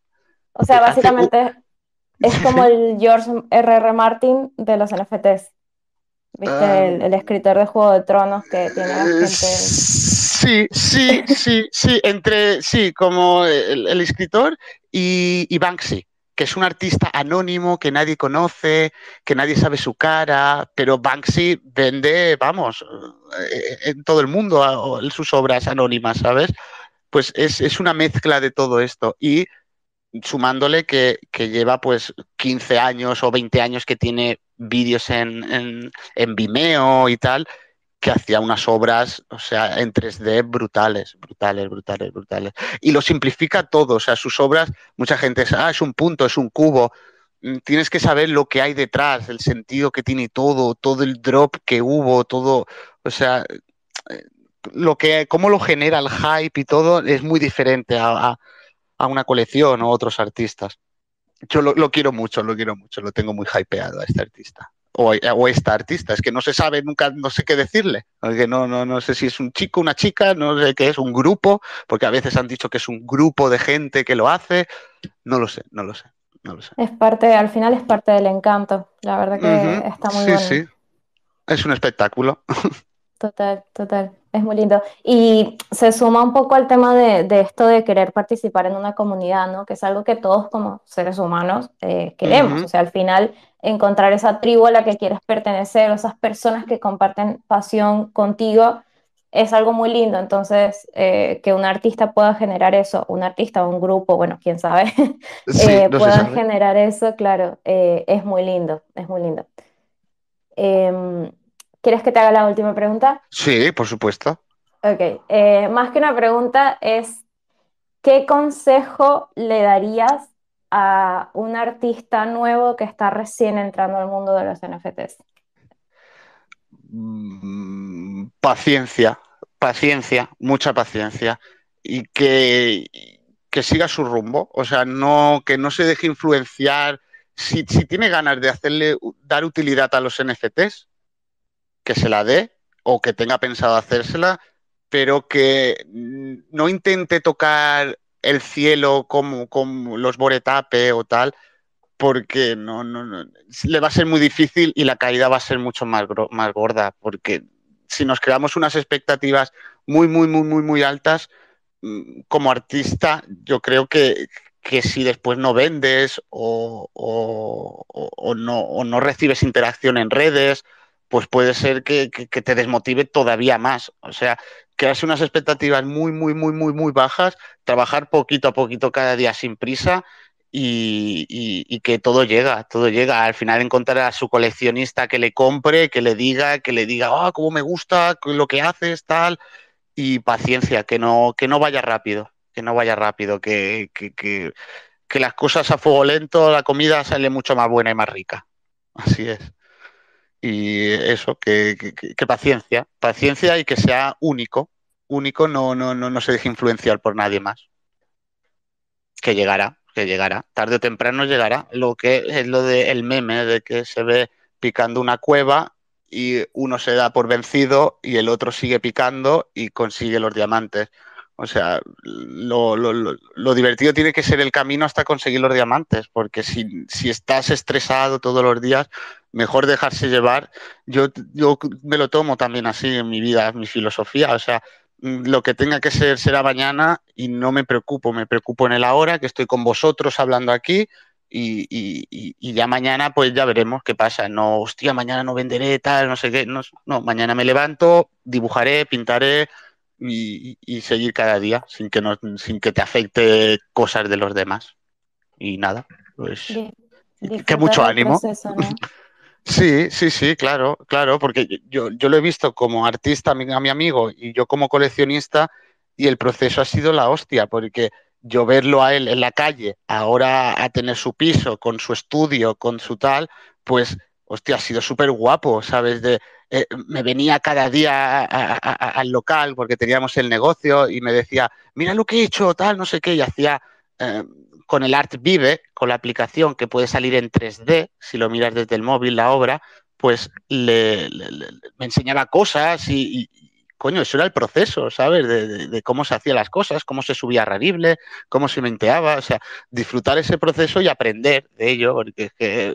O sea, básicamente es como el George R.R. Martin de los NFTs. ¿Viste? Ah. el, escritor de Juego de Tronos que tiene a gente. Sí, sí, sí, sí. Entre, sí, como el, escritor y, y, Banksy, que es un artista anónimo que nadie conoce, que nadie sabe su cara, pero Banksy vende, vamos, eh, en todo el mundo sus obras anónimas, ¿sabes? Pues es, es una mezcla de todo esto. Y sumándole que, lleva pues 15 años o 20 años que tiene vídeos en, en, Vimeo y tal, que hacía unas obras, o sea, en 3D brutales, brutales, brutales, brutales. Y lo simplifica todo, o sea, sus obras, mucha gente dice, ah, es un punto, es un cubo. Mm, tienes que saber lo que hay detrás, el sentido que tiene todo, todo el drop que hubo, todo, o sea, eh, lo que, cómo lo genera el hype y todo es muy diferente a a una colección o otros artistas. Yo lo, quiero mucho, lo quiero mucho, lo tengo muy hypeado a este artista. O, o, esta artista, es que no se sabe nunca, no sé qué decirle, porque no, no, no sé si es un chico, una chica, no sé qué es, un grupo, porque a veces han dicho que es un grupo de gente que lo hace, no lo sé, no lo sé, no lo sé. Es parte, al final es parte del encanto, la verdad que está muy sí, Sí, es un espectáculo. Total, total. Es muy lindo. Y se suma un poco al tema de, esto de querer participar en una comunidad, ¿no? Que es algo que todos como seres humanos eh, queremos. O sea, al final encontrar esa tribu a la que quieres pertenecer o esas personas que comparten pasión contigo es algo muy lindo. Entonces, eh, que un artista pueda generar eso, un artista o un grupo, bueno, quién sabe, eh, pueda generar eso, claro, es muy lindo, es muy lindo. ¿Quieres que te haga la última pregunta? Sí, por supuesto. Ok, eh, más que una pregunta es, ¿qué consejo le darías a un artista nuevo que está recién entrando al mundo de los NFTs? Mm, paciencia, paciencia, mucha paciencia y que, que siga su rumbo, o sea, no, que no se deje influenciar. Si, si tiene ganas de hacerle, dar utilidad a los NFTs, que se la dé o que tenga pensado hacérsela, pero que no intente tocar el cielo como, los Boretape o tal, porque no, no, le va a ser muy difícil y la caída va a ser mucho más, más gorda, porque si nos creamos unas expectativas muy, muy, muy, muy, muy altas, mm, como artista, yo creo que, que si después no vendes o, o, no, o no recibes interacción en redes pues puede ser que, te desmotive todavía más. O sea, crearse unas expectativas muy, muy, muy, muy, muy bajas, trabajar poquito a poquito cada día sin prisa y, que todo llega, todo llega. Al final encontrar a su coleccionista que le compre, que le diga, que le diga, ah, cómo me gusta lo que haces, tal. Y paciencia, que no, que no vaya rápido, que no vaya rápido, que, que, que las cosas a fuego lento, la comida sale mucho más buena y más rica. Así es y eso, que, paciencia, paciencia y que sea único, único, no, no, no, no se deje influenciar por nadie más. Que llegará, que llegará, tarde o temprano llegará. Lo que es lo del meme, de que se ve picando una cueva y uno se da por vencido y el otro sigue picando y consigue los diamantes. O sea, lo, lo, lo, divertido tiene que ser el camino hasta conseguir los diamantes, porque si, si, estás estresado todos los días, mejor dejarse llevar. Yo, yo me lo tomo también así en mi vida, mi filosofía. O sea, mm, lo que tenga que ser será mañana y no me preocupo, me preocupo en el ahora, que estoy con vosotros hablando aquí. Y, y, y, ya mañana pues ya veremos qué pasa. No, hostia, mañana no venderé tal, no sé qué. No, no mañana me levanto, dibujaré, pintaré, y, seguir cada día sin que, no, sin que te afecte cosas de los demás. Y nada, pues que mucho ánimo. sí, sí, sí, claro, claro, porque yo, yo lo he visto como artista a mi, a mi amigo y yo como coleccionista y el proceso ha sido la hostia, porque yo verlo a él en la calle, ahora a tener su piso, con su estudio, con su tal, pues hostia, ha sido súper guapo, ¿sabes? De, eh, me venía cada día al local porque teníamos el negocio y me decía, mira lo que he hecho, tal, no sé qué, y hacía eh, con el Art Vive, con la aplicación que puede salir en 3D, si lo miras desde el móvil, la obra, pues le, me enseñaba cosas y, coño, eso era el proceso, ¿sabes? De, cómo se hacían las cosas, cómo se subía a Rarible, cómo se menteaba, o sea, disfrutar ese proceso y aprender de ello, porque es que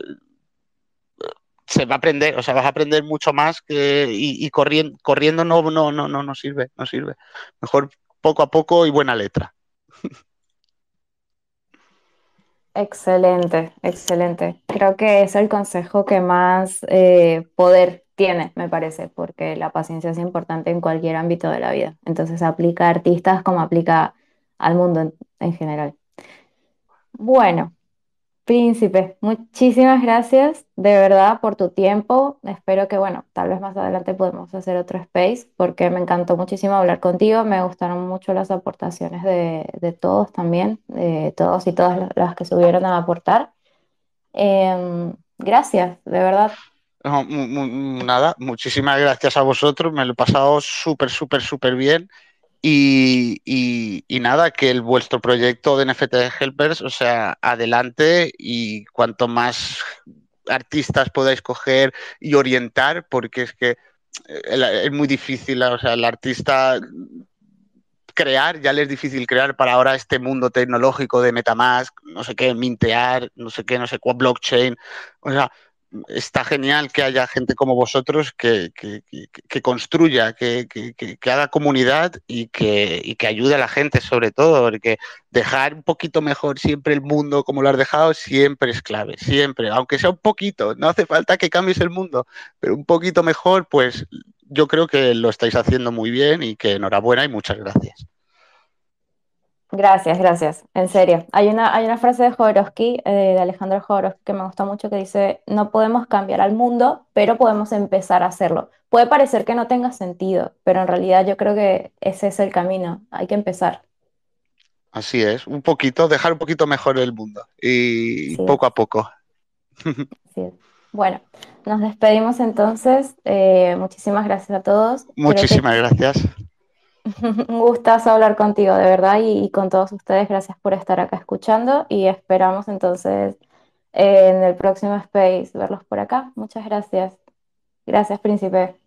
se va a aprender, o sea, vas a aprender mucho más que, y, corriendo, corriendo no, no, no, no, no sirve, no sirve. Mejor poco a poco y buena letra. Excelente, excelente. Creo que es el consejo que más eh, poder tiene, me parece, porque la paciencia es importante en cualquier ámbito de la vida. Entonces aplica a artistas como aplica al mundo en general. Bueno, Príncipe, muchísimas gracias de verdad por tu tiempo. Espero que, bueno, tal vez más adelante podemos hacer otro space porque me encantó muchísimo hablar contigo. Me gustaron mucho las aportaciones de, todos también, de todos y todas las que subieron a aportar. Em, gracias, de verdad. nada, muchísimas gracias a vosotros. Me lo he pasado súper, súper, súper bien. Y, nada, que el vuestro proyecto de NFT Helpers, o sea, adelante y cuanto más artistas podáis coger y orientar, porque es que eh, es muy difícil, o sea, el artista crear, ya le es difícil crear para ahora este mundo tecnológico de Metamask, no sé qué, mintear, no sé qué, no sé cuál, blockchain, o sea, está genial que haya gente como vosotros que, construya, que, haga comunidad y, que, ayude a la gente sobre todo, porque dejar un poquito mejor siempre el mundo como lo has dejado siempre es clave, siempre, aunque sea un poquito, no hace falta que cambies el mundo, pero un poquito mejor, pues yo creo que lo estáis haciendo muy bien y que enhorabuena y muchas gracias. Gracias, gracias. En serio. Hay una, hay una frase de Jodorowsky, eh, de Alejandro Jodorowsky, que me gusta mucho, que dice, no podemos cambiar al mundo, pero podemos empezar a hacerlo. Puede parecer que no tenga sentido, pero en realidad yo creo que ese es el camino. Hay que empezar. Así es, un poquito, dejar un poquito mejor el mundo y poco a poco. Bueno, nos despedimos entonces. Eh, muchísimas gracias a todos. Muchísimas gracias. Un gustazo hablar contigo, de verdad, y, con todos ustedes. Gracias por estar acá escuchando y esperamos entonces en el próximo space verlos por acá. Muchas gracias. Gracias, príncipe.